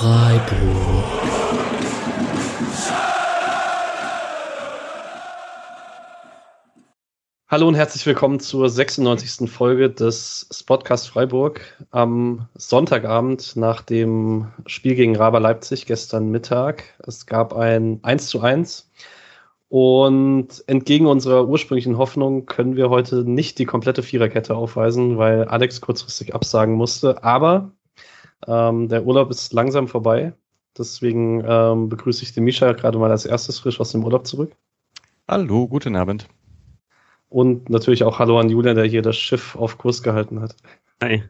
Freiburg. Hallo und herzlich willkommen zur 96. Folge des Spotcast Freiburg am Sonntagabend nach dem Spiel gegen Raber Leipzig gestern Mittag. Es gab ein 1 zu 1 und entgegen unserer ursprünglichen Hoffnung können wir heute nicht die komplette Viererkette aufweisen, weil Alex kurzfristig absagen musste. Aber ähm, der Urlaub ist langsam vorbei. Deswegen ähm, begrüße ich den Misha gerade mal als erstes frisch aus dem Urlaub zurück. Hallo, guten Abend. Und natürlich auch Hallo an Julian, der hier das Schiff auf Kurs gehalten hat. Hi.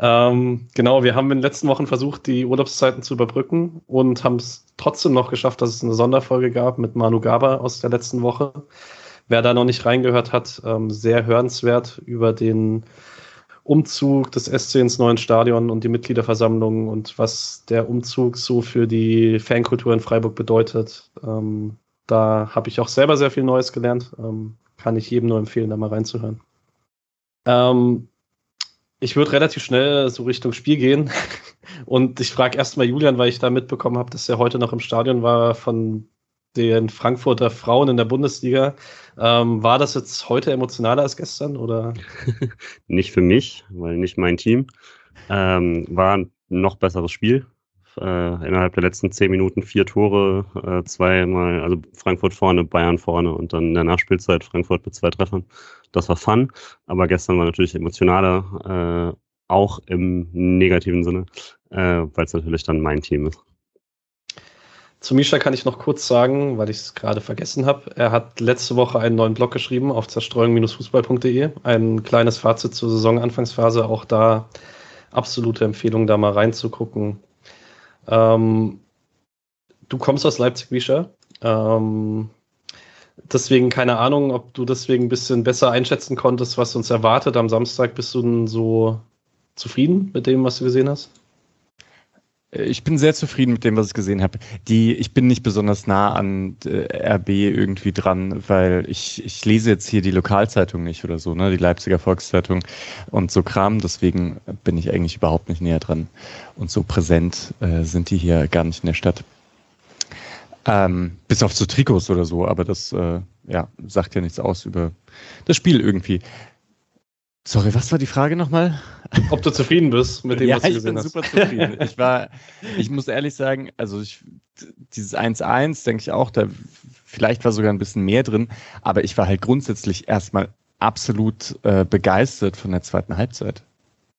Ähm, genau, wir haben in den letzten Wochen versucht, die Urlaubszeiten zu überbrücken und haben es trotzdem noch geschafft, dass es eine Sonderfolge gab mit Manu Gaba aus der letzten Woche. Wer da noch nicht reingehört hat, ähm, sehr hörenswert über den Umzug des SC ins neuen Stadion und die Mitgliederversammlung und was der Umzug so für die Fankultur in Freiburg bedeutet. Ähm, da habe ich auch selber sehr viel Neues gelernt. Ähm, kann ich jedem nur empfehlen, da mal reinzuhören. Ähm, ich würde relativ schnell so Richtung Spiel gehen. Und ich frage erstmal Julian, weil ich da mitbekommen habe, dass er heute noch im Stadion war von den Frankfurter Frauen in der Bundesliga. Ähm, war das jetzt heute emotionaler als gestern oder? nicht für mich, weil nicht mein Team. Ähm, war ein noch besseres Spiel äh, innerhalb der letzten zehn Minuten vier Tore, äh, zweimal, also Frankfurt vorne, Bayern vorne und dann in der Nachspielzeit Frankfurt mit zwei Treffern. Das war fun, aber gestern war natürlich emotionaler, äh, auch im negativen Sinne, äh, weil es natürlich dann mein Team ist. Zu Misha kann ich noch kurz sagen, weil ich es gerade vergessen habe. Er hat letzte Woche einen neuen Blog geschrieben auf zerstreuung-fußball.de. Ein kleines Fazit zur Saisonanfangsphase. Auch da absolute Empfehlung, da mal reinzugucken. Ähm, du kommst aus Leipzig, Misha. Ähm, deswegen keine Ahnung, ob du deswegen ein bisschen besser einschätzen konntest, was uns erwartet am Samstag. Bist du denn so zufrieden mit dem, was du gesehen hast? Ich bin sehr zufrieden mit dem, was ich gesehen habe. Die, ich bin nicht besonders nah an äh, RB irgendwie dran, weil ich, ich lese jetzt hier die Lokalzeitung nicht oder so, ne, die Leipziger Volkszeitung und so Kram. Deswegen bin ich eigentlich überhaupt nicht näher dran. Und so präsent äh, sind die hier gar nicht in der Stadt. Ähm, bis auf so Trikots oder so, aber das äh, ja, sagt ja nichts aus über das Spiel irgendwie. Sorry, was war die Frage nochmal? Ob du zufrieden bist mit dem, ja, was du gesehen hast. ich bin super zufrieden. Ich war, ich muss ehrlich sagen, also ich, dieses 1-1, denke ich auch, da vielleicht war sogar ein bisschen mehr drin, aber ich war halt grundsätzlich erstmal absolut äh, begeistert von der zweiten Halbzeit.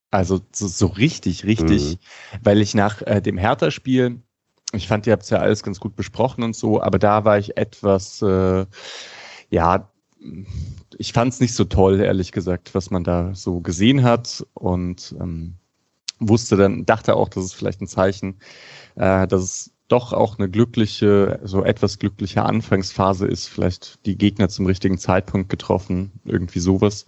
Also so, so richtig, richtig, mhm. weil ich nach äh, dem Hertha-Spiel, ich fand, ihr habt es ja alles ganz gut besprochen und so, aber da war ich etwas, äh, ja, ich fand es nicht so toll, ehrlich gesagt, was man da so gesehen hat und ähm, wusste dann, dachte auch, dass es vielleicht ein Zeichen, äh, dass es doch auch eine glückliche, so etwas glückliche Anfangsphase ist, vielleicht die Gegner zum richtigen Zeitpunkt getroffen, irgendwie sowas.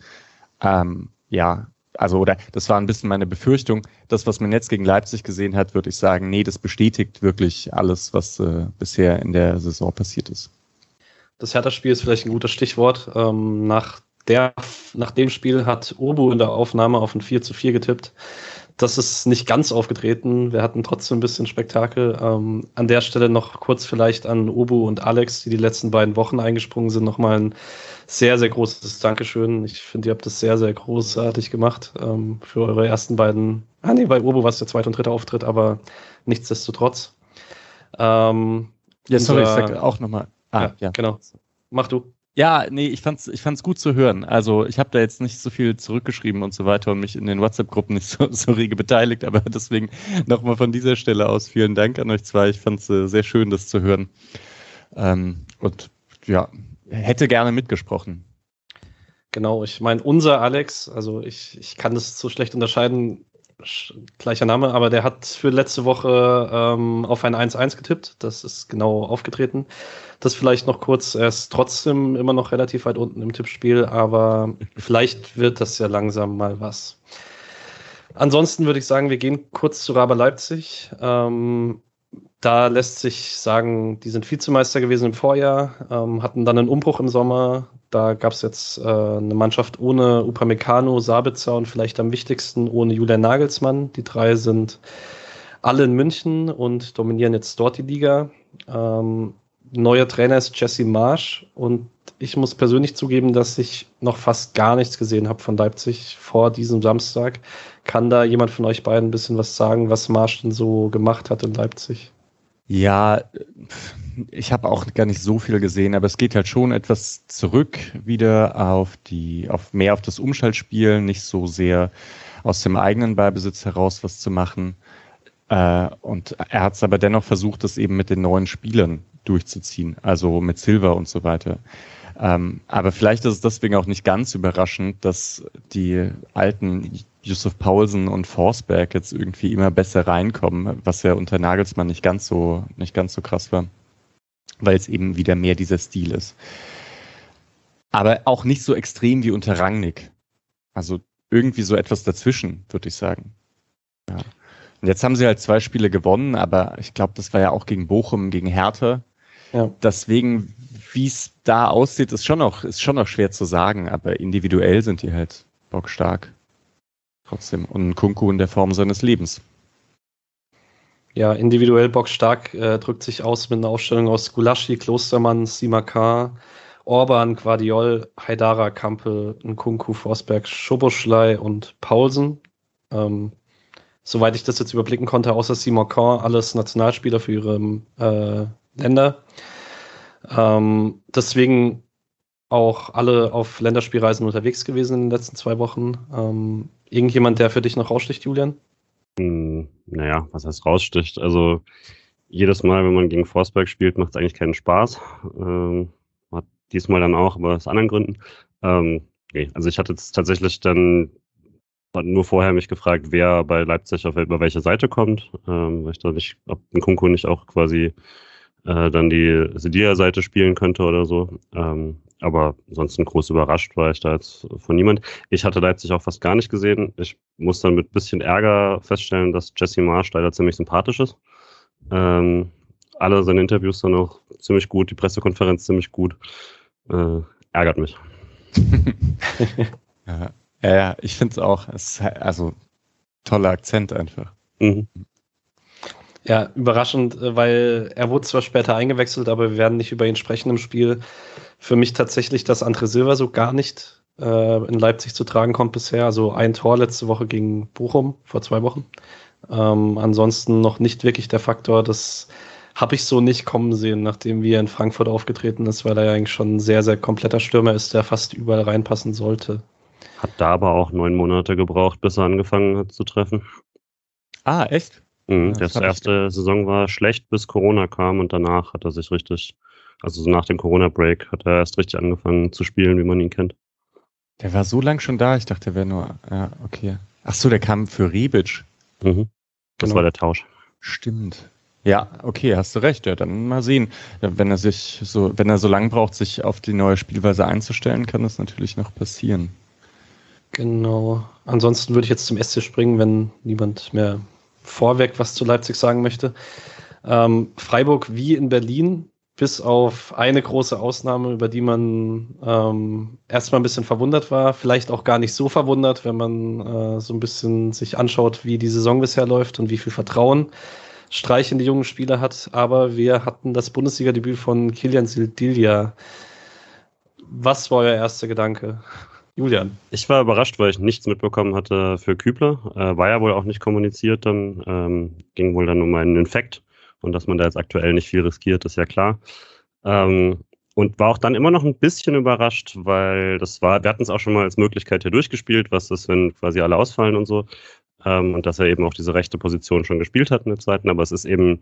Ähm, ja, also oder das war ein bisschen meine Befürchtung. Das, was man jetzt gegen Leipzig gesehen hat, würde ich sagen, nee, das bestätigt wirklich alles, was äh, bisher in der Saison passiert ist. Das Hertha-Spiel ist vielleicht ein gutes Stichwort. Ähm, nach, der, nach dem Spiel hat Urbu in der Aufnahme auf ein 4 zu 4 getippt. Das ist nicht ganz aufgetreten. Wir hatten trotzdem ein bisschen Spektakel. Ähm, an der Stelle noch kurz vielleicht an Ubu und Alex, die die letzten beiden Wochen eingesprungen sind, nochmal ein sehr, sehr großes Dankeschön. Ich finde, ihr habt das sehr, sehr großartig gemacht ähm, für eure ersten beiden. Ah, nee, bei Ubu war es der zweite und dritte Auftritt, aber nichtsdestotrotz. Ähm, ja, sorry, ich sag auch nochmal. Ah, ja, ja, genau. Mach du. Ja, nee, ich fand's, ich fand's gut zu hören. Also ich habe da jetzt nicht so viel zurückgeschrieben und so weiter und mich in den WhatsApp-Gruppen nicht so, so rege beteiligt, aber deswegen nochmal von dieser Stelle aus vielen Dank an euch zwei. Ich fand's äh, sehr schön, das zu hören. Ähm, und ja, hätte gerne mitgesprochen. Genau, ich meine, unser Alex, also ich, ich kann das so schlecht unterscheiden, gleicher Name, aber der hat für letzte Woche ähm, auf ein 1-1 getippt. Das ist genau aufgetreten. Das vielleicht noch kurz. Er ist trotzdem immer noch relativ weit unten im Tippspiel, aber vielleicht wird das ja langsam mal was. Ansonsten würde ich sagen, wir gehen kurz zu Raber Leipzig. Ähm, da lässt sich sagen, die sind Vizemeister gewesen im Vorjahr, ähm, hatten dann einen Umbruch im Sommer. Da gab es jetzt äh, eine Mannschaft ohne Upamecano, Sabitzer und vielleicht am wichtigsten ohne Julian Nagelsmann. Die drei sind alle in München und dominieren jetzt dort die Liga. Ähm, neuer Trainer ist Jesse Marsch und ich muss persönlich zugeben, dass ich noch fast gar nichts gesehen habe von Leipzig vor diesem Samstag. Kann da jemand von euch beiden ein bisschen was sagen, was Marsch denn so gemacht hat in Leipzig? Ja, ich habe auch gar nicht so viel gesehen, aber es geht halt schon etwas zurück wieder auf die, auf mehr auf das Umschaltspiel, nicht so sehr aus dem eigenen Ballbesitz heraus was zu machen. Äh, und er hat es aber dennoch versucht, das eben mit den neuen Spielern durchzuziehen, also mit Silver und so weiter. Ähm, aber vielleicht ist es deswegen auch nicht ganz überraschend, dass die alten Yusuf Paulsen und Forsberg jetzt irgendwie immer besser reinkommen, was ja unter Nagelsmann nicht ganz so, nicht ganz so krass war. Weil es eben wieder mehr dieser Stil ist. Aber auch nicht so extrem wie unter Rangnick. Also irgendwie so etwas dazwischen, würde ich sagen. Ja. Und jetzt haben sie halt zwei Spiele gewonnen, aber ich glaube, das war ja auch gegen Bochum, gegen Hertha. Ja. Deswegen, wie es da aussieht, ist schon noch, ist schon noch schwer zu sagen, aber individuell sind die halt bockstark. Trotzdem. Und Kunku in der Form seines Lebens. Ja, individuell bockstark äh, drückt sich aus mit einer Aufstellung aus Gulaschi, Klostermann, Simakar, Orban, Guardiol, Haidara, Kampel, Nkunku, Forsberg, Schoboschlei und Paulsen. Ähm, soweit ich das jetzt überblicken konnte, außer Simakar, alles Nationalspieler für ihre äh, Länder. Ähm, deswegen auch alle auf Länderspielreisen unterwegs gewesen in den letzten zwei Wochen. Ähm, irgendjemand, der für dich noch raussticht, Julian? Hm, naja, was heißt raussticht? Also jedes Mal, wenn man gegen Forsberg spielt, macht es eigentlich keinen Spaß. Ähm, hat diesmal dann auch, aber aus anderen Gründen. Ähm, nee, also ich hatte jetzt tatsächlich dann nur vorher mich gefragt, wer bei Leipzig auf über welche Seite kommt, ähm, weil ich da nicht, ob ein Kunku nicht auch quasi äh, dann die Sedia-Seite spielen könnte oder so. Ähm, aber ansonsten groß überrascht war ich da jetzt von niemand. Ich hatte Leipzig auch fast gar nicht gesehen. Ich muss dann mit bisschen Ärger feststellen, dass Jesse Marsch leider ziemlich sympathisch ist. Ähm, alle seine Interviews dann auch ziemlich gut, die Pressekonferenz ziemlich gut. Äh, ärgert mich. ja, ja, ich finde es auch. also toller Akzent einfach. Mhm. Ja, überraschend, äh, weil er wurde zwar später eingewechselt, aber wir werden nicht über ihn sprechen im Spiel. Für mich tatsächlich, dass André Silva so gar nicht äh, in Leipzig zu tragen kommt bisher. Also ein Tor letzte Woche gegen Bochum vor zwei Wochen. Ähm, ansonsten noch nicht wirklich der Faktor. Das habe ich so nicht kommen sehen, nachdem er in Frankfurt aufgetreten ist, weil er ja eigentlich schon ein sehr, sehr kompletter Stürmer ist, der fast überall reinpassen sollte. Hat da aber auch neun Monate gebraucht, bis er angefangen hat zu treffen. Ah, echt? Mhm, das, das erste Saison war schlecht, bis Corona kam und danach hat er sich richtig, also so nach dem Corona-Break hat er erst richtig angefangen zu spielen, wie man ihn kennt. Der war so lang schon da, ich dachte, der wäre nur, ja, okay. Ach so, der kam für Rebic. Mhm. Das genau. war der Tausch. Stimmt. Ja, okay, hast du recht. Ja, dann mal sehen. Wenn er sich so, wenn er so lang braucht, sich auf die neue Spielweise einzustellen, kann das natürlich noch passieren. Genau. Ansonsten würde ich jetzt zum SC springen, wenn niemand mehr vorweg was zu Leipzig sagen möchte. Ähm, Freiburg wie in Berlin, bis auf eine große Ausnahme, über die man ähm, erstmal ein bisschen verwundert war, vielleicht auch gar nicht so verwundert, wenn man äh, so ein bisschen sich anschaut, wie die Saison bisher läuft und wie viel Vertrauen Streich in die jungen Spieler hat. Aber wir hatten das Bundesliga-Debüt von Kilian Sildilja. Was war euer erster Gedanke? Julian. Ich war überrascht, weil ich nichts mitbekommen hatte für Kübler. Äh, war ja wohl auch nicht kommuniziert dann. Ähm, ging wohl dann um einen Infekt und dass man da jetzt aktuell nicht viel riskiert, ist ja klar. Ähm, und war auch dann immer noch ein bisschen überrascht, weil das war, wir hatten es auch schon mal als Möglichkeit hier durchgespielt, was ist, wenn quasi alle ausfallen und so. Ähm, und dass er eben auch diese rechte Position schon gespielt hat in der zweiten, aber es ist eben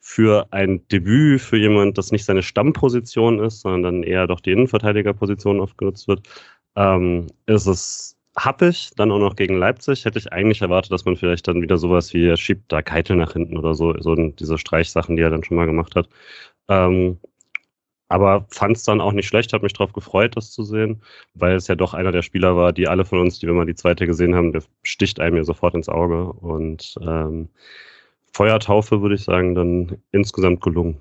für ein Debüt, für jemand, das nicht seine Stammposition ist, sondern dann eher doch die Innenverteidigerposition oft genutzt wird, ähm, ist es happig, dann auch noch gegen Leipzig. Hätte ich eigentlich erwartet, dass man vielleicht dann wieder sowas wie, er schiebt da Keitel nach hinten oder so, so diese Streichsachen, die er dann schon mal gemacht hat. Ähm, aber fand es dann auch nicht schlecht, habe mich darauf gefreut, das zu sehen, weil es ja doch einer der Spieler war, die alle von uns, die wir mal die zweite gesehen haben, der sticht einem ja sofort ins Auge. Und ähm, Feuertaufe würde ich sagen, dann insgesamt gelungen.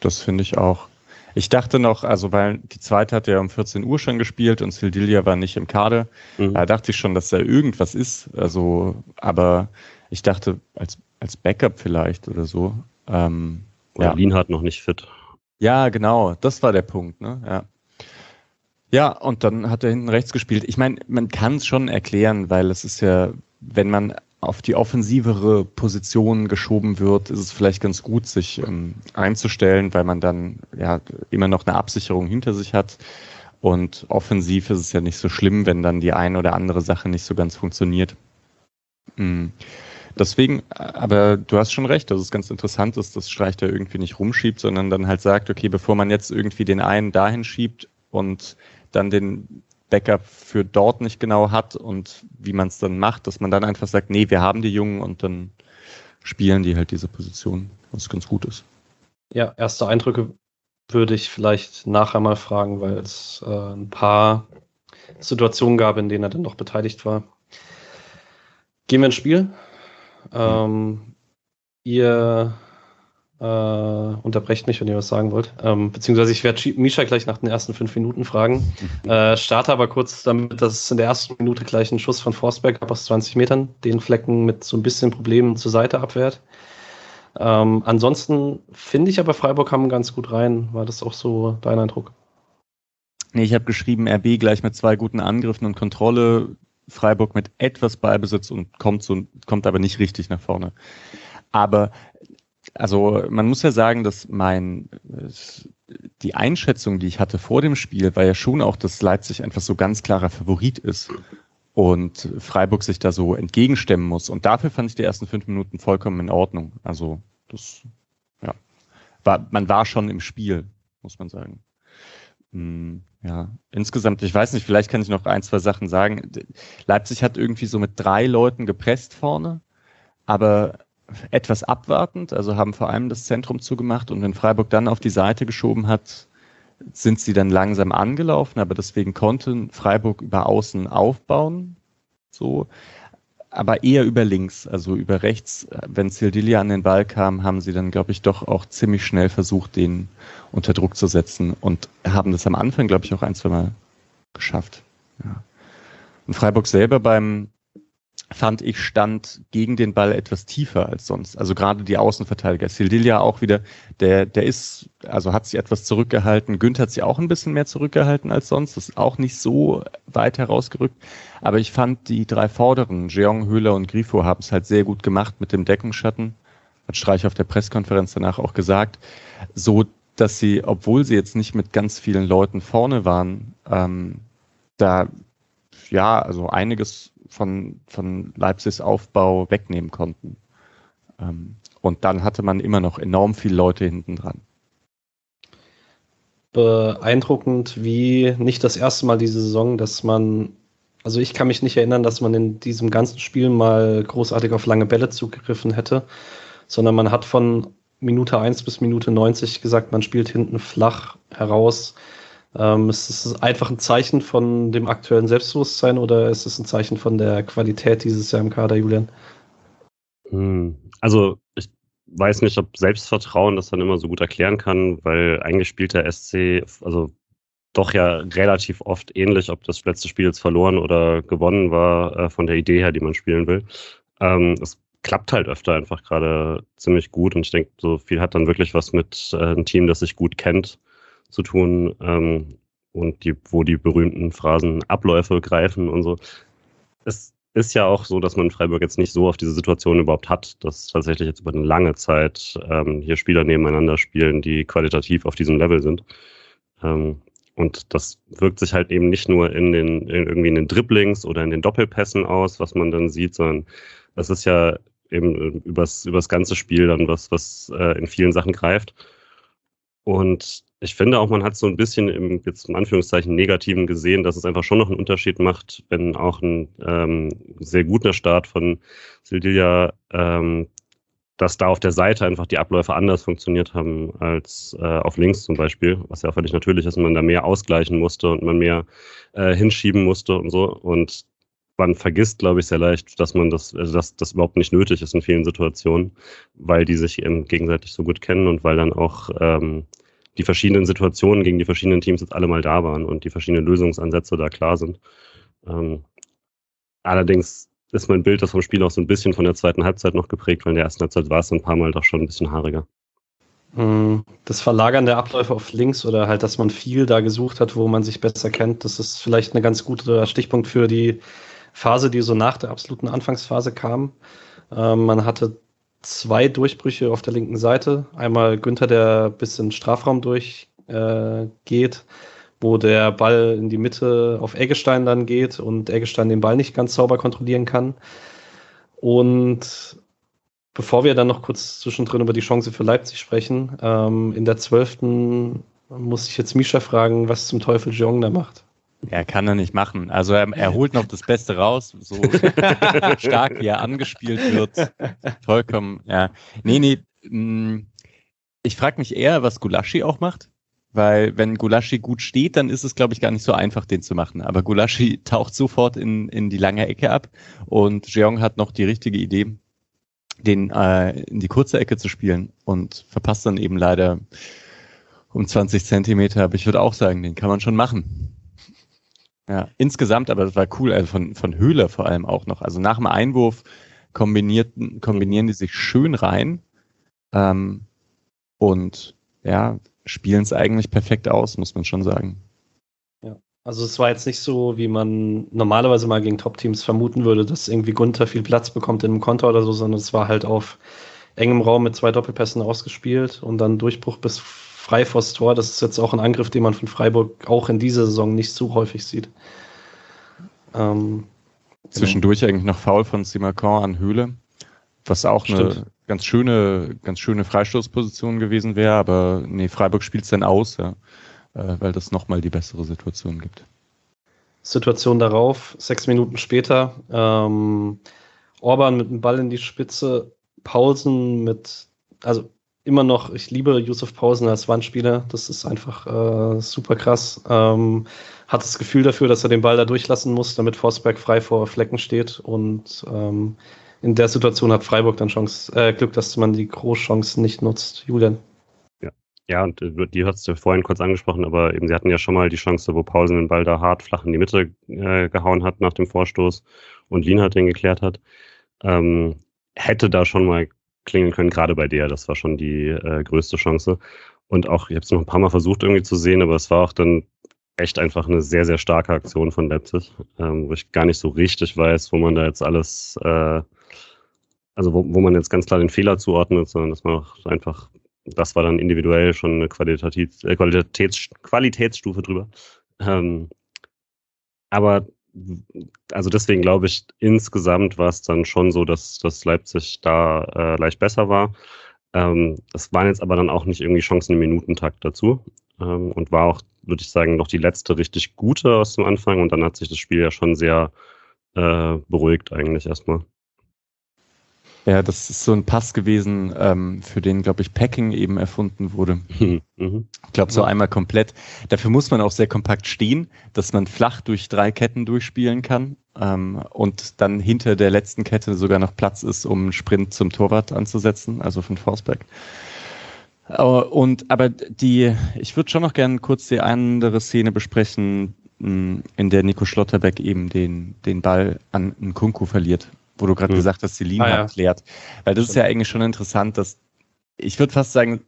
Das finde ich auch. Ich dachte noch, also weil die zweite hat ja um 14 Uhr schon gespielt und Sildilia war nicht im Kader. Mhm. Da dachte ich schon, dass da irgendwas ist. Also, aber ich dachte, als als Backup vielleicht oder so. Ähm, oder ja. Lienhardt noch nicht fit. Ja, genau, das war der Punkt, ne? Ja. Ja, und dann hat er hinten rechts gespielt. Ich meine, man kann es schon erklären, weil es ist ja, wenn man auf die offensivere Position geschoben wird, ist es vielleicht ganz gut, sich ähm, einzustellen, weil man dann ja immer noch eine Absicherung hinter sich hat. Und offensiv ist es ja nicht so schlimm, wenn dann die eine oder andere Sache nicht so ganz funktioniert. Mhm. Deswegen, aber du hast schon recht, dass es ganz interessant ist, dass Streich da irgendwie nicht rumschiebt, sondern dann halt sagt, okay, bevor man jetzt irgendwie den einen dahin schiebt und dann den Backup für dort nicht genau hat und wie man es dann macht, dass man dann einfach sagt, nee, wir haben die Jungen und dann spielen die halt diese Position, was ganz gut ist. Ja, erste Eindrücke würde ich vielleicht nachher mal fragen, weil es äh, ein paar Situationen gab, in denen er dann noch beteiligt war. Gehen wir ins Spiel. Ähm, ihr äh, unterbrecht mich, wenn ihr was sagen wollt. Ähm, beziehungsweise ich werde Misha gleich nach den ersten fünf Minuten fragen. Äh, starte aber kurz damit, dass es in der ersten Minute gleich einen Schuss von Forsberg gab aus 20 Metern, den Flecken mit so ein bisschen Problemen zur Seite abwehrt. Ähm, ansonsten finde ich aber Freiburg haben ganz gut rein. War das auch so dein Eindruck? Nee, ich habe geschrieben, RB gleich mit zwei guten Angriffen und Kontrolle, Freiburg mit etwas Beibesitz und kommt, so, kommt aber nicht richtig nach vorne. Aber also man muss ja sagen, dass mein die Einschätzung, die ich hatte vor dem Spiel, war ja schon auch, dass Leipzig einfach so ganz klarer Favorit ist und Freiburg sich da so entgegenstemmen muss. Und dafür fand ich die ersten fünf Minuten vollkommen in Ordnung. Also das, ja, war, man war schon im Spiel, muss man sagen. Hm, ja, insgesamt, ich weiß nicht, vielleicht kann ich noch ein, zwei Sachen sagen. Leipzig hat irgendwie so mit drei Leuten gepresst vorne, aber etwas abwartend, also haben vor allem das Zentrum zugemacht und wenn Freiburg dann auf die Seite geschoben hat, sind sie dann langsam angelaufen, aber deswegen konnten Freiburg über außen aufbauen, so, aber eher über links, also über rechts. Wenn Sildilia an den Ball kam, haben sie dann, glaube ich, doch auch ziemlich schnell versucht, den unter Druck zu setzen und haben das am Anfang, glaube ich, auch ein, zwei Mal geschafft. Ja. Und Freiburg selber beim fand ich, stand gegen den Ball etwas tiefer als sonst. Also gerade die Außenverteidiger. Sildilia auch wieder, der, der ist, also hat sich etwas zurückgehalten. Günther hat sich auch ein bisschen mehr zurückgehalten als sonst. Das ist auch nicht so weit herausgerückt. Aber ich fand die drei Vorderen, Jeong, Höhler und Grifo, haben es halt sehr gut gemacht mit dem Deckenschatten. Hat Streich auf der Pressekonferenz danach auch gesagt. So, dass sie, obwohl sie jetzt nicht mit ganz vielen Leuten vorne waren, ähm, da ja, also einiges von, von Leipzigs Aufbau wegnehmen konnten. Ähm, und dann hatte man immer noch enorm viele Leute hinten dran. Beeindruckend, wie nicht das erste Mal diese Saison, dass man, also ich kann mich nicht erinnern, dass man in diesem ganzen Spiel mal großartig auf lange Bälle zugegriffen hätte, sondern man hat von Minute 1 bis Minute 90 gesagt, man spielt hinten flach heraus ähm, ist es einfach ein Zeichen von dem aktuellen Selbstbewusstsein oder ist es ein Zeichen von der Qualität dieses Jahr im Kader, Julian? Hm, also ich weiß nicht, ob Selbstvertrauen das dann immer so gut erklären kann, weil eigentlich spielt der SC, also doch ja relativ oft ähnlich, ob das letzte Spiel jetzt verloren oder gewonnen war, äh, von der Idee her, die man spielen will. Ähm, es klappt halt öfter einfach gerade ziemlich gut und ich denke, so viel hat dann wirklich was mit äh, einem Team, das sich gut kennt zu tun ähm, und die, wo die berühmten Phrasen Abläufe greifen und so. Es ist ja auch so, dass man Freiburg jetzt nicht so auf diese Situation überhaupt hat, dass tatsächlich jetzt über eine lange Zeit ähm, hier Spieler nebeneinander spielen, die qualitativ auf diesem Level sind. Ähm, und das wirkt sich halt eben nicht nur in den, in irgendwie in den Dribblings oder in den Doppelpässen aus, was man dann sieht, sondern das ist ja eben übers, übers ganze Spiel dann was, was äh, in vielen Sachen greift. Und ich finde auch, man hat so ein bisschen im, jetzt in Anführungszeichen, Negativen gesehen, dass es einfach schon noch einen Unterschied macht, wenn auch ein ähm, sehr guter Start von Sildilia, ähm, dass da auf der Seite einfach die Abläufe anders funktioniert haben als äh, auf links zum Beispiel, was ja völlig natürlich ist, man da mehr ausgleichen musste und man mehr äh, hinschieben musste und so. Und man vergisst, glaube ich, sehr leicht, dass man das, also dass das überhaupt nicht nötig ist in vielen Situationen, weil die sich eben gegenseitig so gut kennen und weil dann auch ähm, die verschiedenen Situationen gegen die verschiedenen Teams jetzt alle mal da waren und die verschiedenen Lösungsansätze da klar sind. Ähm, allerdings ist mein Bild das vom Spiel auch so ein bisschen von der zweiten Halbzeit noch geprägt, weil in der ersten Halbzeit war es ein paar Mal doch schon ein bisschen haariger. Hm, das Verlagern der Abläufe auf links oder halt, dass man viel da gesucht hat, wo man sich besser kennt, das ist vielleicht ein ganz guter Stichpunkt für die Phase, die so nach der absoluten Anfangsphase kam. Ähm, man hatte zwei Durchbrüche auf der linken Seite. Einmal Günther, der bis in den Strafraum durchgeht, äh, wo der Ball in die Mitte auf Eggestein dann geht und Eggestein den Ball nicht ganz sauber kontrollieren kann. Und bevor wir dann noch kurz zwischendrin über die Chance für Leipzig sprechen, ähm, in der zwölften muss ich jetzt Misha fragen, was zum Teufel Jong da macht. Er kann er nicht machen. Also er, er holt noch das Beste raus, so stark wie er angespielt wird. Vollkommen, ja. Nee, nee. Mm, ich frage mich eher, was Gulaschi auch macht. Weil wenn Gulaschi gut steht, dann ist es, glaube ich, gar nicht so einfach, den zu machen. Aber Gulaschi taucht sofort in, in die lange Ecke ab und Jeong hat noch die richtige Idee, den äh, in die kurze Ecke zu spielen und verpasst dann eben leider um 20 Zentimeter. Aber ich würde auch sagen, den kann man schon machen. Ja, insgesamt, aber das war cool, also von, von Höhler vor allem auch noch. Also nach dem Einwurf kombinierten, kombinieren die sich schön rein ähm, und ja, spielen es eigentlich perfekt aus, muss man schon sagen. Ja, also es war jetzt nicht so, wie man normalerweise mal gegen Top-Teams vermuten würde, dass irgendwie Gunther viel Platz bekommt in einem Konter oder so, sondern es war halt auf engem Raum mit zwei Doppelpässen ausgespielt und dann Durchbruch bis frei vors Tor. Das ist jetzt auch ein Angriff, den man von Freiburg auch in dieser Saison nicht so häufig sieht. Ähm, Zwischendurch eigentlich noch Foul von Simakon an Höhle, was auch Stimmt. eine ganz schöne, ganz schöne Freistoßposition gewesen wäre, aber nee, Freiburg spielt es dann aus, ja, äh, weil das nochmal die bessere Situation gibt. Situation darauf, sechs Minuten später, ähm, Orban mit dem Ball in die Spitze, Pausen mit, also immer noch, ich liebe Yusuf Pausen als Wandspieler. Das ist einfach äh, super krass. Ähm, hat das Gefühl dafür, dass er den Ball da durchlassen muss, damit Forsberg frei vor Flecken steht. Und ähm, in der Situation hat Freiburg dann Chance, äh, Glück, dass man die Großchance nicht nutzt. Julian. Ja, ja und äh, die hat es vorhin kurz angesprochen, aber eben sie hatten ja schon mal die Chance, wo Pausen den Ball da hart flach in die Mitte äh, gehauen hat nach dem Vorstoß und Lien hat den geklärt hat. Ähm, hätte da schon mal klingeln können, gerade bei der. Das war schon die äh, größte Chance. Und auch, ich habe es noch ein paar Mal versucht irgendwie zu sehen, aber es war auch dann echt einfach eine sehr, sehr starke Aktion von Leipzig, ähm, wo ich gar nicht so richtig weiß, wo man da jetzt alles, äh, also wo, wo man jetzt ganz klar den Fehler zuordnet, sondern dass man auch einfach, das war dann individuell schon eine Qualitativ, äh, Qualitäts, Qualitätsstufe drüber. Ähm, aber also deswegen glaube ich, insgesamt war es dann schon so, dass, dass Leipzig da äh, leicht besser war. Ähm, das waren jetzt aber dann auch nicht irgendwie Chancen im Minutentakt dazu ähm, und war auch, würde ich sagen, noch die letzte richtig gute aus dem Anfang und dann hat sich das Spiel ja schon sehr äh, beruhigt eigentlich erstmal. Ja, das ist so ein Pass gewesen, ähm, für den, glaube ich, Packing eben erfunden wurde. Mhm. Ich glaube, so einmal komplett. Dafür muss man auch sehr kompakt stehen, dass man flach durch drei Ketten durchspielen kann ähm, und dann hinter der letzten Kette sogar noch Platz ist, um einen Sprint zum Torwart anzusetzen, also von Forsberg. Und aber die, ich würde schon noch gerne kurz die andere Szene besprechen, in der Nico Schlotterbeck eben den, den Ball an Nkunku verliert wo du gerade hm. gesagt hast, Celine ah, ja. erklärt. Weil das ist ja eigentlich schon interessant, dass ich würde fast sagen,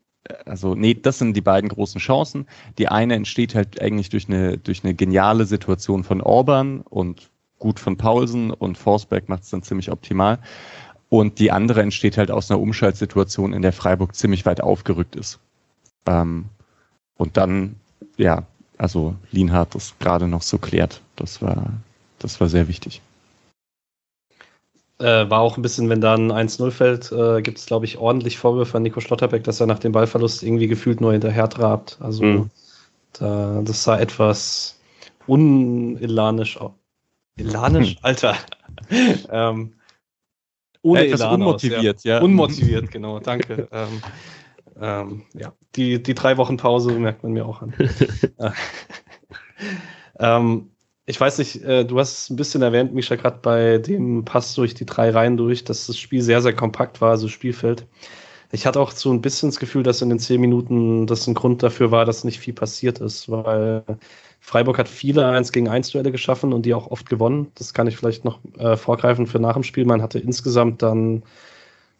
also nee, das sind die beiden großen Chancen. Die eine entsteht halt eigentlich durch eine, durch eine geniale Situation von Orban und gut von Paulsen und Forsberg macht es dann ziemlich optimal. Und die andere entsteht halt aus einer Umschaltsituation, in der Freiburg ziemlich weit aufgerückt ist. Ähm, und dann, ja, also Lienhardt das gerade noch so klärt. Das war, das war sehr wichtig. Äh, war auch ein bisschen, wenn da ein 1-0 fällt, äh, gibt es, glaube ich, ordentlich Vorwürfe an Nico Schlotterbeck, dass er nach dem Ballverlust irgendwie gefühlt nur hinterher trabt. Also mhm. da, das sah etwas unelanisch aus. Elanisch? Alter. ähm, ohne ja, Elan unmotiviert, aus, ja. ja. Unmotiviert, genau, danke. ähm, ähm, ja, die, die drei Wochen Pause merkt man mir auch an. Äh, ähm, ich weiß nicht, äh, du hast es ein bisschen erwähnt, Misha, gerade bei dem Pass durch die drei Reihen durch, dass das Spiel sehr, sehr kompakt war, also Spielfeld. Ich hatte auch so ein bisschen das Gefühl, dass in den zehn Minuten das ein Grund dafür war, dass nicht viel passiert ist, weil Freiburg hat viele 1 gegen 1 Duelle geschaffen und die auch oft gewonnen. Das kann ich vielleicht noch äh, vorgreifen für nach dem Spiel. Man hatte insgesamt dann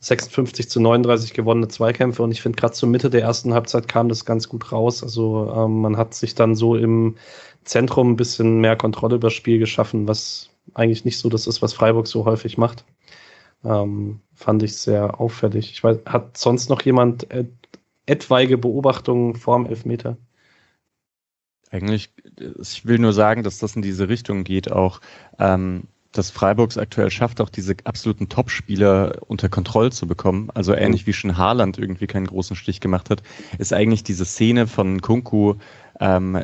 56 zu 39 gewonnene Zweikämpfe und ich finde gerade zur Mitte der ersten Halbzeit kam das ganz gut raus. Also ähm, man hat sich dann so im Zentrum ein bisschen mehr Kontrolle über das Spiel geschaffen, was eigentlich nicht so das ist, was Freiburg so häufig macht. Ähm, fand ich sehr auffällig. Ich weiß, hat sonst noch jemand et etwaige Beobachtungen vorm Elfmeter? Eigentlich, ich will nur sagen, dass das in diese Richtung geht auch. Ähm, dass Freiburgs aktuell schafft, auch diese absoluten Top-Spieler unter Kontrolle zu bekommen. Also ähnlich wie schon Haaland irgendwie keinen großen Stich gemacht hat, ist eigentlich diese Szene von Kunku ähm,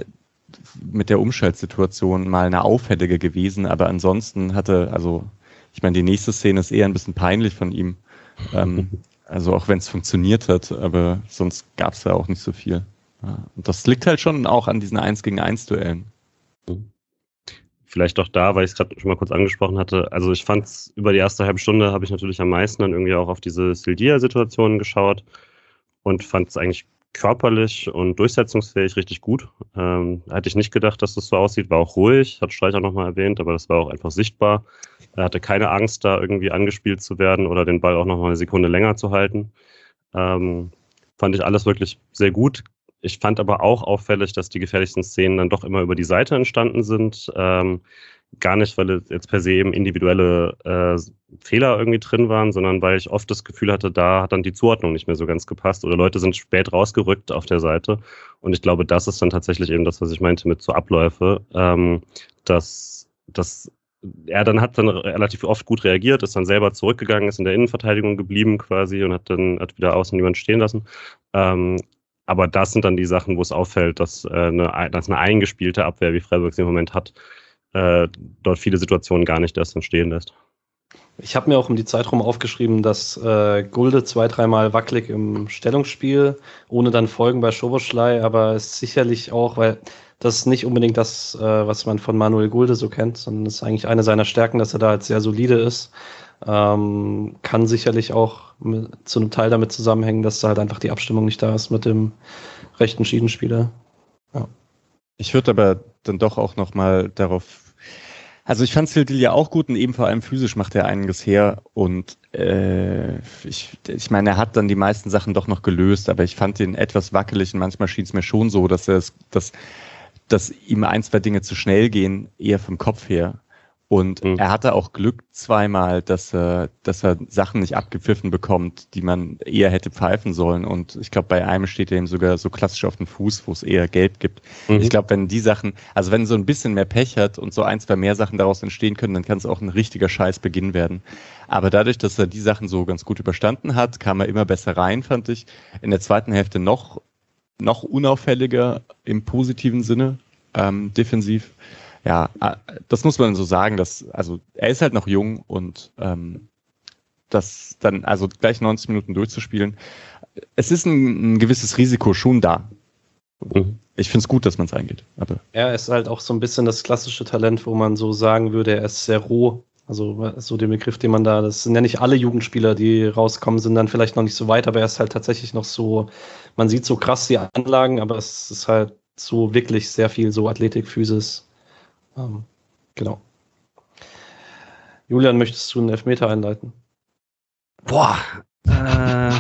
mit der Umschaltsituation mal eine auffällige gewesen. Aber ansonsten hatte, also ich meine, die nächste Szene ist eher ein bisschen peinlich von ihm. Ähm, also auch wenn es funktioniert hat, aber sonst gab es da auch nicht so viel. Und das liegt halt schon auch an diesen 1 gegen 1 Duellen. Vielleicht auch da, weil ich es gerade schon mal kurz angesprochen hatte. Also ich fand es über die erste halbe Stunde habe ich natürlich am meisten dann irgendwie auch auf diese Sildia-Situationen geschaut und fand es eigentlich körperlich und durchsetzungsfähig richtig gut. Ähm, hätte ich nicht gedacht, dass das so aussieht. War auch ruhig, hat Streich auch nochmal erwähnt, aber das war auch einfach sichtbar. Er hatte keine Angst, da irgendwie angespielt zu werden oder den Ball auch nochmal eine Sekunde länger zu halten. Ähm, fand ich alles wirklich sehr gut. Ich fand aber auch auffällig, dass die gefährlichsten Szenen dann doch immer über die Seite entstanden sind. Ähm, gar nicht, weil jetzt per se eben individuelle äh, Fehler irgendwie drin waren, sondern weil ich oft das Gefühl hatte, da hat dann die Zuordnung nicht mehr so ganz gepasst oder Leute sind spät rausgerückt auf der Seite. Und ich glaube, das ist dann tatsächlich eben das, was ich meinte mit so Abläufe, ähm, dass, dass er dann hat dann relativ oft gut reagiert, ist dann selber zurückgegangen, ist in der Innenverteidigung geblieben quasi und hat dann hat wieder außen jemand stehen lassen. Ähm, aber das sind dann die Sachen, wo es auffällt, dass, äh, eine, dass eine eingespielte Abwehr, wie Freiburg sie im Moment hat, äh, dort viele Situationen gar nicht erst entstehen lässt. Ich habe mir auch um die Zeit rum aufgeschrieben, dass äh, Gulde zwei, dreimal wackelig im Stellungsspiel, ohne dann Folgen bei Schoboschlei, aber ist sicherlich auch, weil das ist nicht unbedingt das, äh, was man von Manuel Gulde so kennt, sondern es ist eigentlich eine seiner Stärken, dass er da jetzt sehr solide ist. Ähm, kann sicherlich auch mit, zu einem Teil damit zusammenhängen, dass da halt einfach die Abstimmung nicht da ist mit dem rechten Schiedenspieler. Ja. Ich würde aber dann doch auch nochmal darauf also ich fand Phil ja auch gut und eben vor allem physisch macht er einiges her und äh, ich, ich meine, er hat dann die meisten Sachen doch noch gelöst, aber ich fand ihn etwas wackelig und manchmal schien es mir schon so, dass er es, dass, dass ihm ein, zwei Dinge zu schnell gehen, eher vom Kopf her. Und mhm. er hatte auch Glück zweimal, dass er, dass er Sachen nicht abgepfiffen bekommt, die man eher hätte pfeifen sollen. Und ich glaube, bei einem steht er ihm sogar so klassisch auf dem Fuß, wo es eher gelb gibt. Mhm. Ich glaube, wenn die Sachen, also wenn so ein bisschen mehr Pech hat und so ein, zwei mehr Sachen daraus entstehen können, dann kann es auch ein richtiger Scheißbeginn werden. Aber dadurch, dass er die Sachen so ganz gut überstanden hat, kam er immer besser rein, fand ich. In der zweiten Hälfte noch, noch unauffälliger im positiven Sinne, ähm, defensiv ja, äh, das muss man so sagen, dass, also er ist halt noch jung und ähm, das dann, also gleich 90 Minuten durchzuspielen, es ist ein, ein gewisses Risiko schon da. Mhm. Ich finde es gut, dass man es eingeht. Aber er ist halt auch so ein bisschen das klassische Talent, wo man so sagen würde, er ist sehr roh. Also so den Begriff, den man da, das sind ja nicht alle Jugendspieler, die rauskommen, sind dann vielleicht noch nicht so weit, aber er ist halt tatsächlich noch so, man sieht so krass die Anlagen, aber es ist halt so wirklich sehr viel so Athletik, Physis, ähm, genau. Julian, möchtest du einen Elfmeter einleiten? Boah, äh,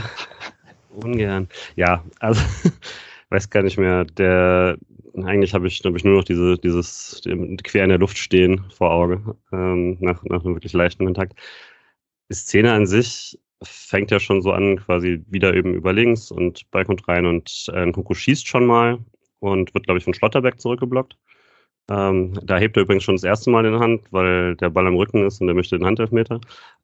ungern. Ja, also weiß gar nicht mehr. Der eigentlich habe ich, hab ich nur noch diese, dieses quer in der Luft stehen vor Auge ähm, nach, nach einem wirklich leichten Kontakt. Die Szene an sich fängt ja schon so an, quasi wieder eben über links und Ball kommt rein und äh, Kuku schießt schon mal und wird, glaube ich, von Schlotterbeck zurückgeblockt. Ähm, da hebt er übrigens schon das erste Mal in der Hand, weil der Ball am Rücken ist und er möchte den Handelfmeter.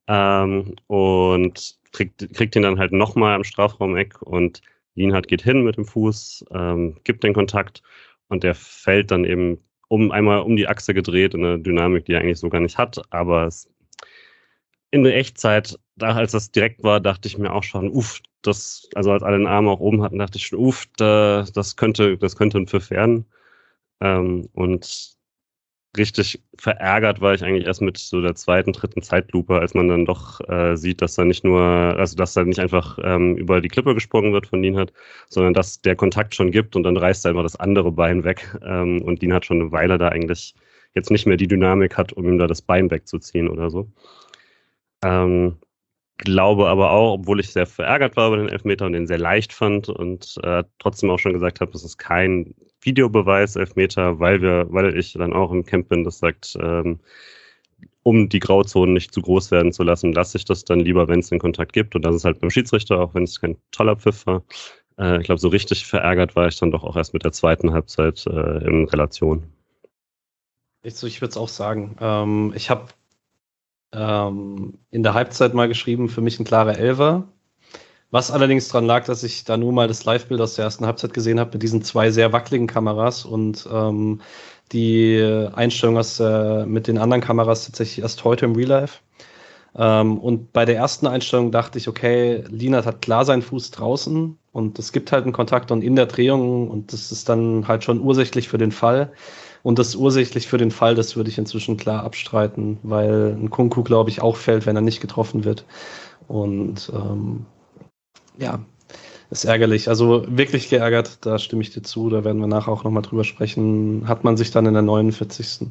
Ähm, und kriegt, kriegt ihn dann halt nochmal am Strafraum-Eck und Lienhardt geht hin mit dem Fuß, ähm, gibt den Kontakt und der fällt dann eben um einmal um die Achse gedreht in einer Dynamik, die er eigentlich so gar nicht hat. Aber es, in der Echtzeit, da als das direkt war, dachte ich mir auch schon, uff, das, also als alle den Arm auch oben hatten, dachte ich schon, uff, da, das könnte, das könnte ein Pfiff werden. Ähm, und richtig verärgert war ich eigentlich erst mit so der zweiten, dritten Zeitlupe, als man dann doch äh, sieht, dass da nicht nur, also dass da nicht einfach ähm, über die Klippe gesprungen wird von Lienhardt, sondern dass der Kontakt schon gibt und dann reißt er einfach das andere Bein weg. Ähm, und Lienhardt schon eine Weile da eigentlich jetzt nicht mehr die Dynamik hat, um ihm da das Bein wegzuziehen oder so. Ähm, glaube aber auch, obwohl ich sehr verärgert war über den Elfmeter und den sehr leicht fand und äh, trotzdem auch schon gesagt habe, das ist kein Videobeweis Elfmeter, weil wir, weil ich dann auch im Camp bin, das sagt, ähm, um die Grauzonen nicht zu groß werden zu lassen, lasse ich das dann lieber, wenn es den Kontakt gibt. Und das ist halt beim Schiedsrichter, auch wenn es kein toller Pfiff war. Äh, ich glaube, so richtig verärgert war ich dann doch auch erst mit der zweiten Halbzeit äh, in Relation. Ich, ich würde es auch sagen. Ähm, ich habe ähm, in der Halbzeit mal geschrieben, für mich ein klarer Elfer. Was allerdings daran lag, dass ich da nur mal das Live-Bild aus der ersten Halbzeit gesehen habe mit diesen zwei sehr wackeligen Kameras und ähm, die Einstellung aus, äh, mit den anderen Kameras tatsächlich erst heute im Real Life. Ähm, und bei der ersten Einstellung dachte ich, okay, Linat hat klar seinen Fuß draußen und es gibt halt einen Kontakt und in der Drehung und das ist dann halt schon ursächlich für den Fall. Und das ursächlich für den Fall, das würde ich inzwischen klar abstreiten, weil ein Kunku, glaube ich, auch fällt, wenn er nicht getroffen wird. Und ähm, ja, ist ärgerlich. Also wirklich geärgert, da stimme ich dir zu. Da werden wir nachher auch nochmal drüber sprechen. Hat man sich dann in der 49.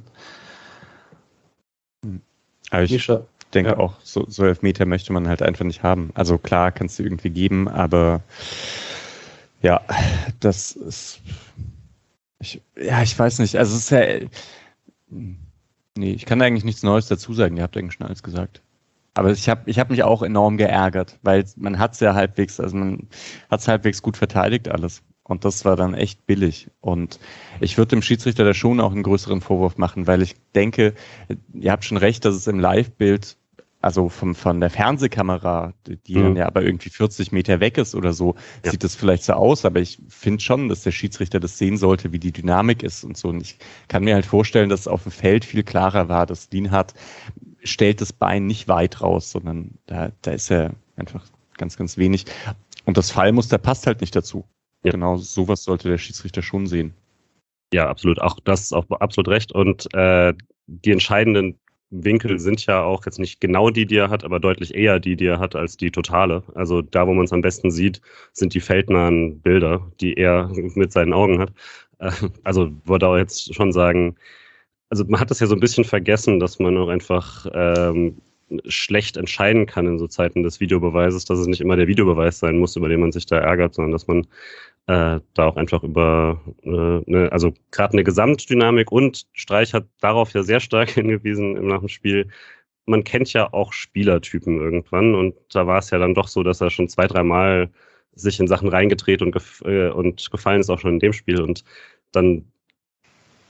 Aber ich Mischa, denke ja. auch, so, so Elfmeter möchte man halt einfach nicht haben. Also klar, kannst du irgendwie geben, aber ja, das ist ich, ja, ich weiß nicht. Also es ist ja. Nee, ich kann eigentlich nichts Neues dazu sagen. Ihr habt eigentlich schon alles gesagt. Aber ich habe ich hab mich auch enorm geärgert, weil man hat es ja halbwegs, also man hat es halbwegs gut verteidigt alles. Und das war dann echt billig. Und ich würde dem Schiedsrichter da schon auch einen größeren Vorwurf machen, weil ich denke, ihr habt schon recht, dass es im Live-Bild also vom, von der Fernsehkamera, die mhm. dann ja aber irgendwie 40 Meter weg ist oder so, ja. sieht das vielleicht so aus, aber ich finde schon, dass der Schiedsrichter das sehen sollte, wie die Dynamik ist und so. Und ich kann mir halt vorstellen, dass es auf dem Feld viel klarer war, dass Lienhardt stellt das Bein nicht weit raus, sondern da, da ist er einfach ganz, ganz wenig. Und das Fallmuster passt halt nicht dazu. Ja. Genau sowas sollte der Schiedsrichter schon sehen. Ja, absolut. Auch das ist auch absolut recht. Und äh, die entscheidenden Winkel sind ja auch jetzt nicht genau die, die er hat, aber deutlich eher die, die er hat, als die totale. Also da, wo man es am besten sieht, sind die feldnahen Bilder, die er mit seinen Augen hat. Äh, also würde auch jetzt schon sagen, also man hat das ja so ein bisschen vergessen, dass man auch einfach ähm, schlecht entscheiden kann in so Zeiten des Videobeweises, dass es nicht immer der Videobeweis sein muss, über den man sich da ärgert, sondern dass man äh, da auch einfach über, äh, ne, also gerade eine Gesamtdynamik und Streich hat darauf ja sehr stark hingewiesen im nach dem Spiel. Man kennt ja auch Spielertypen irgendwann und da war es ja dann doch so, dass er schon zwei, dreimal sich in Sachen reingedreht und, gef äh, und gefallen ist auch schon in dem Spiel und dann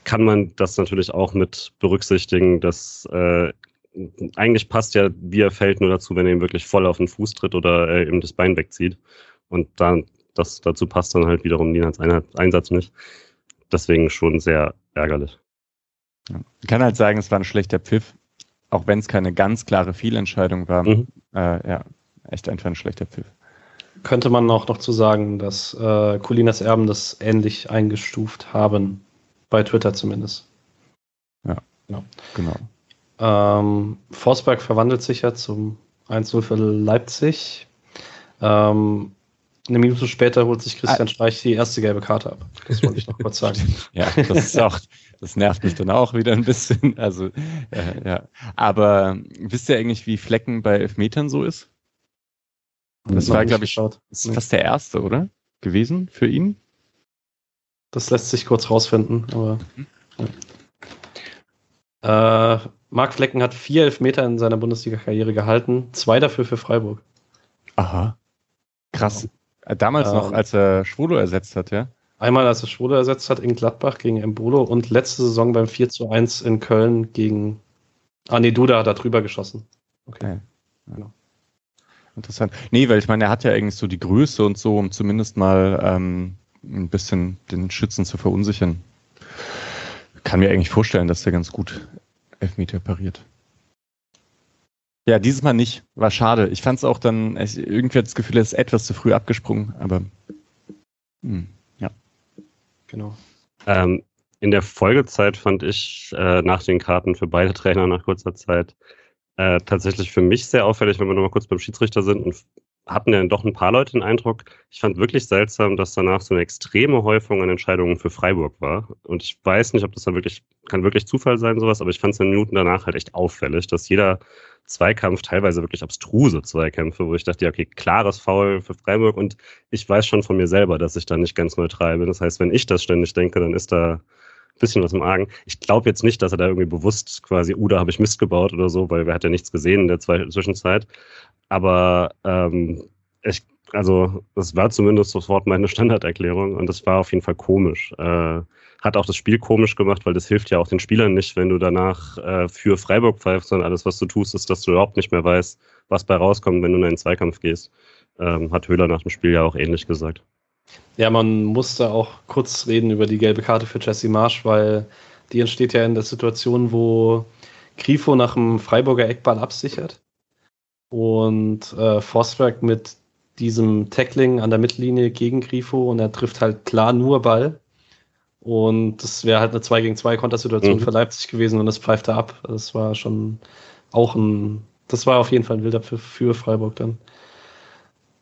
kann man das natürlich auch mit berücksichtigen, dass äh, eigentlich passt ja, wie er fällt, nur dazu, wenn er ihm wirklich voll auf den Fuß tritt oder er ihm das Bein wegzieht. Und dann das, dazu passt dann halt wiederum Lienhards Einsatz nicht. Deswegen schon sehr ärgerlich. Ja. Ich kann halt sagen, es war ein schlechter Pfiff, auch wenn es keine ganz klare Fehlentscheidung war. Mhm. Äh, ja, echt einfach ein schlechter Pfiff. Könnte man auch noch zu sagen, dass äh, Colinas Erben das ähnlich eingestuft haben, bei Twitter zumindest. Ja, genau. genau. Ähm, Forsberg verwandelt sich ja zum 1-0 für Leipzig. Ähm, eine Minute später holt sich Christian ah. Streich die erste gelbe Karte ab. Das wollte ich noch kurz sagen. ja, das ist auch, das nervt mich dann auch wieder ein bisschen. Also, äh, ja. Aber wisst ihr eigentlich, wie Flecken bei Elfmetern so ist? Das war, glaube ich, geschaut. ist fast der erste, oder? Gewesen für ihn? Das lässt sich kurz rausfinden, aber. Mhm. Ja. Äh, Marc Flecken hat vier Elfmeter in seiner Bundesliga-Karriere gehalten, zwei dafür für Freiburg. Aha. Krass. Genau. Damals ähm, noch, als er Schwolo ersetzt hat, ja? Einmal, als er Schwolo ersetzt hat in Gladbach gegen Embolo und letzte Saison beim 4 zu 1 in Köln gegen. Ah, nee, Duda hat da drüber geschossen. Okay. Ja. Genau. Interessant. Nee, weil ich meine, er hat ja eigentlich so die Größe und so, um zumindest mal ähm, ein bisschen den Schützen zu verunsichern. Kann mir eigentlich vorstellen, dass er ganz gut Elfmeter pariert. Ja, dieses Mal nicht. War schade. Ich fand es auch dann, irgendwie hat das Gefühl, er ist etwas zu früh abgesprungen, aber mh, hm, ja. Genau. Ähm, in der Folgezeit fand ich äh, nach den Karten für beide Trainer nach kurzer Zeit äh, tatsächlich für mich sehr auffällig, wenn wir nochmal kurz beim Schiedsrichter sind und hatten ja doch ein paar Leute den Eindruck, ich fand wirklich seltsam, dass danach so eine extreme Häufung an Entscheidungen für Freiburg war. Und ich weiß nicht, ob das dann wirklich, kann wirklich Zufall sein, sowas, aber ich fand es in den Minuten danach halt echt auffällig, dass jeder Zweikampf, teilweise wirklich abstruse Zweikämpfe, wo ich dachte, ja, okay, klares Foul für Freiburg und ich weiß schon von mir selber, dass ich da nicht ganz neutral bin. Das heißt, wenn ich das ständig denke, dann ist da bisschen was im Argen. Ich glaube jetzt nicht, dass er da irgendwie bewusst quasi, uh, da habe ich Mist gebaut oder so, weil wer hat ja nichts gesehen in der Zwischenzeit. Aber ähm, ich, also das war zumindest sofort meine Standarderklärung und das war auf jeden Fall komisch. Äh, hat auch das Spiel komisch gemacht, weil das hilft ja auch den Spielern nicht, wenn du danach äh, für Freiburg pfeifst, sondern alles, was du tust, ist, dass du überhaupt nicht mehr weißt, was bei rauskommt, wenn du in einen Zweikampf gehst. Ähm, hat Höhler nach dem Spiel ja auch ähnlich gesagt. Ja, man musste auch kurz reden über die gelbe Karte für Jesse Marsch, weil die entsteht ja in der Situation, wo Grifo nach dem Freiburger Eckball absichert und äh, Forstberg mit diesem Tackling an der Mittellinie gegen Grifo und er trifft halt klar nur Ball. Und das wäre halt eine 2 gegen 2 Kontersituation mhm. für Leipzig gewesen und das pfeift er ab. Das war schon auch ein, das war auf jeden Fall ein wilder für, für Freiburg dann.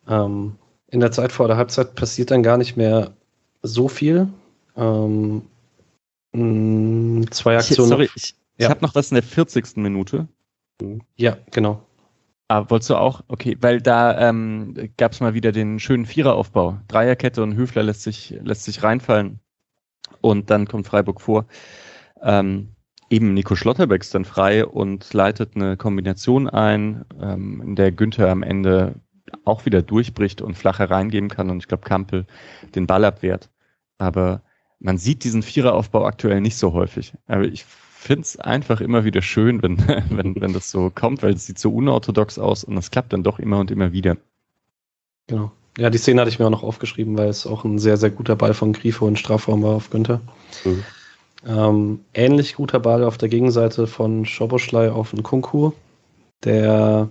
Ähm, in der Zeit vor der Halbzeit passiert dann gar nicht mehr so viel. Ähm, zwei Aktionen. Ich, sorry, ich, ja. ich habe noch was in der 40. Minute. Ja, genau. Ah, wolltest du auch? Okay, weil da ähm, gab es mal wieder den schönen Viereraufbau. Dreierkette und Höfler lässt sich, lässt sich reinfallen. Und dann kommt Freiburg vor. Ähm, eben Nico Schlotterbeck ist dann frei und leitet eine Kombination ein, ähm, in der Günther am Ende auch wieder durchbricht und flach hereingeben kann und ich glaube Kampel den Ball abwehrt. Aber man sieht diesen Viereraufbau aktuell nicht so häufig. Aber ich finde es einfach immer wieder schön, wenn, wenn, wenn das so kommt, weil es sieht so unorthodox aus und es klappt dann doch immer und immer wieder. Genau. Ja, die Szene hatte ich mir auch noch aufgeschrieben, weil es auch ein sehr, sehr guter Ball von Grifo in Strafraum war auf Günther. Mhm. Ähm, ähnlich guter Ball auf der Gegenseite von Schoboschlei auf den Kunku, der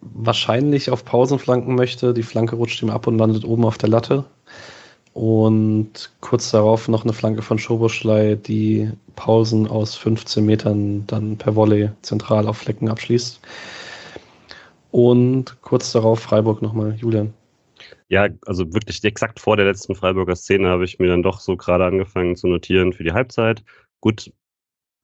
wahrscheinlich auf Pausen flanken möchte. Die Flanke rutscht ihm ab und landet oben auf der Latte. Und kurz darauf noch eine Flanke von Schoboschlei, die Pausen aus 15 Metern dann per Volley zentral auf Flecken abschließt. Und kurz darauf Freiburg nochmal, Julian. Ja, also wirklich exakt vor der letzten Freiburger Szene habe ich mir dann doch so gerade angefangen zu notieren für die Halbzeit. Gut,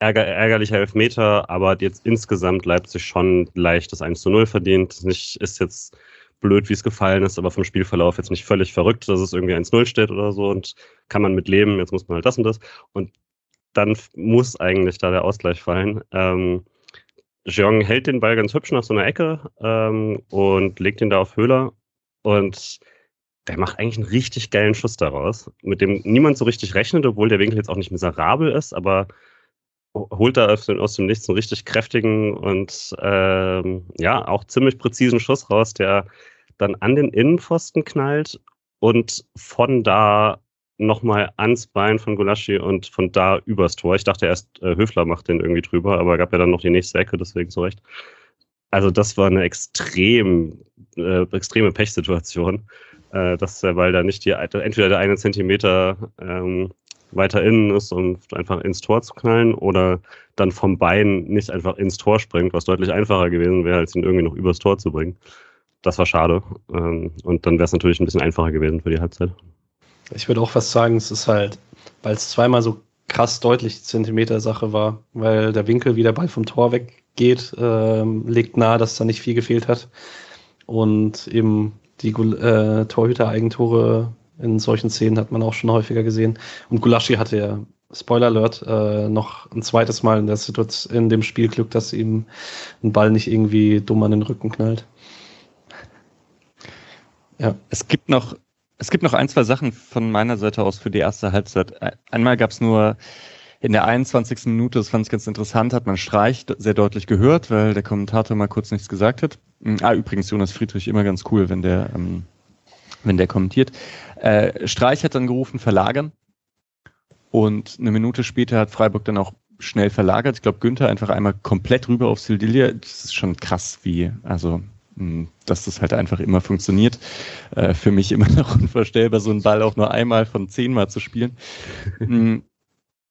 ärger, ärgerlicher Elfmeter, aber jetzt insgesamt Leipzig schon leicht das 1 zu 0 verdient. Nicht, ist jetzt blöd, wie es gefallen ist, aber vom Spielverlauf jetzt nicht völlig verrückt, dass es irgendwie 1-0 steht oder so und kann man mit leben, jetzt muss man halt das und das. Und dann muss eigentlich da der Ausgleich fallen. Ähm, Jeong hält den Ball ganz hübsch nach so einer Ecke ähm, und legt ihn da auf Höhler und der macht eigentlich einen richtig geilen Schuss daraus, mit dem niemand so richtig rechnet, obwohl der Winkel jetzt auch nicht miserabel ist, aber holt da aus dem, Nichts einen richtig kräftigen und ähm, ja, auch ziemlich präzisen Schuss raus, der dann an den Innenpfosten knallt und von da nochmal ans Bein von Gulaschi und von da übers Tor. Ich dachte erst, äh, Höfler macht den irgendwie drüber, aber gab ja dann noch die nächste Ecke, deswegen zurecht. Also das war eine extrem, äh, extreme Pechsituation, äh, dass der Ball da nicht die, entweder der eine Zentimeter ähm, weiter innen ist, um einfach ins Tor zu knallen oder dann vom Bein nicht einfach ins Tor springt, was deutlich einfacher gewesen wäre, als ihn irgendwie noch übers Tor zu bringen. Das war schade. Ähm, und dann wäre es natürlich ein bisschen einfacher gewesen für die Halbzeit. Ich würde auch was sagen, es ist halt, weil es zweimal so krass deutlich Zentimeter-Sache war, weil der Winkel, wie der Ball vom Tor weggeht, ähm, legt nahe, dass da nicht viel gefehlt hat. Und eben die äh, Torhüter-Eigentore in solchen Szenen hat man auch schon häufiger gesehen. Und Gulaschi hatte ja, Spoiler Alert, äh, noch ein zweites Mal in, der Situation, in dem Spiel Glück, dass ihm ein Ball nicht irgendwie dumm an den Rücken knallt. Ja. Es gibt noch, es gibt noch ein, zwei Sachen von meiner Seite aus für die erste Halbzeit. Einmal gab es nur in der 21. Minute, das fand ich ganz interessant, hat man Streich sehr deutlich gehört, weil der Kommentator mal kurz nichts gesagt hat. Ah, übrigens, Jonas Friedrich immer ganz cool, wenn der ähm, wenn der kommentiert. Äh, Streich hat dann gerufen, verlagern. Und eine Minute später hat Freiburg dann auch schnell verlagert. Ich glaube, Günther einfach einmal komplett rüber auf Sildilia. Das ist schon krass, wie, also, hm, dass das halt einfach immer funktioniert. Äh, für mich immer noch unvorstellbar, so einen Ball auch nur einmal von zehnmal zu spielen. Hm,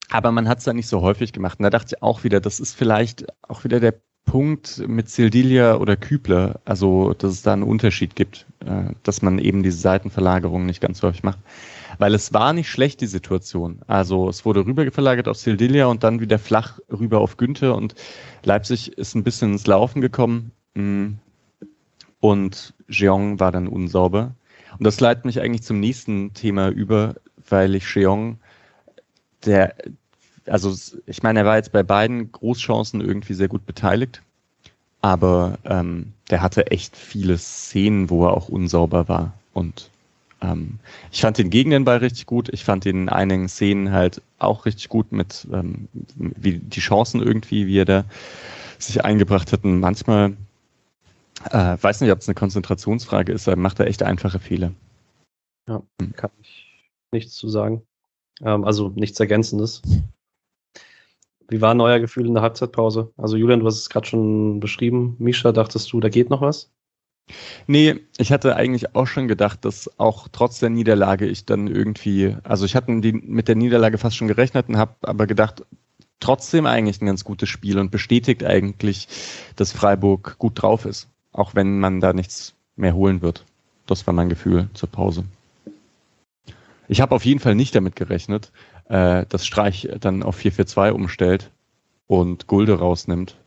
Aber man hat es dann nicht so häufig gemacht. Und da dachte ich auch wieder, das ist vielleicht auch wieder der Punkt mit Sildilia oder Kübler, also dass es da einen Unterschied gibt, äh, dass man eben diese Seitenverlagerung nicht ganz häufig macht. Weil es war nicht schlecht, die Situation. Also es wurde rüber verlagert auf Sildilia und dann wieder flach rüber auf Günther und Leipzig ist ein bisschen ins Laufen gekommen mm. und Jeong war dann unsauber. Und das leitet mich eigentlich zum nächsten Thema über, weil ich Jeong, der, also ich meine, er war jetzt bei beiden Großchancen irgendwie sehr gut beteiligt, aber ähm, der hatte echt viele Szenen, wo er auch unsauber war. Und ähm, ich fand den gegen den Ball richtig gut. Ich fand den in einigen Szenen halt auch richtig gut mit ähm, wie die Chancen irgendwie, wie er da sich eingebracht hat. Und manchmal, äh, weiß nicht, ob es eine Konzentrationsfrage ist, aber macht er echt einfache Fehler. Ja, hm. kann ich nichts zu sagen. Ähm, also nichts Ergänzendes. Wie war neuer Gefühl in der Halbzeitpause? Also Julian, du hast es gerade schon beschrieben. Misha, dachtest du, da geht noch was? Nee, ich hatte eigentlich auch schon gedacht, dass auch trotz der Niederlage ich dann irgendwie, also ich hatte mit der Niederlage fast schon gerechnet und habe aber gedacht, trotzdem eigentlich ein ganz gutes Spiel und bestätigt eigentlich, dass Freiburg gut drauf ist, auch wenn man da nichts mehr holen wird. Das war mein Gefühl zur Pause. Ich habe auf jeden Fall nicht damit gerechnet, äh, dass Streich dann auf 4-4-2 umstellt und Gulde rausnimmt.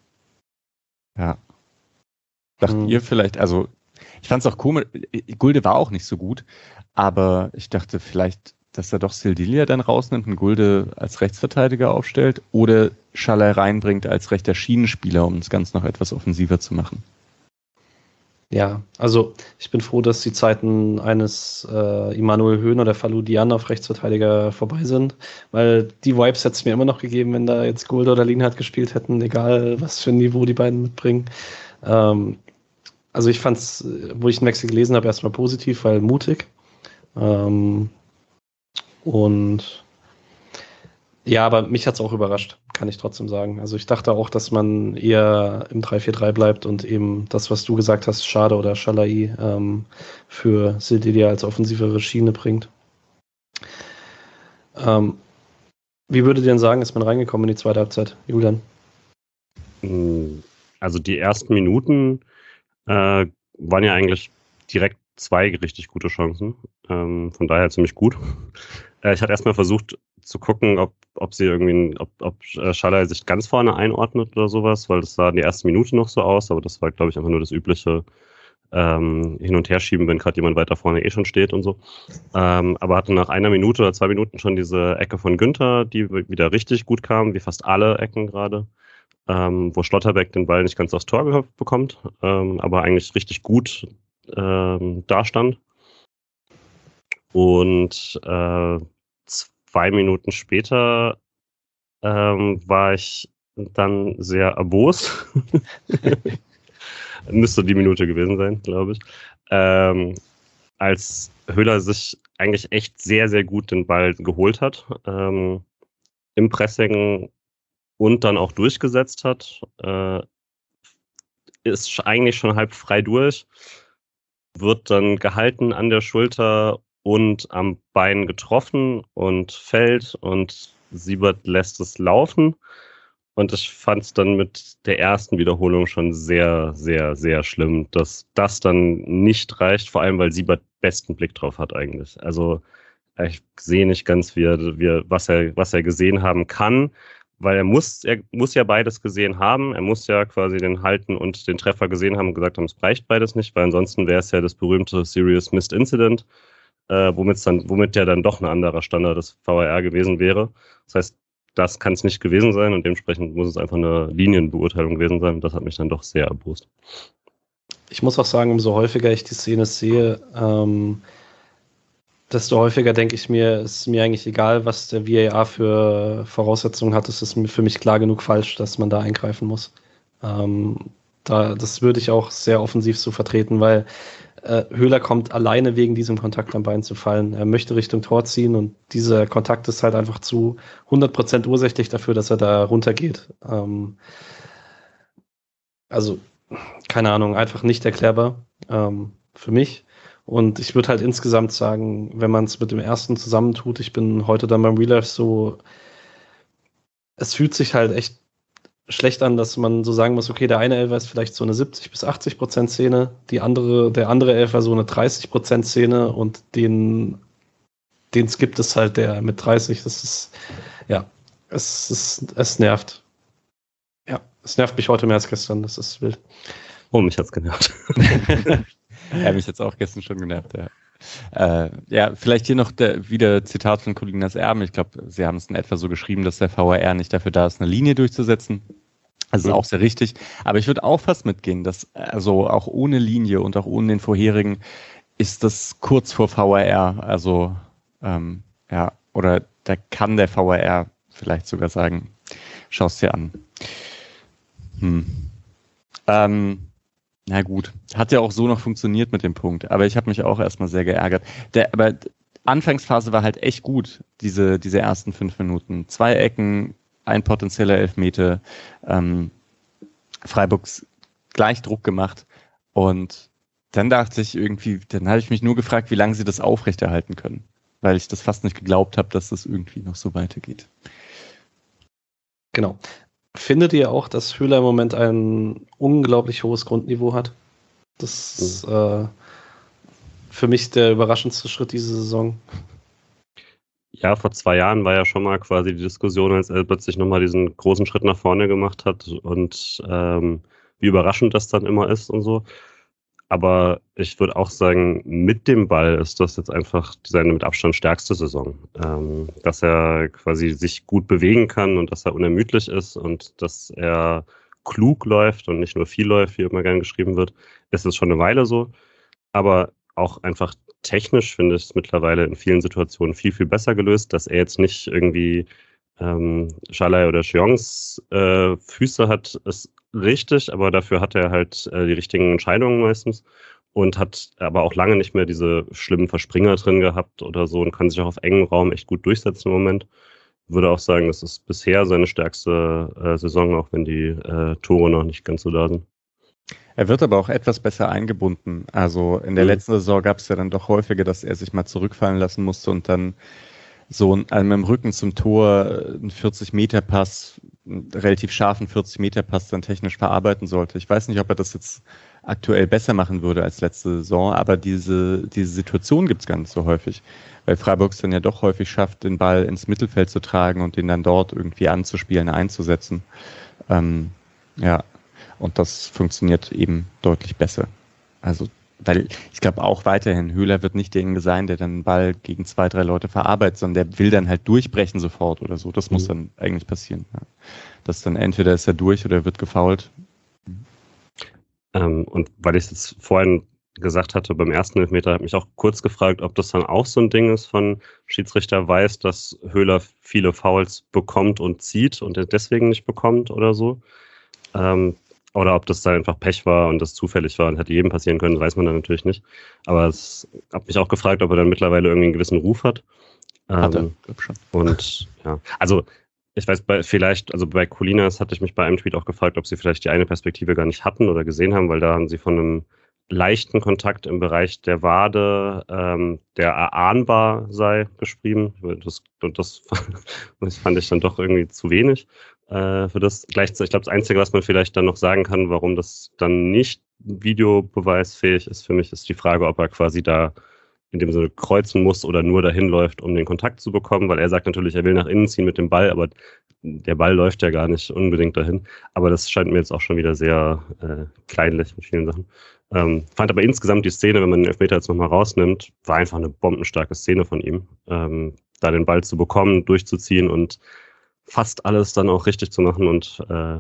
Ja. Dacht hm. ihr vielleicht, also ich fand es auch komisch, Gulde war auch nicht so gut, aber ich dachte vielleicht, dass er doch Sildilia dann rausnimmt und Gulde als Rechtsverteidiger aufstellt oder Schaller reinbringt als rechter Schienenspieler, um es ganz noch etwas offensiver zu machen. Ja, also ich bin froh, dass die Zeiten eines äh, Immanuel Höhn oder Faludian auf Rechtsverteidiger vorbei sind, weil die Vibes hätte es mir immer noch gegeben, wenn da jetzt Gold oder Lienhardt gespielt hätten, egal was für ein Niveau die beiden mitbringen. Ähm, also ich fand es, wo ich den Wechsel gelesen habe, erstmal positiv, weil mutig. Ähm, und ja, aber mich hat es auch überrascht, kann ich trotzdem sagen. Also ich dachte auch, dass man eher im 3-4-3 bleibt und eben das, was du gesagt hast, Schade oder Schalai ähm, für Sildidia als offensivere Schiene bringt. Ähm, wie würdet ihr denn sagen, ist man reingekommen in die zweite Halbzeit, Julian? Also die ersten Minuten äh, waren ja eigentlich direkt zwei richtig gute Chancen. Ähm, von daher ziemlich gut. Äh, ich hatte erstmal versucht, zu gucken, ob, ob sie irgendwie, ob, ob äh, Schaller sich ganz vorne einordnet oder sowas, weil das sah in der ersten Minute noch so aus, aber das war, glaube ich, einfach nur das übliche ähm, Hin- und Herschieben, wenn gerade jemand weiter vorne eh schon steht und so. Ähm, aber hatte nach einer Minute oder zwei Minuten schon diese Ecke von Günther, die wieder richtig gut kam, wie fast alle Ecken gerade. Ähm, wo Schlotterbeck den Ball nicht ganz aufs Tor bekommt, ähm, aber eigentlich richtig gut ähm, dastand. Und äh, zwei Minuten später ähm, war ich dann sehr erbost. Müsste die Minute gewesen sein, glaube ich. Ähm, als Höhler sich eigentlich echt sehr, sehr gut den Ball geholt hat, ähm, im Pressing und dann auch durchgesetzt hat, äh, ist eigentlich schon halb frei durch, wird dann gehalten an der Schulter und am Bein getroffen und fällt und Siebert lässt es laufen. Und ich fand es dann mit der ersten Wiederholung schon sehr, sehr, sehr schlimm, dass das dann nicht reicht, vor allem weil Siebert besten Blick drauf hat eigentlich. Also ich sehe nicht ganz, wie er, wie was, er, was er gesehen haben kann, weil er muss, er muss ja beides gesehen haben. Er muss ja quasi den Halten und den Treffer gesehen haben und gesagt haben, es reicht beides nicht, weil ansonsten wäre es ja das berühmte Serious Missed Incident äh, womit dann, womit der dann doch ein anderer Standard des VAR gewesen wäre. Das heißt, das kann es nicht gewesen sein und dementsprechend muss es einfach eine Linienbeurteilung gewesen sein. Das hat mich dann doch sehr erbost. Ich muss auch sagen, umso häufiger ich die Szene sehe, ähm, desto häufiger denke ich mir, es ist mir eigentlich egal, was der VAR für Voraussetzungen hat. Es ist für mich klar genug falsch, dass man da eingreifen muss. Ähm, da, das würde ich auch sehr offensiv so vertreten, weil äh, Höhler kommt alleine wegen diesem Kontakt am Bein zu fallen. Er möchte Richtung Tor ziehen und dieser Kontakt ist halt einfach zu 100% ursächlich dafür, dass er da runtergeht. Ähm, also, keine Ahnung, einfach nicht erklärbar ähm, für mich. Und ich würde halt insgesamt sagen, wenn man es mit dem ersten zusammentut, ich bin heute dann beim Real Life so es fühlt sich halt echt schlecht an, dass man so sagen muss, okay, der eine Elfer ist vielleicht so eine 70 bis 80 Prozent Szene, die andere, der andere Elfer so eine 30 Prozent Szene und den, den gibt es halt der mit 30. Das ist, ja, es, es, es nervt. Ja, es nervt mich heute mehr als gestern, das ist wild. Oh, mich hat's genervt. ja, mich hat's auch gestern schon genervt, ja. Äh, ja, vielleicht hier noch der, wieder Zitat von Colinas Erben. Ich glaube, Sie haben es in etwa so geschrieben, dass der VAR nicht dafür da ist, eine Linie durchzusetzen. Also auch sehr richtig. Aber ich würde auch fast mitgehen, dass also auch ohne Linie und auch ohne den vorherigen ist das kurz vor VAR. Also ähm, ja, oder da kann der VAR vielleicht sogar sagen, schau es dir an. Hm. Ähm, na gut, hat ja auch so noch funktioniert mit dem Punkt, aber ich habe mich auch erstmal sehr geärgert. Der, aber Anfangsphase war halt echt gut, diese, diese ersten fünf Minuten. Zwei Ecken, ein potenzieller Elfmeter, ähm, Freiburgs gleich Druck gemacht und dann dachte ich irgendwie, dann habe ich mich nur gefragt, wie lange sie das aufrechterhalten können, weil ich das fast nicht geglaubt habe, dass das irgendwie noch so weitergeht. Genau. Findet ihr auch, dass Höhler im Moment ein unglaublich hohes Grundniveau hat? Das ist mhm. äh, für mich der überraschendste Schritt diese Saison. Ja, vor zwei Jahren war ja schon mal quasi die Diskussion, als er plötzlich nochmal diesen großen Schritt nach vorne gemacht hat und ähm, wie überraschend das dann immer ist und so. Aber ich würde auch sagen, mit dem Ball ist das jetzt einfach seine mit Abstand stärkste Saison. Ähm, dass er quasi sich gut bewegen kann und dass er unermüdlich ist und dass er klug läuft und nicht nur viel läuft, wie immer gern geschrieben wird, ist es schon eine Weile so. Aber auch einfach technisch finde ich es mittlerweile in vielen Situationen viel, viel besser gelöst, dass er jetzt nicht irgendwie ähm, Schalai oder Chiongs äh, Füße hat, ist richtig, aber dafür hat er halt äh, die richtigen Entscheidungen meistens und hat aber auch lange nicht mehr diese schlimmen Verspringer drin gehabt oder so und kann sich auch auf engem Raum echt gut durchsetzen im Moment. Würde auch sagen, das ist bisher seine stärkste äh, Saison, auch wenn die äh, Tore noch nicht ganz so da sind. Er wird aber auch etwas besser eingebunden. Also in der mhm. letzten Saison gab es ja dann doch häufiger, dass er sich mal zurückfallen lassen musste und dann so ein, dem Rücken zum Tor äh, ein 40-Meter-Pass, relativ scharfen 40-Meter-Pass dann technisch verarbeiten sollte. Ich weiß nicht, ob er das jetzt aktuell besser machen würde als letzte Saison, aber diese, diese Situation gibt es gar nicht so häufig, weil Freiburg es dann ja doch häufig schafft, den Ball ins Mittelfeld zu tragen und den dann dort irgendwie anzuspielen, einzusetzen. Ähm, ja, und das funktioniert eben deutlich besser. Also weil ich glaube auch weiterhin, Höhler wird nicht derjenige sein, der dann einen Ball gegen zwei, drei Leute verarbeitet, sondern der will dann halt durchbrechen sofort oder so. Das mhm. muss dann eigentlich passieren. Ja. Das dann entweder ist er durch oder er wird gefault. Ähm, und weil ich es vorhin gesagt hatte, beim ersten Elfmeter habe ich mich auch kurz gefragt, ob das dann auch so ein Ding ist von Schiedsrichter weiß, dass Höhler viele Fouls bekommt und zieht und er deswegen nicht bekommt oder so. Ähm, oder ob das dann einfach Pech war und das zufällig war und hätte jedem passieren können, weiß man dann natürlich nicht. Aber es hat mich auch gefragt, ob er dann mittlerweile irgendwie einen gewissen Ruf hat. Hat ähm, er, schon. Und ja, also ich weiß, bei, vielleicht, also bei Colinas hatte ich mich bei einem Tweet auch gefragt, ob sie vielleicht die eine Perspektive gar nicht hatten oder gesehen haben, weil da haben sie von einem leichten Kontakt im Bereich der Wade, ähm, der erahnbar sei, geschrieben. Das, das, das fand ich dann doch irgendwie zu wenig äh, für das. Gleichzeitig, ich glaube, das Einzige, was man vielleicht dann noch sagen kann, warum das dann nicht videobeweisfähig ist für mich, ist die Frage, ob er quasi da in dem Sinne kreuzen muss oder nur dahin läuft, um den Kontakt zu bekommen, weil er sagt natürlich, er will nach innen ziehen mit dem Ball, aber der Ball läuft ja gar nicht unbedingt dahin. Aber das scheint mir jetzt auch schon wieder sehr äh, kleinlich mit vielen Sachen. Ähm, fand aber insgesamt die Szene, wenn man den Elfmeter jetzt nochmal rausnimmt, war einfach eine bombenstarke Szene von ihm. Ähm, da den Ball zu bekommen, durchzuziehen und fast alles dann auch richtig zu machen. Und äh,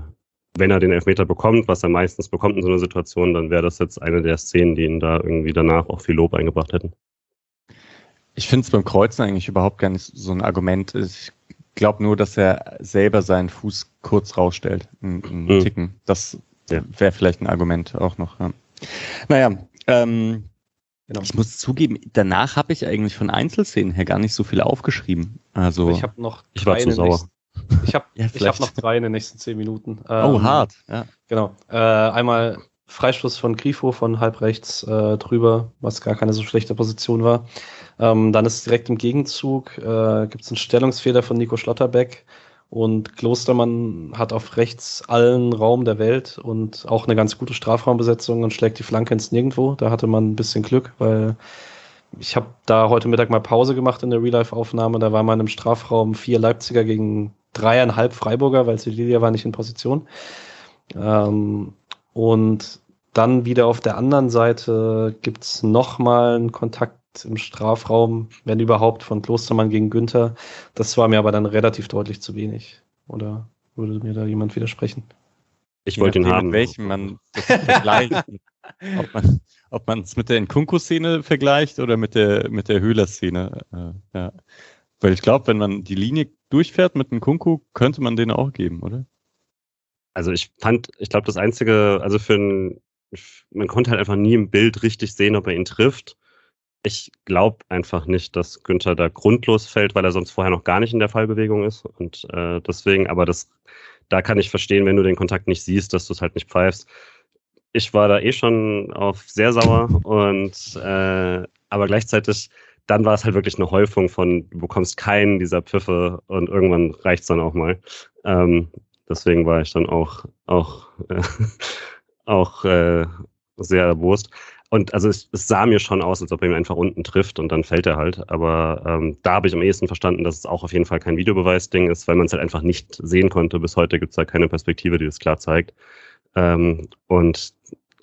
wenn er den Elfmeter bekommt, was er meistens bekommt in so einer Situation, dann wäre das jetzt eine der Szenen, die ihn da irgendwie danach auch viel Lob eingebracht hätten. Ich finde es beim Kreuzen eigentlich überhaupt gar nicht so ein Argument. Ich glaube nur, dass er selber seinen Fuß kurz rausstellt, einen, mhm. Ticken. Das ja. wäre vielleicht ein Argument auch noch. Ja. Naja, ähm, genau. ich muss zugeben, danach habe ich eigentlich von Einzelszenen her gar nicht so viel aufgeschrieben. Also ich habe noch ich war zu sauer. Ich habe ja, hab noch drei in den nächsten zehn Minuten. Oh, ähm, oh, hart. Ja. Genau. Äh, einmal Freistoß von Grifo von halb rechts äh, drüber, was gar keine so schlechte Position war. Ähm, dann ist direkt im Gegenzug, äh, gibt es einen Stellungsfehler von Nico Schlotterbeck Und Klostermann hat auf rechts allen Raum der Welt und auch eine ganz gute Strafraumbesetzung und schlägt die Flanke ins Nirgendwo. Da hatte man ein bisschen Glück, weil ich habe da heute Mittag mal Pause gemacht in der Real-Life-Aufnahme. Da war man im Strafraum vier Leipziger gegen dreieinhalb Freiburger, weil Cecilia war nicht in Position. Ähm, und dann wieder auf der anderen Seite gibt's nochmal einen Kontakt im Strafraum, wenn überhaupt, von Klostermann gegen Günther. Das war mir aber dann relativ deutlich zu wenig. Oder würde mir da jemand widersprechen? Ich wollte ihn haben. Mit welchem man das vergleicht. ob man ob man es mit der Nkunku-Szene vergleicht oder mit der mit der Höhler-Szene. Äh, ja. Weil ich glaube, wenn man die Linie durchfährt mit Nkunku, könnte man den auch geben, oder? Also ich fand, ich glaube, das einzige, also für ein, man konnte halt einfach nie im Bild richtig sehen, ob er ihn trifft. Ich glaube einfach nicht, dass Günther da grundlos fällt, weil er sonst vorher noch gar nicht in der Fallbewegung ist. Und äh, deswegen, aber das, da kann ich verstehen, wenn du den Kontakt nicht siehst, dass du es halt nicht pfeifst. Ich war da eh schon auf sehr sauer und äh, aber gleichzeitig dann war es halt wirklich eine Häufung von, du bekommst keinen dieser Pfiffe und irgendwann reicht es dann auch mal. Ähm, deswegen war ich dann auch, auch, äh, auch äh, sehr erbost. Und also es, es, sah mir schon aus, als ob er ihn einfach unten trifft und dann fällt er halt. Aber ähm, da habe ich am ehesten verstanden, dass es auch auf jeden Fall kein Videobeweisding ist, weil man es halt einfach nicht sehen konnte. Bis heute gibt es da keine Perspektive, die das klar zeigt. Ähm, und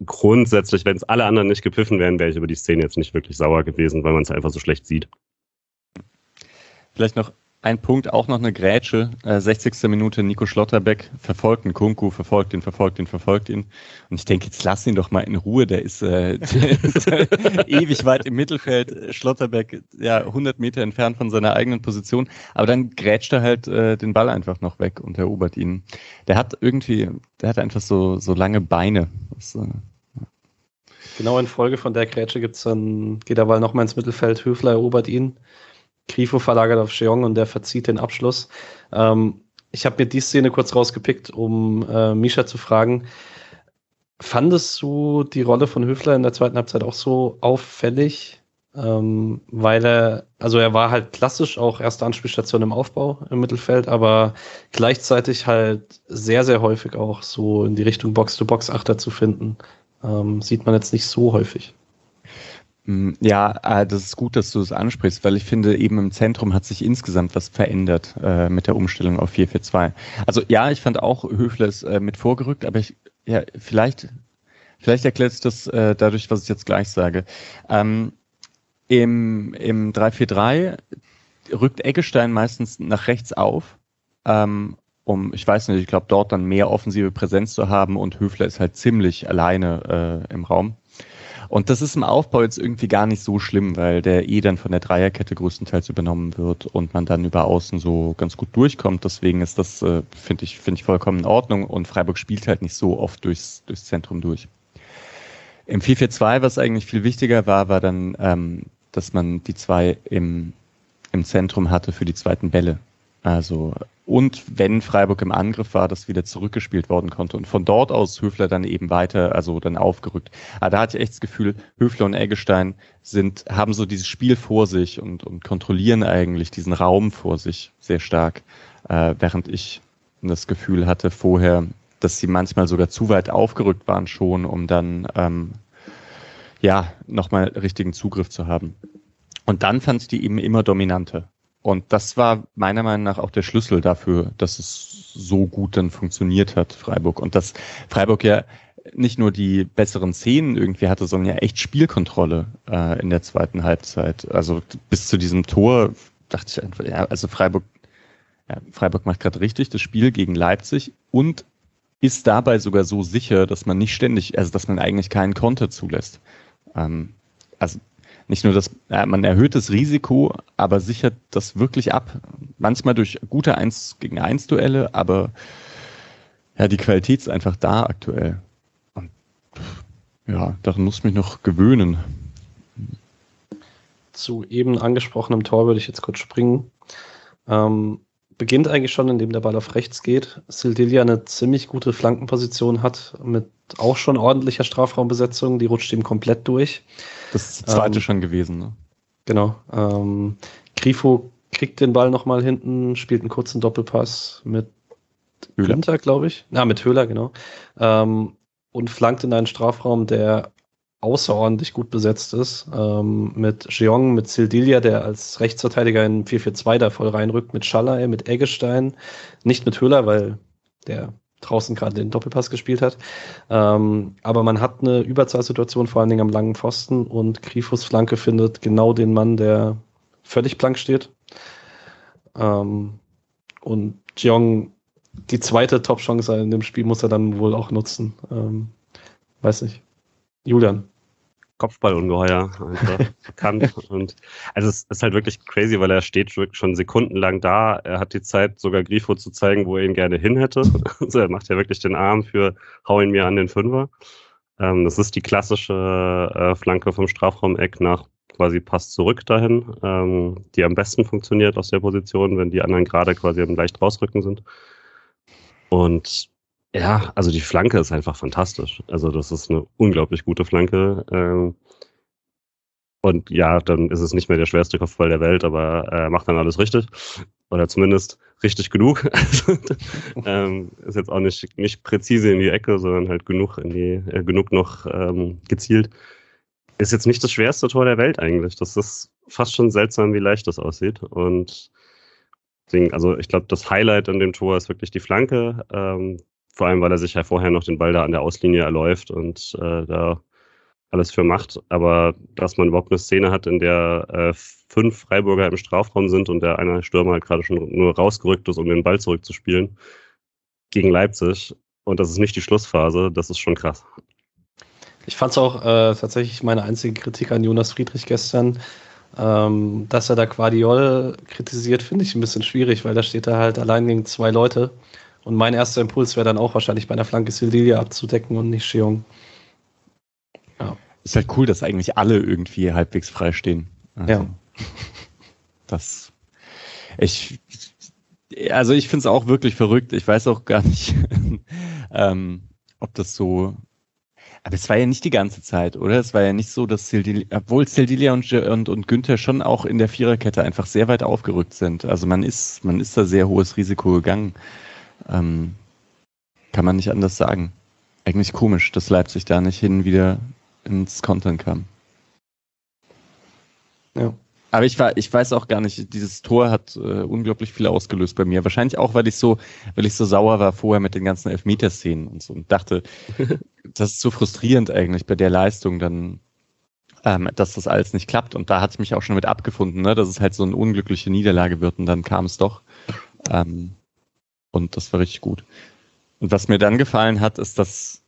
grundsätzlich, wenn es alle anderen nicht gepfiffen wären, wäre ich über die Szene jetzt nicht wirklich sauer gewesen, weil man es einfach so schlecht sieht. Vielleicht noch ein Punkt, auch noch eine Grätsche. Äh, 60. Minute, Nico Schlotterbeck verfolgt einen Kunku, verfolgt ihn, verfolgt ihn, verfolgt ihn. Und ich denke, jetzt lass ihn doch mal in Ruhe. Der ist, äh, der ist ewig weit im Mittelfeld. Schlotterbeck, ja, 100 Meter entfernt von seiner eigenen Position. Aber dann grätscht er halt äh, den Ball einfach noch weg und erobert ihn. Der hat irgendwie, der hat einfach so, so lange Beine. Das, äh, Genau in Folge von der Grätsche gibt's dann, geht der Ball nochmal ins Mittelfeld, Höfler erobert ihn. Grifo verlagert auf Cheong und der verzieht den Abschluss. Ähm, ich habe mir die Szene kurz rausgepickt, um äh, Misha zu fragen. Fandest du die Rolle von Höfler in der zweiten Halbzeit auch so auffällig? Ähm, weil er, also er war halt klassisch auch erste Anspielstation im Aufbau im Mittelfeld, aber gleichzeitig halt sehr, sehr häufig auch so in die Richtung Box-to-Box-Achter zu finden. Ähm, sieht man jetzt nicht so häufig. Mm, ja, äh, das ist gut, dass du das ansprichst, weil ich finde, eben im Zentrum hat sich insgesamt was verändert äh, mit der Umstellung auf 4-4-2. Also ja, ich fand auch Höfler ist äh, mit vorgerückt, aber ich, ja, vielleicht, vielleicht erklärt sich das äh, dadurch, was ich jetzt gleich sage. Ähm, Im im 3-4-3 rückt Eggestein meistens nach rechts auf, ähm, um, ich weiß nicht, ich glaube, dort dann mehr offensive Präsenz zu haben und Höfler ist halt ziemlich alleine äh, im Raum. Und das ist im Aufbau jetzt irgendwie gar nicht so schlimm, weil der eh dann von der Dreierkette größtenteils übernommen wird und man dann über außen so ganz gut durchkommt. Deswegen ist das, äh, finde ich, finde ich vollkommen in Ordnung und Freiburg spielt halt nicht so oft durchs, durchs Zentrum durch. Im 4-4-2, was eigentlich viel wichtiger war, war dann, ähm, dass man die zwei im, im Zentrum hatte für die zweiten Bälle. Also und wenn Freiburg im Angriff war, das wieder zurückgespielt worden konnte und von dort aus Höfler dann eben weiter, also dann aufgerückt. Aber da hatte ich echt das Gefühl, Höfler und Eggestein sind, haben so dieses Spiel vor sich und, und kontrollieren eigentlich diesen Raum vor sich sehr stark, äh, während ich das Gefühl hatte vorher, dass sie manchmal sogar zu weit aufgerückt waren schon, um dann ähm, ja nochmal richtigen Zugriff zu haben. Und dann fand ich die eben immer dominanter. Und das war meiner Meinung nach auch der Schlüssel dafür, dass es so gut dann funktioniert hat, Freiburg. Und dass Freiburg ja nicht nur die besseren Szenen irgendwie hatte, sondern ja echt Spielkontrolle äh, in der zweiten Halbzeit. Also bis zu diesem Tor dachte ich einfach, ja, also Freiburg, ja, Freiburg macht gerade richtig das Spiel gegen Leipzig und ist dabei sogar so sicher, dass man nicht ständig, also dass man eigentlich keinen Konter zulässt. Ähm, also nicht nur das, äh, man erhöht das Risiko, aber sichert das wirklich ab. Manchmal durch gute 1 gegen 1 Duelle, aber ja, die Qualität ist einfach da aktuell. Und ja, daran muss ich mich noch gewöhnen. Zu eben angesprochenem Tor würde ich jetzt kurz springen. Ähm, beginnt eigentlich schon, indem der Ball auf rechts geht. Sildilia eine ziemlich gute Flankenposition hat, mit auch schon ordentlicher Strafraumbesetzung. Die rutscht ihm komplett durch. Das zweite ähm, schon gewesen, ne? Genau. Ähm, Grifo kriegt den Ball nochmal hinten, spielt einen kurzen Doppelpass mit Höhler. Glaube ich. Na, mit Höhler, genau. Ähm, und flankt in einen Strafraum, der außerordentlich gut besetzt ist. Ähm, mit Jeong, mit Sildilia, der als Rechtsverteidiger in 4-4-2 da voll reinrückt, mit Schallei, mit Eggestein, nicht mit Höhler, weil der draußen gerade den Doppelpass gespielt hat. Ähm, aber man hat eine Überzahlsituation, vor allen Dingen am langen Pfosten und Grifus Flanke findet genau den Mann, der völlig blank steht. Ähm, und Jeong, die zweite Top-Chance in dem Spiel muss er dann wohl auch nutzen. Ähm, weiß nicht. Julian. Kopfballungeheuer einfach bekannt. Und also es ist halt wirklich crazy, weil er steht schon sekundenlang da. Er hat die Zeit, sogar Grifo zu zeigen, wo er ihn gerne hin hätte. Also er macht ja wirklich den Arm für hau ihn mir an den Fünfer. Ähm, das ist die klassische äh, Flanke vom Strafraumeck nach quasi Pass zurück dahin, ähm, die am besten funktioniert aus der Position, wenn die anderen gerade quasi leicht rausrücken sind. Und ja, also die Flanke ist einfach fantastisch. Also das ist eine unglaublich gute Flanke. Ähm, und ja, dann ist es nicht mehr der schwerste Kopfball der Welt, aber er äh, macht dann alles richtig. Oder zumindest richtig genug. ähm, ist jetzt auch nicht, nicht präzise in die Ecke, sondern halt genug in die, äh, genug noch ähm, gezielt. Ist jetzt nicht das schwerste Tor der Welt eigentlich. Das ist fast schon seltsam, wie leicht das aussieht. Und deswegen, also ich glaube, das Highlight an dem Tor ist wirklich die Flanke. Vor allem, weil er sich ja vorher noch den Ball da an der Auslinie erläuft und äh, da alles für macht. Aber dass man überhaupt eine Szene hat, in der äh, fünf Freiburger im Strafraum sind und der eine Stürmer halt gerade schon nur rausgerückt ist, um den Ball zurückzuspielen gegen Leipzig. Und das ist nicht die Schlussphase, das ist schon krass. Ich fand es auch äh, tatsächlich meine einzige Kritik an Jonas Friedrich gestern. Ähm, dass er da Quadiol kritisiert, finde ich ein bisschen schwierig, weil da steht er halt allein gegen zwei Leute. Und mein erster Impuls wäre dann auch wahrscheinlich bei einer Flanke Sildilia abzudecken und nicht Cheong. Ja. Ist halt cool, dass eigentlich alle irgendwie halbwegs frei stehen. Also, ja. Das. Ich. Also ich finde es auch wirklich verrückt. Ich weiß auch gar nicht, ähm, ob das so. Aber es war ja nicht die ganze Zeit, oder? Es war ja nicht so, dass Sildilia, obwohl Sildilia und, und, und Günther schon auch in der Viererkette einfach sehr weit aufgerückt sind. Also man ist, man ist da sehr hohes Risiko gegangen. Ähm, kann man nicht anders sagen. Eigentlich komisch, dass Leipzig da nicht hin wieder ins Kontern kam. Ja. Aber ich war, ich weiß auch gar nicht, dieses Tor hat äh, unglaublich viel ausgelöst bei mir. Wahrscheinlich auch, weil ich so, weil ich so sauer war vorher mit den ganzen Elfmeterszenen und so und dachte, das ist so frustrierend eigentlich bei der Leistung dann, ähm, dass das alles nicht klappt. Und da hatte ich mich auch schon mit abgefunden, ne, dass es halt so eine unglückliche Niederlage wird und dann kam es doch. Ähm, und das war richtig gut. Und was mir dann gefallen hat, ist, dass,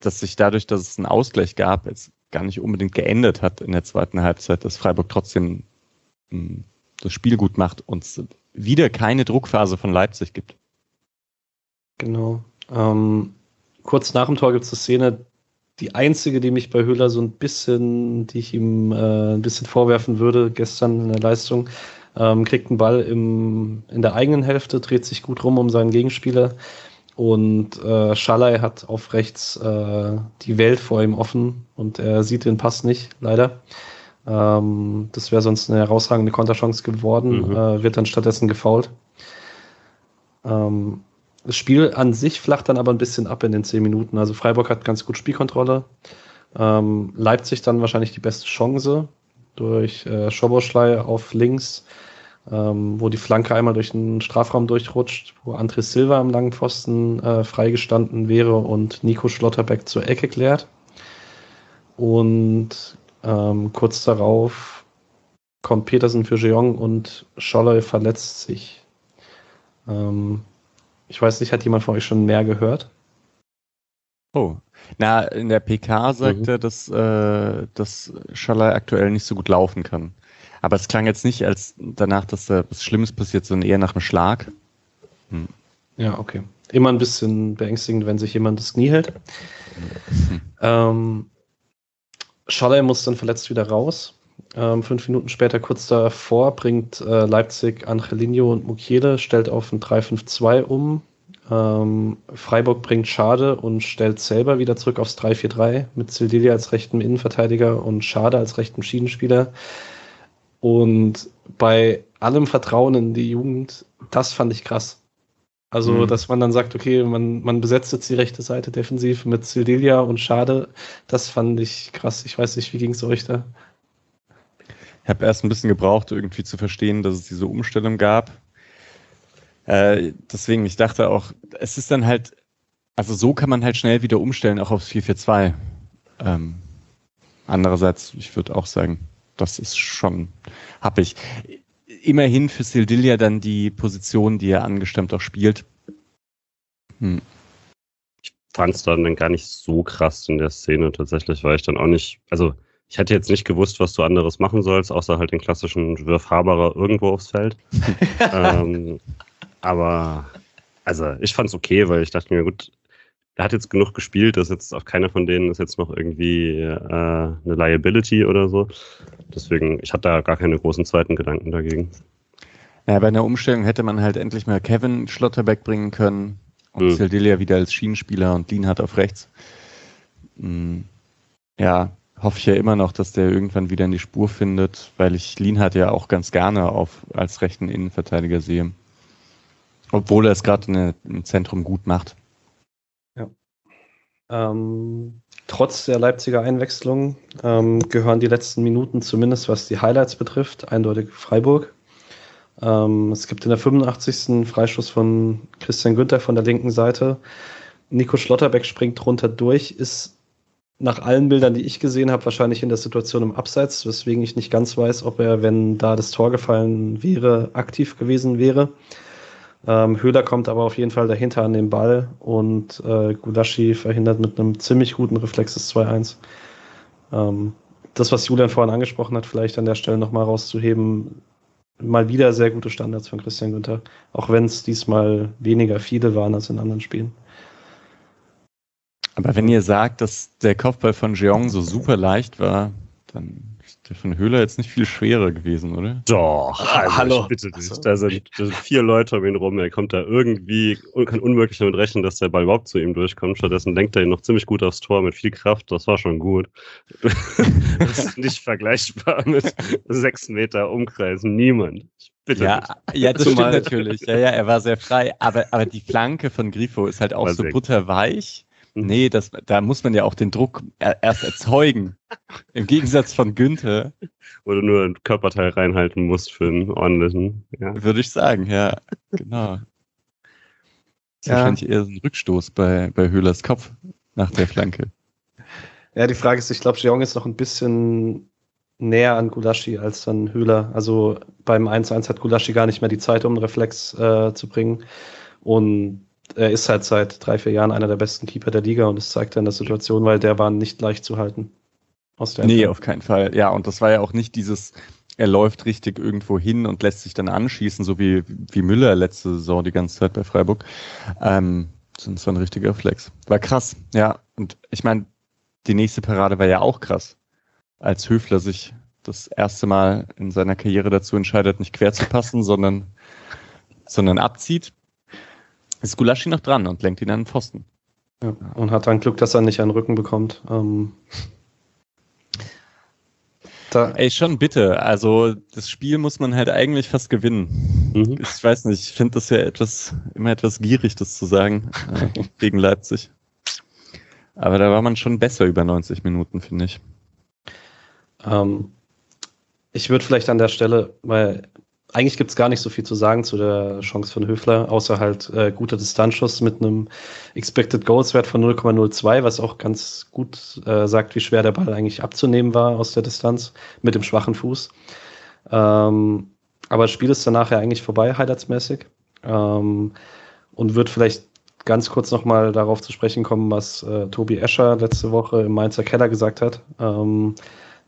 dass sich dadurch, dass es einen Ausgleich gab, jetzt gar nicht unbedingt geändert hat in der zweiten Halbzeit, dass Freiburg trotzdem hm, das Spiel gut macht und es wieder keine Druckphase von Leipzig gibt. Genau. Ähm, kurz nach dem Tor gibt es eine Szene, die einzige, die mich bei Höhler so ein bisschen, die ich ihm äh, ein bisschen vorwerfen würde, gestern in der Leistung, ähm, kriegt einen Ball im, in der eigenen Hälfte, dreht sich gut rum um seinen Gegenspieler und äh, Schalay hat auf rechts äh, die Welt vor ihm offen und er sieht den Pass nicht, leider. Ähm, das wäre sonst eine herausragende Konterchance geworden, mhm. äh, wird dann stattdessen gefault. Ähm, das Spiel an sich flacht dann aber ein bisschen ab in den zehn Minuten. Also Freiburg hat ganz gut Spielkontrolle. Ähm, Leipzig dann wahrscheinlich die beste Chance durch äh, Schoboschlei auf links, ähm, wo die Flanke einmal durch den Strafraum durchrutscht, wo André Silva am langen Pfosten äh, freigestanden wäre und Nico Schlotterbeck zur Ecke klärt. Und ähm, kurz darauf kommt Petersen für Jeong und Scholle verletzt sich. Ähm, ich weiß nicht, hat jemand von euch schon mehr gehört? Oh, na, in der PK sagt mhm. er, dass, äh, dass Schalai aktuell nicht so gut laufen kann. Aber es klang jetzt nicht als danach, dass da was Schlimmes passiert, sondern eher nach einem Schlag. Hm. Ja, okay. Immer ein bisschen beängstigend, wenn sich jemand das Knie hält. Mhm. Ähm, Schalay muss dann verletzt wieder raus. Ähm, fünf Minuten später, kurz davor, bringt äh, Leipzig Angelino und Mukiele, stellt auf ein 3-5-2 um. Ähm, Freiburg bringt Schade und stellt selber wieder zurück aufs 3-4-3 mit Sildilia als rechten Innenverteidiger und Schade als rechten Schienenspieler. Und bei allem Vertrauen in die Jugend, das fand ich krass. Also, mhm. dass man dann sagt, okay, man, man besetzt jetzt die rechte Seite defensiv mit Sildilia und Schade, das fand ich krass. Ich weiß nicht, wie ging es euch da? Ich habe erst ein bisschen gebraucht, irgendwie zu verstehen, dass es diese Umstellung gab. Äh, deswegen, ich dachte auch, es ist dann halt, also so kann man halt schnell wieder umstellen, auch aufs 442. Ähm, andererseits, ich würde auch sagen, das ist schon happig. Immerhin für Sildilia dann die Position, die er angestemmt auch spielt. Hm. Ich fand es dann gar nicht so krass in der Szene tatsächlich, weil ich dann auch nicht, also ich hätte jetzt nicht gewusst, was du anderes machen sollst, außer halt den klassischen Wirf Haberer irgendwo aufs Feld. ähm, aber also ich fand es okay, weil ich dachte mir, gut, er hat jetzt genug gespielt, dass jetzt auch keiner von denen ist jetzt noch irgendwie äh, eine Liability oder so. Deswegen, ich hatte da gar keine großen zweiten Gedanken dagegen. Ja, bei einer Umstellung hätte man halt endlich mal Kevin Schlotterbeck bringen können und hm. Sildilia wieder als Schienenspieler und Lean hat auf rechts. Hm, ja, hoffe ich ja immer noch, dass der irgendwann wieder in die Spur findet, weil ich Lean hat ja auch ganz gerne auf, als rechten Innenverteidiger sehe. Obwohl er es gerade im Zentrum gut macht. Ähm, trotz der Leipziger Einwechslung ähm, gehören die letzten Minuten, zumindest was die Highlights betrifft, eindeutig Freiburg. Ähm, es gibt in der 85. Freischuss von Christian Günther von der linken Seite. Nico Schlotterbeck springt runter durch, ist nach allen Bildern, die ich gesehen habe, wahrscheinlich in der Situation im Abseits, weswegen ich nicht ganz weiß, ob er, wenn da das Tor gefallen wäre, aktiv gewesen wäre. Ähm, Höhler kommt aber auf jeden Fall dahinter an den Ball und äh, Gulaschi verhindert mit einem ziemlich guten Reflex das 2-1. Ähm, das, was Julian vorhin angesprochen hat, vielleicht an der Stelle nochmal rauszuheben, mal wieder sehr gute Standards von Christian Günther, auch wenn es diesmal weniger viele waren als in anderen Spielen. Aber wenn ihr sagt, dass der Kopfball von Jeong so super leicht war, dann der von Höhler jetzt nicht viel schwerer gewesen, oder? Doch, also Hallo. bitte dich. Also. Da, sind, da sind vier Leute um ihn rum. Er kommt da irgendwie, kann unmöglich damit rechnen, dass der Ball überhaupt zu ihm durchkommt. Stattdessen lenkt er ihn noch ziemlich gut aufs Tor mit viel Kraft. Das war schon gut. das ist nicht vergleichbar mit sechs Meter Umkreis. Niemand. Bitte. Ja, ja das stimmt natürlich. Ja, ja, er war sehr frei. Aber, aber die Flanke von Grifo ist halt auch war so butterweich. Mhm. Nee, das, da muss man ja auch den Druck erst erzeugen. Im Gegensatz von Günther. Wo du nur ein Körperteil reinhalten musst für einen ordentlichen. Ja. Würde ich sagen, ja. Genau. Das ist ja. wahrscheinlich eher so ein Rückstoß bei, bei Höhlers Kopf nach der Flanke. Ja, die Frage ist, ich glaube, Jeong ist noch ein bisschen näher an Gulaschi als dann Höhler. Also beim 1-1 hat Gulaschi gar nicht mehr die Zeit, um einen Reflex äh, zu bringen. Und er ist halt seit drei, vier Jahren einer der besten Keeper der Liga und das zeigt in der Situation, weil der war nicht leicht zu halten. Aus der nee, auf keinen Fall. Ja, und das war ja auch nicht dieses, er läuft richtig irgendwo hin und lässt sich dann anschießen, so wie, wie Müller letzte Saison die ganze Zeit bei Freiburg. Ähm, das war ein richtiger Flex. War krass, ja. Und ich meine, die nächste Parade war ja auch krass. Als Höfler sich das erste Mal in seiner Karriere dazu entscheidet, nicht quer zu passen, sondern, sondern abzieht ist Gulaschi noch dran und lenkt ihn an den Pfosten. Ja, und hat dann Glück, dass er nicht einen Rücken bekommt. Ähm. Ey, schon bitte. Also das Spiel muss man halt eigentlich fast gewinnen. Mhm. Ich weiß nicht, ich finde das ja etwas, immer etwas gierig, das zu sagen, äh, gegen Leipzig. Aber da war man schon besser über 90 Minuten, finde ich. Ähm, ich würde vielleicht an der Stelle, weil eigentlich gibt es gar nicht so viel zu sagen zu der Chance von Höfler, außer halt äh, guter Distanzschuss mit einem Expected Goals Wert von 0,02, was auch ganz gut äh, sagt, wie schwer der Ball eigentlich abzunehmen war aus der Distanz mit dem schwachen Fuß. Ähm, aber das Spiel ist danach ja eigentlich vorbei, highlightsmäßig. Ähm, und wird vielleicht ganz kurz nochmal darauf zu sprechen kommen, was äh, Tobi Escher letzte Woche im Mainzer Keller gesagt hat. Ähm,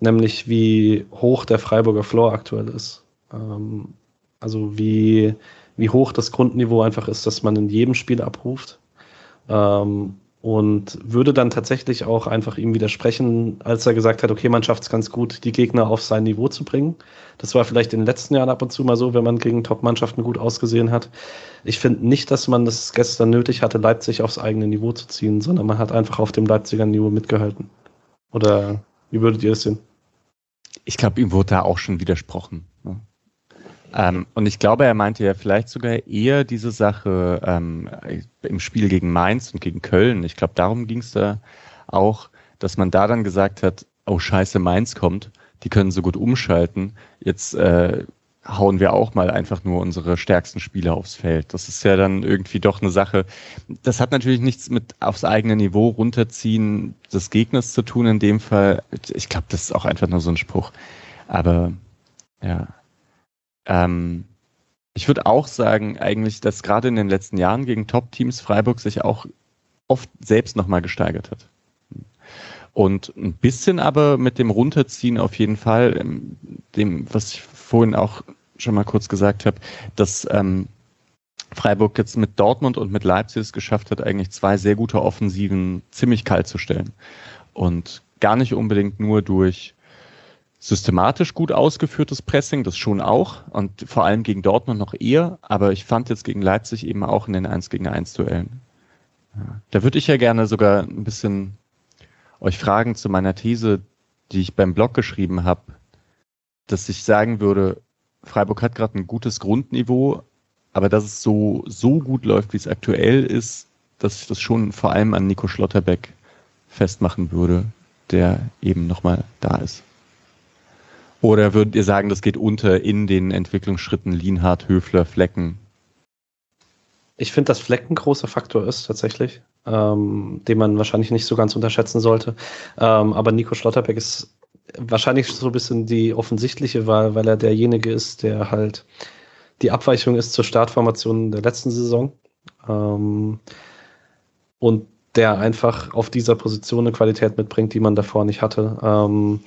nämlich wie hoch der Freiburger Floor aktuell ist. Ähm, also wie, wie hoch das Grundniveau einfach ist, dass man in jedem Spiel abruft. Ähm, und würde dann tatsächlich auch einfach ihm widersprechen, als er gesagt hat, okay, man schafft es ganz gut, die Gegner auf sein Niveau zu bringen. Das war vielleicht in den letzten Jahren ab und zu mal so, wenn man gegen Top-Mannschaften gut ausgesehen hat. Ich finde nicht, dass man das gestern nötig hatte, Leipzig aufs eigene Niveau zu ziehen, sondern man hat einfach auf dem Leipziger Niveau mitgehalten. Oder wie würdet ihr es sehen? Ich glaube, ihm wurde da auch schon widersprochen. Ähm, und ich glaube, er meinte ja vielleicht sogar eher diese Sache ähm, im Spiel gegen Mainz und gegen Köln. Ich glaube, darum ging es da auch, dass man da dann gesagt hat, oh scheiße, Mainz kommt, die können so gut umschalten. Jetzt äh, hauen wir auch mal einfach nur unsere stärksten Spieler aufs Feld. Das ist ja dann irgendwie doch eine Sache. Das hat natürlich nichts mit aufs eigene Niveau runterziehen des Gegners zu tun in dem Fall. Ich glaube, das ist auch einfach nur so ein Spruch. Aber ja. Ähm, ich würde auch sagen, eigentlich, dass gerade in den letzten Jahren gegen Top-Teams Freiburg sich auch oft selbst nochmal gesteigert hat. Und ein bisschen aber mit dem Runterziehen auf jeden Fall, ähm, dem, was ich vorhin auch schon mal kurz gesagt habe, dass ähm, Freiburg jetzt mit Dortmund und mit Leipzig es geschafft hat, eigentlich zwei sehr gute Offensiven ziemlich kalt zu stellen. Und gar nicht unbedingt nur durch systematisch gut ausgeführtes Pressing, das schon auch und vor allem gegen Dortmund noch eher, aber ich fand jetzt gegen Leipzig eben auch in den 1 gegen 1 Duellen. Da würde ich ja gerne sogar ein bisschen euch fragen zu meiner These, die ich beim Blog geschrieben habe, dass ich sagen würde, Freiburg hat gerade ein gutes Grundniveau, aber dass es so, so gut läuft, wie es aktuell ist, dass ich das schon vor allem an Nico Schlotterbeck festmachen würde, der eben nochmal da ist. Oder würdet ihr sagen, das geht unter in den Entwicklungsschritten Lienhardt, Höfler, Flecken? Ich finde, dass Flecken ein großer Faktor ist tatsächlich, ähm, den man wahrscheinlich nicht so ganz unterschätzen sollte. Ähm, aber Nico Schlotterbeck ist wahrscheinlich so ein bisschen die offensichtliche Wahl, weil er derjenige ist, der halt die Abweichung ist zur Startformation der letzten Saison. Ähm, und der einfach auf dieser Position eine Qualität mitbringt, die man davor nicht hatte. Ähm,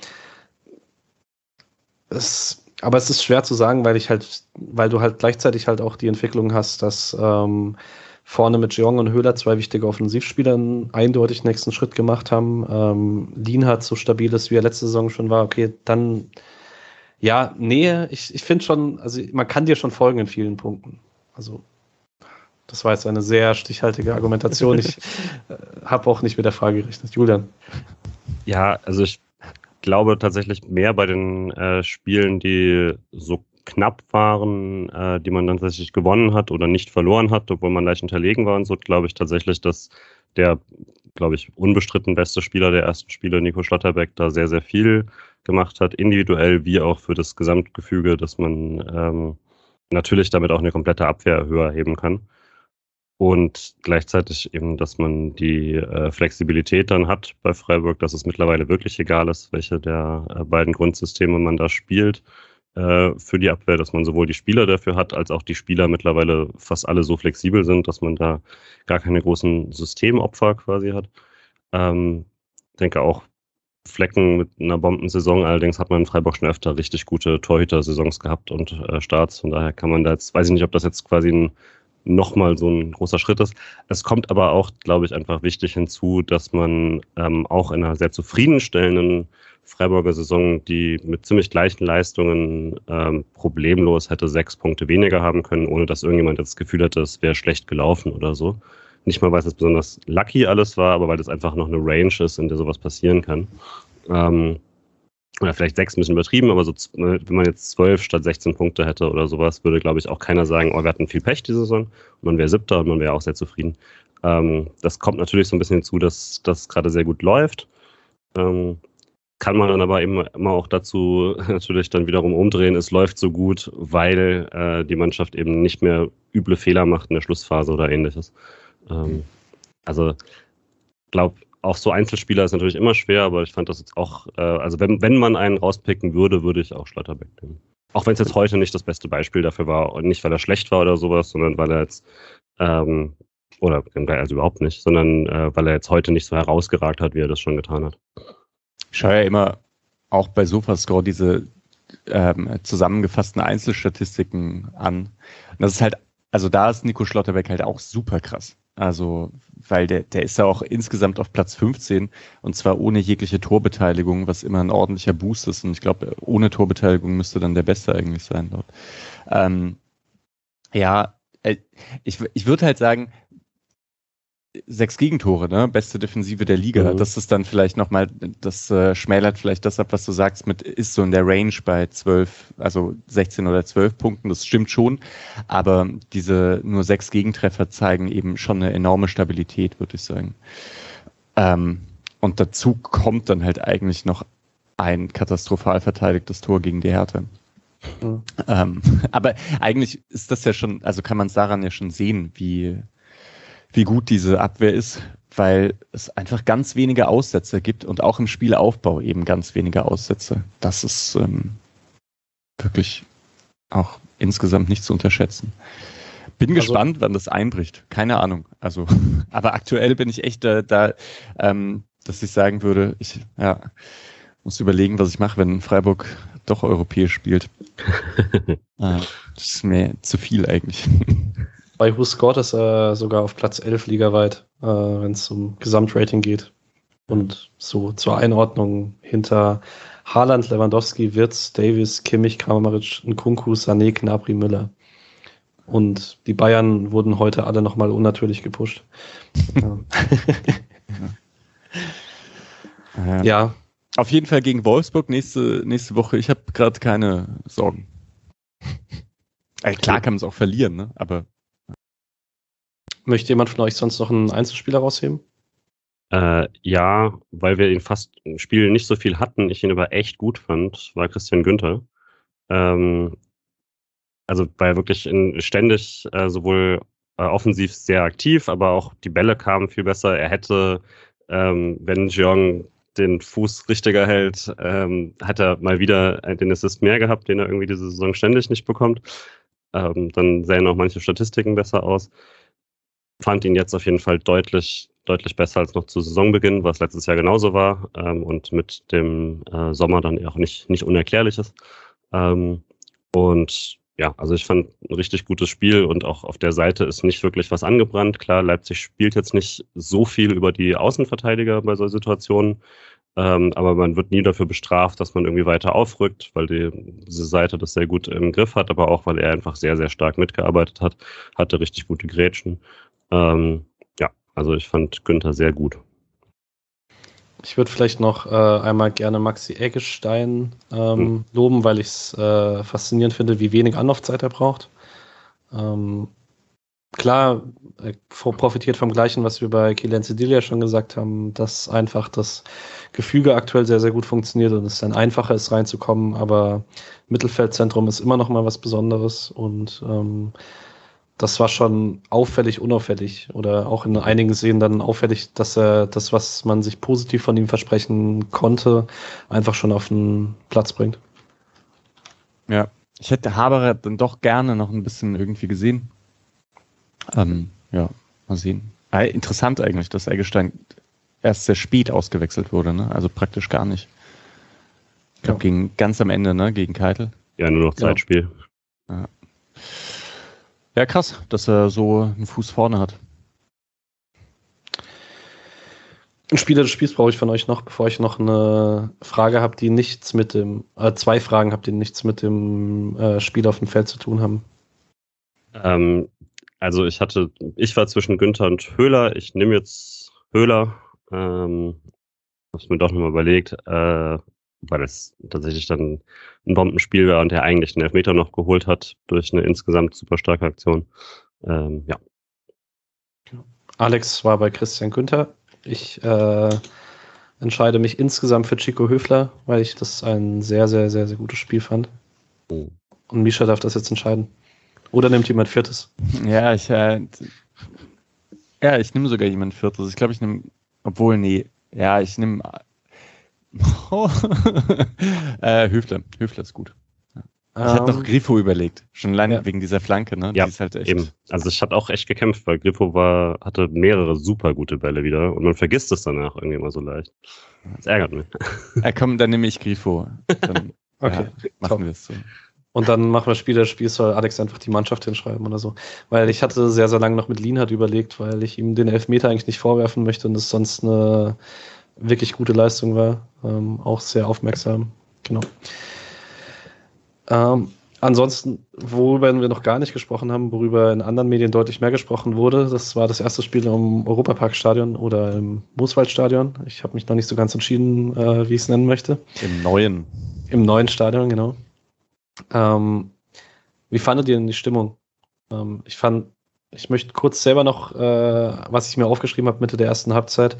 es, aber es ist schwer zu sagen, weil ich halt, weil du halt gleichzeitig halt auch die Entwicklung hast, dass ähm, vorne mit Jeong und Höhler zwei wichtige Offensivspieler einen eindeutig nächsten Schritt gemacht haben. Ähm, Lien hat so stabil ist, wie er letzte Saison schon war. Okay, dann ja, Nähe, ich, ich finde schon, also man kann dir schon folgen in vielen Punkten. Also das war jetzt eine sehr stichhaltige Argumentation. Ich äh, habe auch nicht mit der Frage gerechnet. Julian. Ja, also ich glaube tatsächlich mehr bei den äh, Spielen, die so knapp waren, äh, die man dann tatsächlich gewonnen hat oder nicht verloren hat, obwohl man leicht unterlegen war und so, glaube ich tatsächlich, dass der, glaube ich, unbestritten beste Spieler der ersten Spiele, Nico Schlotterbeck, da sehr, sehr viel gemacht hat, individuell wie auch für das Gesamtgefüge, dass man ähm, natürlich damit auch eine komplette Abwehr höher heben kann und gleichzeitig eben, dass man die äh, Flexibilität dann hat bei Freiburg, dass es mittlerweile wirklich egal ist, welche der äh, beiden Grundsysteme man da spielt äh, für die Abwehr, dass man sowohl die Spieler dafür hat, als auch die Spieler mittlerweile fast alle so flexibel sind, dass man da gar keine großen Systemopfer quasi hat. Ähm, denke auch Flecken mit einer Bombensaison, allerdings hat man in Freiburg schon öfter richtig gute Torhüter-Saisons gehabt und äh, Starts. Von daher kann man da jetzt, weiß ich nicht, ob das jetzt quasi ein nochmal so ein großer Schritt ist. Es kommt aber auch, glaube ich, einfach wichtig hinzu, dass man ähm, auch in einer sehr zufriedenstellenden Freiburger Saison, die mit ziemlich gleichen Leistungen ähm, problemlos hätte sechs Punkte weniger haben können, ohne dass irgendjemand das Gefühl hatte, es wäre schlecht gelaufen oder so. Nicht mal, weil es besonders lucky alles war, aber weil es einfach noch eine Range ist, in der sowas passieren kann. Ähm, oder vielleicht sechs ein bisschen übertrieben, aber so, wenn man jetzt zwölf statt 16 Punkte hätte oder sowas, würde, glaube ich, auch keiner sagen, oh, wir hatten viel Pech diese Saison. Und man wäre siebter und man wäre auch sehr zufrieden. Ähm, das kommt natürlich so ein bisschen hinzu, dass das gerade sehr gut läuft. Ähm, kann man dann aber eben immer auch dazu natürlich dann wiederum umdrehen, es läuft so gut, weil äh, die Mannschaft eben nicht mehr üble Fehler macht in der Schlussphase oder ähnliches. Ähm, also, glaube auch so Einzelspieler ist natürlich immer schwer, aber ich fand das jetzt auch, äh, also wenn, wenn man einen rauspicken würde, würde ich auch Schlotterbeck nehmen. Auch wenn es jetzt heute nicht das beste Beispiel dafür war, und nicht weil er schlecht war oder sowas, sondern weil er jetzt, ähm, oder also überhaupt nicht, sondern äh, weil er jetzt heute nicht so herausgeragt hat, wie er das schon getan hat. Ich schaue ja immer auch bei Sofascore diese ähm, zusammengefassten Einzelstatistiken an. Und das ist halt, also da ist Nico Schlotterbeck halt auch super krass. Also, weil der, der ist ja auch insgesamt auf Platz 15 und zwar ohne jegliche Torbeteiligung, was immer ein ordentlicher Boost ist. Und ich glaube, ohne Torbeteiligung müsste dann der Beste eigentlich sein dort. Ähm, ja, äh, ich, ich würde halt sagen, sechs Gegentore, ne? Beste Defensive der Liga. Mhm. Das ist dann vielleicht nochmal, das äh, schmälert vielleicht das ab, was du sagst, mit ist so in der Range bei zwölf, also 16 oder 12 Punkten, das stimmt schon. Aber diese nur sechs Gegentreffer zeigen eben schon eine enorme Stabilität, würde ich sagen. Ähm, und dazu kommt dann halt eigentlich noch ein katastrophal verteidigtes Tor gegen die Hertha. Mhm. Ähm, aber eigentlich ist das ja schon, also kann man es daran ja schon sehen, wie, wie gut diese Abwehr ist, weil es einfach ganz wenige Aussätze gibt und auch im Spielaufbau eben ganz wenige Aussätze. Das ist ähm, wirklich auch insgesamt nicht zu unterschätzen. Bin also, gespannt, wann das einbricht. Keine Ahnung. Also, aber aktuell bin ich echt da, da ähm, dass ich sagen würde, ich ja, muss überlegen, was ich mache, wenn Freiburg doch europäisch spielt. ah, das ist mir zu viel eigentlich. Bei Who Scored ist er sogar auf Platz 11 ligaweit, äh, wenn es um Gesamtrating geht. Und so zur Einordnung hinter Haaland, Lewandowski, Wirtz, Davis, Kimmich, Kramaric, Nkunku, Sané, Knabri, Müller. Und die Bayern wurden heute alle nochmal unnatürlich gepusht. ja. ja. ja. Auf jeden Fall gegen Wolfsburg nächste, nächste Woche. Ich habe gerade keine Sorgen. Äh, klar kann man es auch verlieren, ne? aber Möchte jemand von euch sonst noch einen Einzelspieler rausheben? Äh, ja, weil wir ihn fast im Spiel nicht so viel hatten, ich ihn aber echt gut fand, war Christian Günther. Ähm, also war wirklich in, ständig äh, sowohl äh, offensiv sehr aktiv, aber auch die Bälle kamen viel besser. Er hätte, ähm, wenn Jeong den Fuß richtiger hält, ähm, hat er mal wieder den Assist mehr gehabt, den er irgendwie diese Saison ständig nicht bekommt. Ähm, dann sehen auch manche Statistiken besser aus fand ihn jetzt auf jeden Fall deutlich, deutlich besser als noch zu Saisonbeginn, was letztes Jahr genauso war ähm, und mit dem äh, Sommer dann auch nicht, nicht unerklärlich ist. Ähm, und ja, also ich fand ein richtig gutes Spiel und auch auf der Seite ist nicht wirklich was angebrannt. Klar, Leipzig spielt jetzt nicht so viel über die Außenverteidiger bei solchen Situationen, ähm, aber man wird nie dafür bestraft, dass man irgendwie weiter aufrückt, weil die, diese Seite das sehr gut im Griff hat, aber auch weil er einfach sehr, sehr stark mitgearbeitet hat, hatte richtig gute Grätschen. Ähm, ja, also ich fand Günther sehr gut. Ich würde vielleicht noch äh, einmal gerne Maxi Eggestein ähm, hm. loben, weil ich es äh, faszinierend finde, wie wenig Anlaufzeit er braucht. Ähm, klar, er profitiert vom Gleichen, was wir bei Kilian Sedilia schon gesagt haben, dass einfach das Gefüge aktuell sehr, sehr gut funktioniert und es dann einfacher ist reinzukommen, aber Mittelfeldzentrum ist immer noch mal was Besonderes und ähm, das war schon auffällig, unauffällig oder auch in einigen Szenen dann auffällig, dass er das, was man sich positiv von ihm versprechen konnte, einfach schon auf den Platz bringt. Ja, ich hätte Haberer dann doch gerne noch ein bisschen irgendwie gesehen. Ähm, ja, mal sehen. Äh, interessant eigentlich, dass Eggestein erst sehr spät ausgewechselt wurde, ne? also praktisch gar nicht. Ich glaube, ja. gegen ganz am Ende, ne? gegen Keitel. Ja, nur noch Zeitspiel. Ja. Ja, krass, dass er so einen Fuß vorne hat. Ein Spieler des Spiels brauche ich von euch noch, bevor ich noch eine Frage habe, die nichts mit dem, äh, zwei Fragen habe, die nichts mit dem äh, Spiel auf dem Feld zu tun haben. Ähm, also ich hatte, ich war zwischen Günther und Höhler. Ich nehme jetzt Höhler. Ähm, hab's mir doch nochmal überlegt. Äh, weil es tatsächlich dann ein Bombenspiel war und er eigentlich den Elfmeter noch geholt hat durch eine insgesamt super starke Aktion. Ähm, ja. Alex war bei Christian Günther. Ich äh, entscheide mich insgesamt für Chico Höfler, weil ich das ein sehr, sehr, sehr, sehr gutes Spiel fand. Oh. Und Misha darf das jetzt entscheiden. Oder nimmt jemand Viertes? Ja, ich, äh, ja, ich nehme sogar jemand Viertes. Ich glaube, ich nehme, obwohl, nee, ja, ich nehme äh, Höfler. Höfler ist gut. Ich um, hatte noch ähm, Grifo überlegt, schon alleine ja. wegen dieser Flanke, ne? Ja, halt eben. Also ich hatte auch echt gekämpft, weil Grifo war, hatte mehrere super gute Bälle wieder und man vergisst es danach irgendwie immer so leicht. Das ärgert mich. Ja, komm, dann nehme ich Grifo. Dann okay, ja, machen wir es so. Und dann machen wir Spieler des Spiels, soll Alex einfach die Mannschaft hinschreiben oder so. Weil ich hatte sehr, sehr lange noch mit Lienhardt überlegt, weil ich ihm den Elfmeter eigentlich nicht vorwerfen möchte und es sonst eine wirklich gute Leistung war. Ähm, auch sehr aufmerksam. Genau. Ähm, Ansonsten, worüber wir noch gar nicht gesprochen haben, worüber in anderen Medien deutlich mehr gesprochen wurde, das war das erste Spiel im Europaparkstadion oder im Mooswaldstadion. Ich habe mich noch nicht so ganz entschieden, äh, wie ich es nennen möchte. Im neuen. Im neuen Stadion, genau. Ähm, wie fandet ihr denn die Stimmung? Ähm, ich fand, ich möchte kurz selber noch, äh, was ich mir aufgeschrieben habe Mitte der ersten Halbzeit,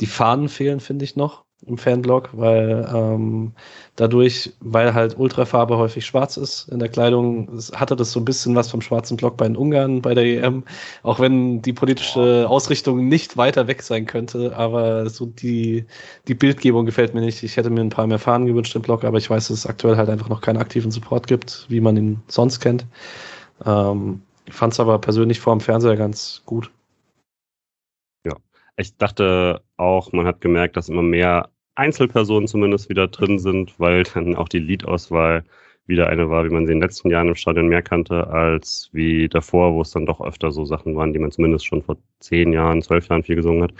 die Fahnen fehlen, finde ich noch im Fanblog, weil ähm, dadurch, weil halt Ultrafarbe häufig schwarz ist in der Kleidung, hatte das so ein bisschen was vom schwarzen Block bei den Ungarn bei der EM, auch wenn die politische Ausrichtung nicht weiter weg sein könnte, aber so die, die Bildgebung gefällt mir nicht. Ich hätte mir ein paar mehr Fahnen gewünscht im Blog, aber ich weiß, dass es aktuell halt einfach noch keinen aktiven Support gibt, wie man ihn sonst kennt. Ähm, ich fand es aber persönlich vor dem Fernseher ganz gut. Ich dachte auch, man hat gemerkt, dass immer mehr Einzelpersonen zumindest wieder drin sind, weil dann auch die Liedauswahl wieder eine war, wie man sie in den letzten Jahren im Stadion mehr kannte, als wie davor, wo es dann doch öfter so Sachen waren, die man zumindest schon vor zehn Jahren, zwölf Jahren viel gesungen hat.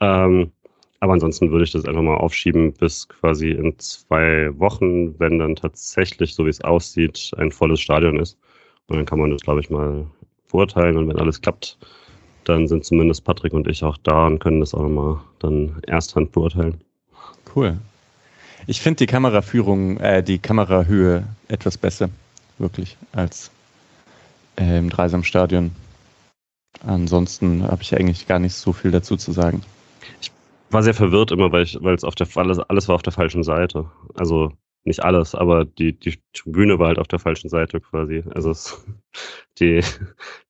Ähm, aber ansonsten würde ich das einfach mal aufschieben bis quasi in zwei Wochen, wenn dann tatsächlich, so wie es aussieht, ein volles Stadion ist. Und dann kann man das, glaube ich, mal beurteilen. Und wenn alles klappt, dann sind zumindest Patrick und ich auch da und können das auch nochmal dann ersthand beurteilen. Cool. Ich finde die Kameraführung, äh, die Kamerahöhe etwas besser, wirklich, als äh, im Dreisamstadion. Ansonsten habe ich eigentlich gar nicht so viel dazu zu sagen. Ich war sehr verwirrt immer, weil ich, weil es auf der alles, alles war auf der falschen Seite. Also nicht alles, aber die, die Tribüne war halt auf der falschen Seite quasi. Also es, die,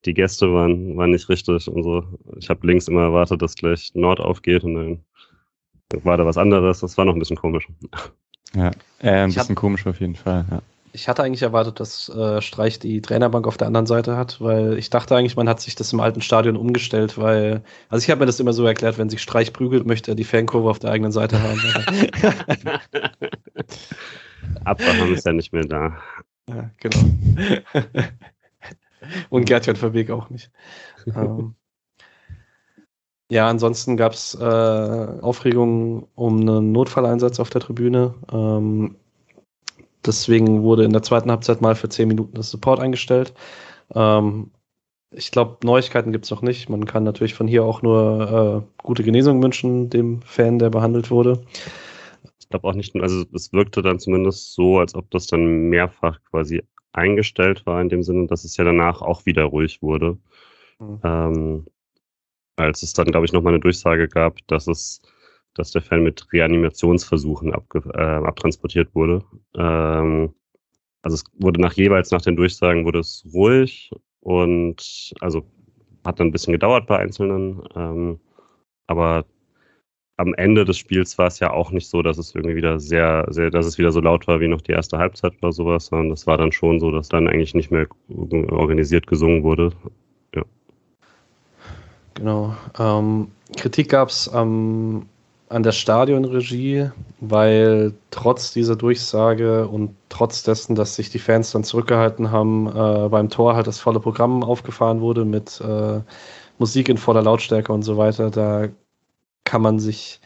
die Gäste waren, waren nicht richtig und so. Ich habe links immer erwartet, dass gleich Nord aufgeht und dann war da was anderes. Das war noch ein bisschen komisch. Ja, äh, ein ich bisschen hab, komisch auf jeden Fall. Ja. Ich hatte eigentlich erwartet, dass äh, Streich die Trainerbank auf der anderen Seite hat, weil ich dachte eigentlich, man hat sich das im alten Stadion umgestellt, weil, also ich habe mir das immer so erklärt, wenn sich Streich prügelt, möchte er die Fankurve auf der eigenen Seite haben. Abraham ist ja nicht mehr da. Ja, genau. Und Gertjan Verbeek auch nicht. ähm, ja, ansonsten gab es äh, Aufregung um einen Notfalleinsatz auf der Tribüne. Ähm, deswegen wurde in der zweiten Halbzeit mal für zehn Minuten das Support eingestellt. Ähm, ich glaube, Neuigkeiten gibt es noch nicht. Man kann natürlich von hier auch nur äh, gute Genesung wünschen, dem Fan, der behandelt wurde. Ich glaube auch nicht, also es wirkte dann zumindest so, als ob das dann mehrfach quasi eingestellt war, in dem Sinne, dass es ja danach auch wieder ruhig wurde. Mhm. Ähm, als es dann, glaube ich, nochmal eine Durchsage gab, dass es, dass der Fan mit Reanimationsversuchen abge, äh, abtransportiert wurde. Ähm, also es wurde nach jeweils nach den Durchsagen wurde es ruhig und also hat dann ein bisschen gedauert bei Einzelnen. Ähm, aber am Ende des Spiels war es ja auch nicht so, dass es irgendwie wieder sehr, sehr, dass es wieder so laut war wie noch die erste Halbzeit oder sowas, sondern es war dann schon so, dass dann eigentlich nicht mehr organisiert gesungen wurde. Genau. Ähm, Kritik gab es ähm, an der Stadionregie, weil trotz dieser Durchsage und trotz dessen, dass sich die Fans dann zurückgehalten haben, äh, beim Tor halt das volle Programm aufgefahren wurde mit äh, Musik in voller Lautstärke und so weiter, da kann man sich,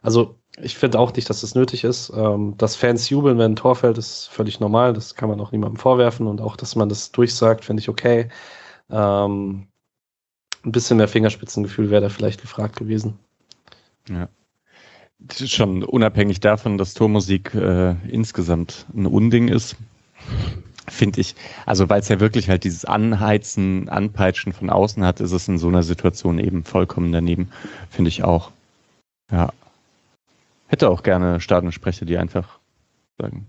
also ich finde auch nicht, dass das nötig ist. Ähm, dass Fans jubeln, wenn ein Tor fällt, ist völlig normal. Das kann man auch niemandem vorwerfen und auch, dass man das durchsagt, finde ich okay. Ähm, ein bisschen mehr Fingerspitzengefühl wäre da vielleicht gefragt gewesen. Ja. Schon unabhängig davon, dass Tormusik äh, insgesamt ein Unding ist, finde ich, also weil es ja wirklich halt dieses Anheizen, Anpeitschen von außen hat, ist es in so einer Situation eben vollkommen daneben, finde ich auch. Ja. Hätte auch gerne Stadionsprecher, die einfach sagen,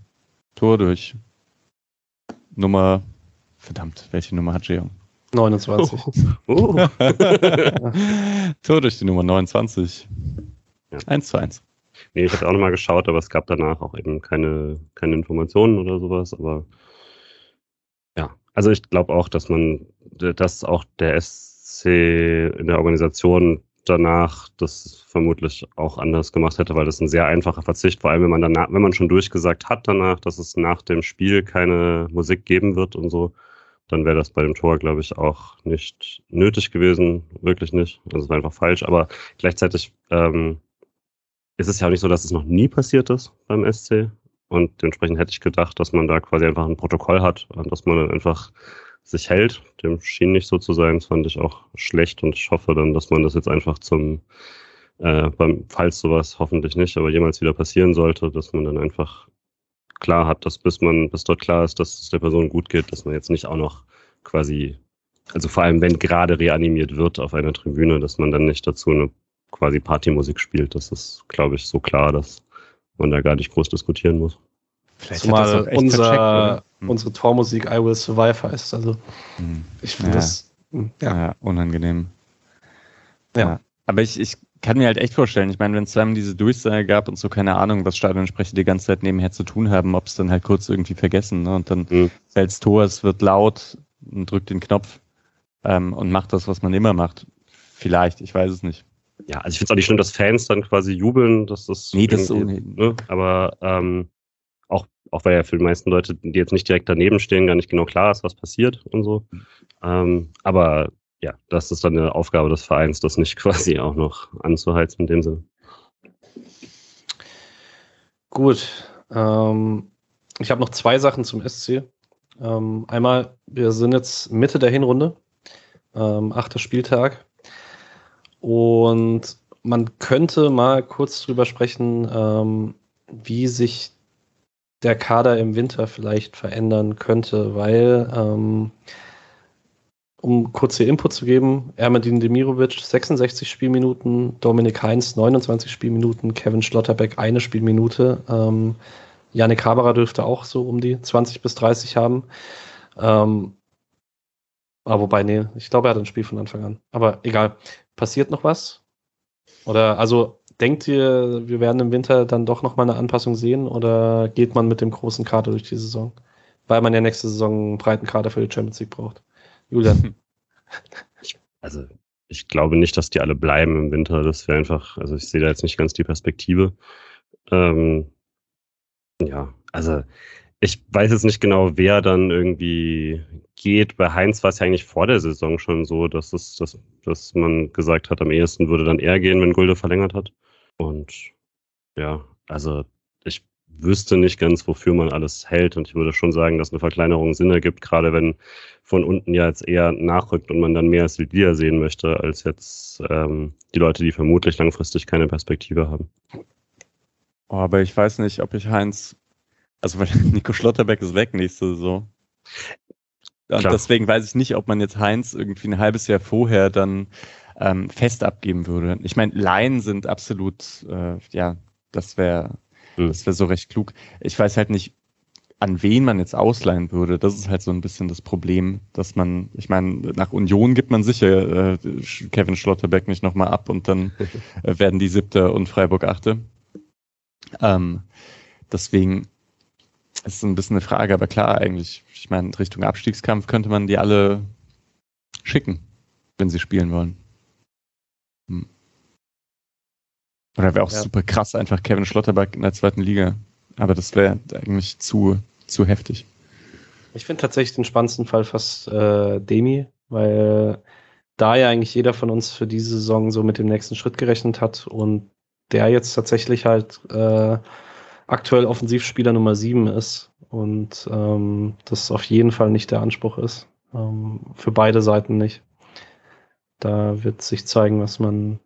Tor durch Nummer, verdammt, welche Nummer hat Jeong? 29. Oh. oh. Tor durch die Nummer 29. Ja. 1 zu 1. Nee, ich habe auch nochmal geschaut, aber es gab danach auch eben keine, keine Informationen oder sowas. Aber ja, also ich glaube auch, dass man, dass auch der SC in der Organisation danach das vermutlich auch anders gemacht hätte, weil das ein sehr einfacher Verzicht, vor allem wenn man danach, wenn man schon durchgesagt hat danach, dass es nach dem Spiel keine Musik geben wird und so, dann wäre das bei dem Tor, glaube ich, auch nicht nötig gewesen. Wirklich nicht. Also es war einfach falsch. Aber gleichzeitig ähm, ist es ja auch nicht so, dass es noch nie passiert ist beim SC. Und dementsprechend hätte ich gedacht, dass man da quasi einfach ein Protokoll hat und dass man dann einfach sich hält. Dem schien nicht so zu sein. Das fand ich auch schlecht und ich hoffe dann, dass man das jetzt einfach zum, äh, beim, falls sowas hoffentlich nicht, aber jemals wieder passieren sollte, dass man dann einfach klar hat, dass bis man, bis dort klar ist, dass es der Person gut geht, dass man jetzt nicht auch noch quasi, also vor allem wenn gerade reanimiert wird auf einer Tribüne, dass man dann nicht dazu eine quasi Partymusik spielt. Das ist, glaube ich, so klar, dass man da gar nicht groß diskutieren muss. Vielleicht Zumal unser, hm. unsere Tormusik I Will Survive heißt. Also hm. ich finde ja. das hm, ja. ja. unangenehm. Ja. ja. Aber ich, ich kann mir halt echt vorstellen, ich meine, wenn es zweimal diese Durchsage gab und so, keine Ahnung, was Stadionsprecher die ganze Zeit nebenher zu tun haben, ob es dann halt kurz irgendwie vergessen, ne? Und dann mhm. fällt Tor, es wird laut und drückt den Knopf ähm, und macht das, was man immer macht. Vielleicht, ich weiß es nicht. Ja, also ich finde es auch nicht schlimm, dass Fans dann quasi jubeln, dass das. Nee, das so. Ne? Aber ähm, auch, weil ja für die meisten Leute, die jetzt nicht direkt daneben stehen, gar nicht genau klar ist, was passiert und so. Mhm. Ähm, aber ja, das ist dann eine Aufgabe des Vereins, das nicht quasi auch noch anzuheizen in dem Sinne. Gut. Ähm, ich habe noch zwei Sachen zum SC. Ähm, einmal, wir sind jetzt Mitte der Hinrunde, ähm, achter Spieltag. Und man könnte mal kurz drüber sprechen, ähm, wie sich der Kader im Winter vielleicht verändern könnte, weil ähm, um kurze Input zu geben, Ermedin Demirovic 66 Spielminuten, Dominik Heinz 29 Spielminuten, Kevin Schlotterbeck eine Spielminute, ähm, Janik Haberer dürfte auch so um die 20 bis 30 haben. Ähm, aber wobei, nee, ich glaube, er hat ein Spiel von Anfang an. Aber egal. Passiert noch was? Oder also denkt ihr, wir werden im Winter dann doch nochmal eine Anpassung sehen oder geht man mit dem großen Kader durch die Saison? Weil man ja nächste Saison einen breiten Kader für die Champions League braucht. Julian. Also, ich glaube nicht, dass die alle bleiben im Winter. Das wäre einfach, also ich sehe da jetzt nicht ganz die Perspektive. Ähm, ja, also ich weiß jetzt nicht genau, wer dann irgendwie geht. Bei Heinz war es ja eigentlich vor der Saison schon so, dass es, dass, dass man gesagt hat, am ehesten würde dann er gehen, wenn Gulde verlängert hat. Und ja, also ich wüsste nicht ganz, wofür man alles hält. Und ich würde schon sagen, dass eine Verkleinerung Sinn ergibt, gerade wenn von unten ja jetzt eher nachrückt und man dann mehr als Liga sehen möchte, als jetzt ähm, die Leute, die vermutlich langfristig keine Perspektive haben. Oh, aber ich weiß nicht, ob ich Heinz, also weil Nico Schlotterbeck ist weg nächste Saison. Und Klar. deswegen weiß ich nicht, ob man jetzt Heinz irgendwie ein halbes Jahr vorher dann ähm, fest abgeben würde. Ich meine, Laien sind absolut, äh, ja, das wäre hm. Das wäre so recht klug. Ich weiß halt nicht, an wen man jetzt ausleihen würde. Das ist halt so ein bisschen das Problem, dass man, ich meine, nach Union gibt man sicher äh, Kevin Schlotterbeck nicht nochmal ab und dann äh, werden die siebte und Freiburg achte. Ähm, deswegen ist es ein bisschen eine Frage, aber klar, eigentlich, ich meine, Richtung Abstiegskampf könnte man die alle schicken, wenn sie spielen wollen. Hm. Oder wäre auch ja. super krass, einfach Kevin Schlotterbeck in der zweiten Liga. Aber das wäre eigentlich zu, zu heftig. Ich finde tatsächlich den spannendsten Fall fast äh, Demi, weil da ja eigentlich jeder von uns für diese Saison so mit dem nächsten Schritt gerechnet hat und der jetzt tatsächlich halt äh, aktuell Offensivspieler Nummer 7 ist und ähm, das auf jeden Fall nicht der Anspruch ist. Ähm, für beide Seiten nicht. Da wird sich zeigen, was man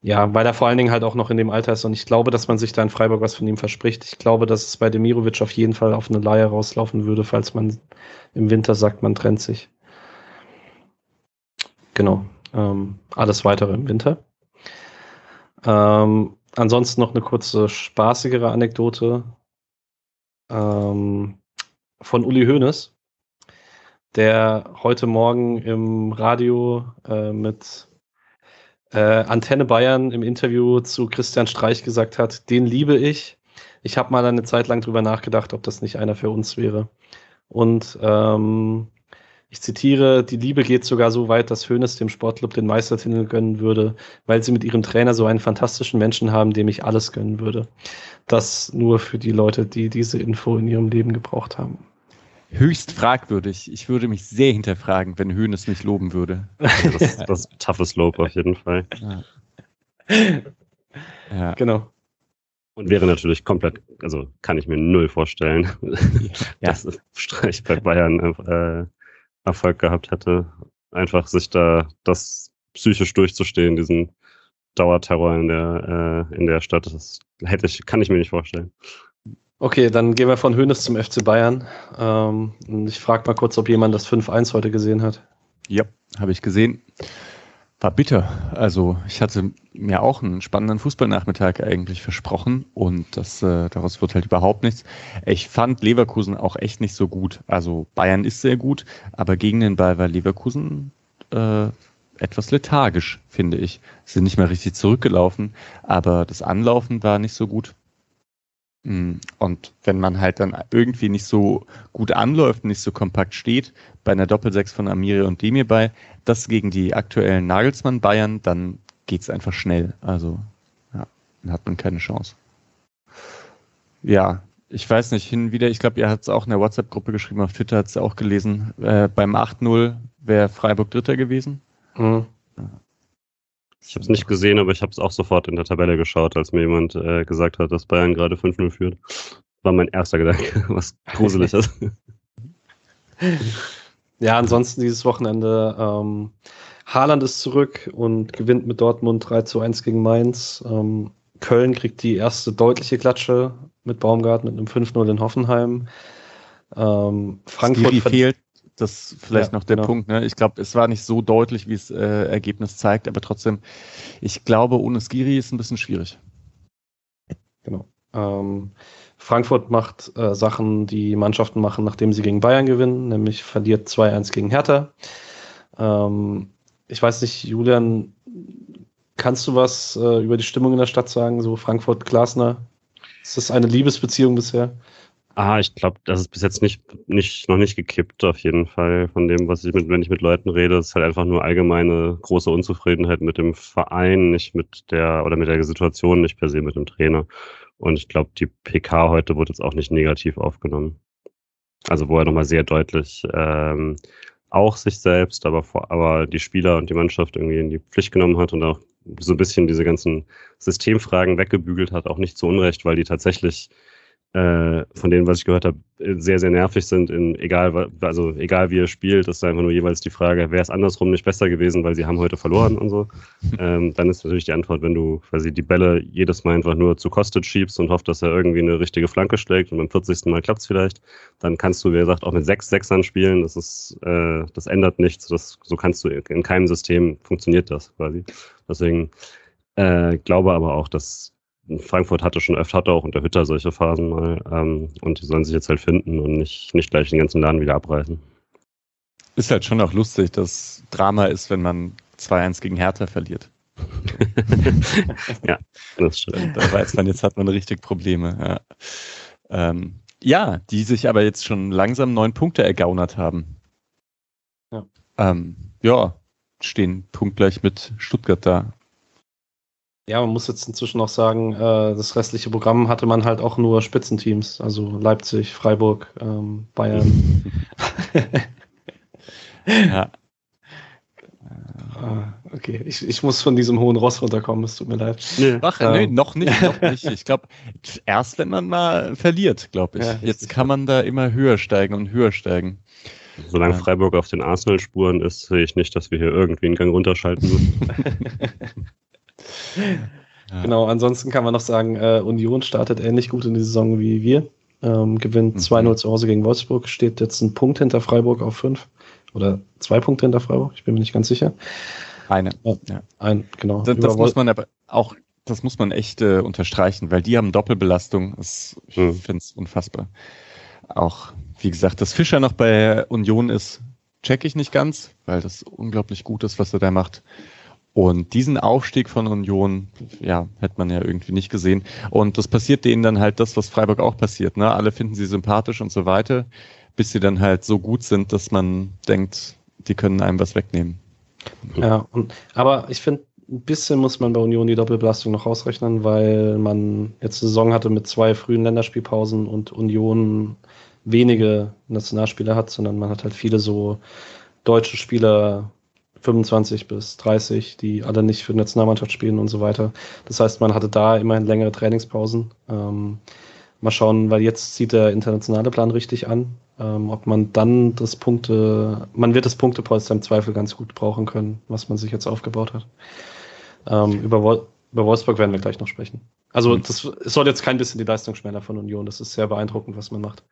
ja, weil er vor allen Dingen halt auch noch in dem Alter ist und ich glaube, dass man sich da in Freiburg was von ihm verspricht. Ich glaube, dass es bei Demirovic auf jeden Fall auf eine Leihe rauslaufen würde, falls man im Winter sagt, man trennt sich. Genau. Ähm, alles weitere im Winter. Ähm, ansonsten noch eine kurze spaßigere Anekdote ähm, von Uli Hoeneß, der heute Morgen im Radio äh, mit äh, Antenne Bayern im Interview zu Christian Streich gesagt hat, den liebe ich. Ich habe mal eine Zeit lang drüber nachgedacht, ob das nicht einer für uns wäre. Und ähm, ich zitiere, die Liebe geht sogar so weit, dass Hoeneß dem Sportclub den Meistertitel gönnen würde, weil sie mit ihrem Trainer so einen fantastischen Menschen haben, dem ich alles gönnen würde. Das nur für die Leute, die diese Info in ihrem Leben gebraucht haben höchst fragwürdig. Ich würde mich sehr hinterfragen, wenn Höhn es mich loben würde. Das, das ist toughes Lob auf jeden Fall. Ja. ja. Genau. Und wäre natürlich komplett, also kann ich mir null vorstellen, ja. dass Streich bei Bayern äh, Erfolg gehabt hätte. Einfach sich da das psychisch durchzustehen, diesen Dauerterror in der, äh, in der Stadt, das hätte ich, kann ich mir nicht vorstellen. Okay, dann gehen wir von Hönes zum FC Bayern. Ähm, ich frage mal kurz, ob jemand das 5-1 heute gesehen hat. Ja, habe ich gesehen. War bitter. Also ich hatte mir auch einen spannenden Fußballnachmittag eigentlich versprochen und das äh, daraus wird halt überhaupt nichts. Ich fand Leverkusen auch echt nicht so gut. Also Bayern ist sehr gut, aber gegen den Ball war Leverkusen äh, etwas lethargisch, finde ich. Sind nicht mehr richtig zurückgelaufen, aber das Anlaufen war nicht so gut. Mm, und wenn man halt dann irgendwie nicht so gut anläuft, nicht so kompakt steht, bei einer Doppelsechs von Amiri und Demir bei, das gegen die aktuellen Nagelsmann Bayern, dann geht es einfach schnell. Also, ja, dann hat man keine Chance. Ja, ich weiß nicht, hin wieder, ich glaube, ihr habt es auch in der WhatsApp-Gruppe geschrieben, auf Twitter hat es auch gelesen, äh, beim 8-0 wäre Freiburg Dritter gewesen. Mhm. Ich habe es nicht gesehen, aber ich habe es auch sofort in der Tabelle geschaut, als mir jemand äh, gesagt hat, dass Bayern gerade 5-0 führt. War mein erster Gedanke, was gruselig ist. Ja, ansonsten dieses Wochenende. Ähm, Haaland ist zurück und gewinnt mit Dortmund 3 zu 1 gegen Mainz. Ähm, Köln kriegt die erste deutliche Klatsche mit Baumgart mit einem 5-0 in Hoffenheim. Ähm, Frankfurt fehlt das vielleicht ja, noch der genau. Punkt. Ne? Ich glaube, es war nicht so deutlich, wie es äh, Ergebnis zeigt, aber trotzdem, ich glaube, ohne Skiri ist ein bisschen schwierig. Genau. Ähm, Frankfurt macht äh, Sachen, die Mannschaften machen, nachdem sie gegen Bayern gewinnen, nämlich verliert 2-1 gegen Hertha. Ähm, ich weiß nicht, Julian, kannst du was äh, über die Stimmung in der Stadt sagen? So Frankfurt-Glasner? Ist das eine Liebesbeziehung bisher? Ah, ich glaube, das ist bis jetzt nicht, nicht, noch nicht gekippt, auf jeden Fall, von dem, was ich mit, wenn ich mit Leuten rede. Ist halt einfach nur allgemeine große Unzufriedenheit mit dem Verein, nicht mit der, oder mit der Situation, nicht per se mit dem Trainer. Und ich glaube, die PK heute wurde jetzt auch nicht negativ aufgenommen. Also, wo er nochmal sehr deutlich, ähm, auch sich selbst, aber, vor, aber die Spieler und die Mannschaft irgendwie in die Pflicht genommen hat und auch so ein bisschen diese ganzen Systemfragen weggebügelt hat, auch nicht zu Unrecht, weil die tatsächlich äh, von denen, was ich gehört habe, sehr, sehr nervig sind, in egal, also egal wie er spielt, ist einfach nur jeweils die Frage, wäre es andersrum nicht besser gewesen, weil sie haben heute verloren und so. Ähm, dann ist natürlich die Antwort, wenn du quasi die Bälle jedes Mal einfach nur zu Kostet schiebst und hoffst, dass er irgendwie eine richtige Flanke schlägt und beim 40. Mal klappt es vielleicht, dann kannst du, wie gesagt, auch mit sechs Sechsern spielen. Das ist, äh, das ändert nichts. Das, so kannst du in keinem System funktioniert das quasi. Deswegen äh, glaube aber auch, dass Frankfurt hatte schon öfter, hatte auch unter Hütter solche Phasen mal. Ähm, und die sollen sich jetzt halt finden und nicht, nicht gleich den ganzen Laden wieder abreißen. Ist halt schon auch lustig, dass Drama ist, wenn man 2-1 gegen Hertha verliert. ja, das stimmt. Da weiß man, jetzt hat man richtig Probleme. Ja. Ähm, ja, die sich aber jetzt schon langsam neun Punkte ergaunert haben. Ja, ähm, ja stehen punktgleich mit Stuttgart da. Ja, man muss jetzt inzwischen noch sagen, äh, das restliche Programm hatte man halt auch nur Spitzenteams, also Leipzig, Freiburg, ähm, Bayern. ja. Ah, okay, ich, ich muss von diesem hohen Ross runterkommen, es tut mir leid. Nee, Ach, ähm. nee noch nicht, noch nicht. Ich glaube, erst wenn man mal verliert, glaube ich. Ja, Jetzt kann man da immer höher steigen und höher steigen. Solange ja. Freiburg auf den Arsenal-Spuren ist, sehe ich nicht, dass wir hier irgendwie einen Gang runterschalten müssen. Ja. Genau, ansonsten kann man noch sagen, äh, Union startet ähnlich gut in die Saison wie wir. Ähm, gewinnt mhm. 2-0 zu Hause gegen Wolfsburg, steht jetzt ein Punkt hinter Freiburg auf 5. Oder zwei Punkte hinter Freiburg, ich bin mir nicht ganz sicher. Eine. Ja, Ein, genau. Das, das muss man aber auch, das muss man echt äh, unterstreichen, weil die haben Doppelbelastung. Das, ich mhm. finde es unfassbar. Auch, wie gesagt, dass Fischer noch bei Union ist, check ich nicht ganz, weil das unglaublich gut ist, was er da macht. Und diesen Aufstieg von Union, ja, hätte man ja irgendwie nicht gesehen. Und das passiert denen dann halt das, was Freiburg auch passiert. Ne? Alle finden sie sympathisch und so weiter, bis sie dann halt so gut sind, dass man denkt, die können einem was wegnehmen. Ja, und, aber ich finde, ein bisschen muss man bei Union die Doppelbelastung noch ausrechnen, weil man jetzt eine Saison hatte mit zwei frühen Länderspielpausen und Union wenige Nationalspieler hat, sondern man hat halt viele so deutsche Spieler 25 bis 30, die alle nicht für die Nationalmannschaft spielen und so weiter. Das heißt, man hatte da immerhin längere Trainingspausen. Ähm, mal schauen, weil jetzt zieht der internationale Plan richtig an. Ähm, ob man dann das Punkte, man wird das Punktepolster im Zweifel ganz gut brauchen können, was man sich jetzt aufgebaut hat. Ähm, über, Wol über Wolfsburg werden wir gleich noch sprechen. Also mhm. das soll jetzt kein bisschen die Leistung schmälern von Union. Das ist sehr beeindruckend, was man macht.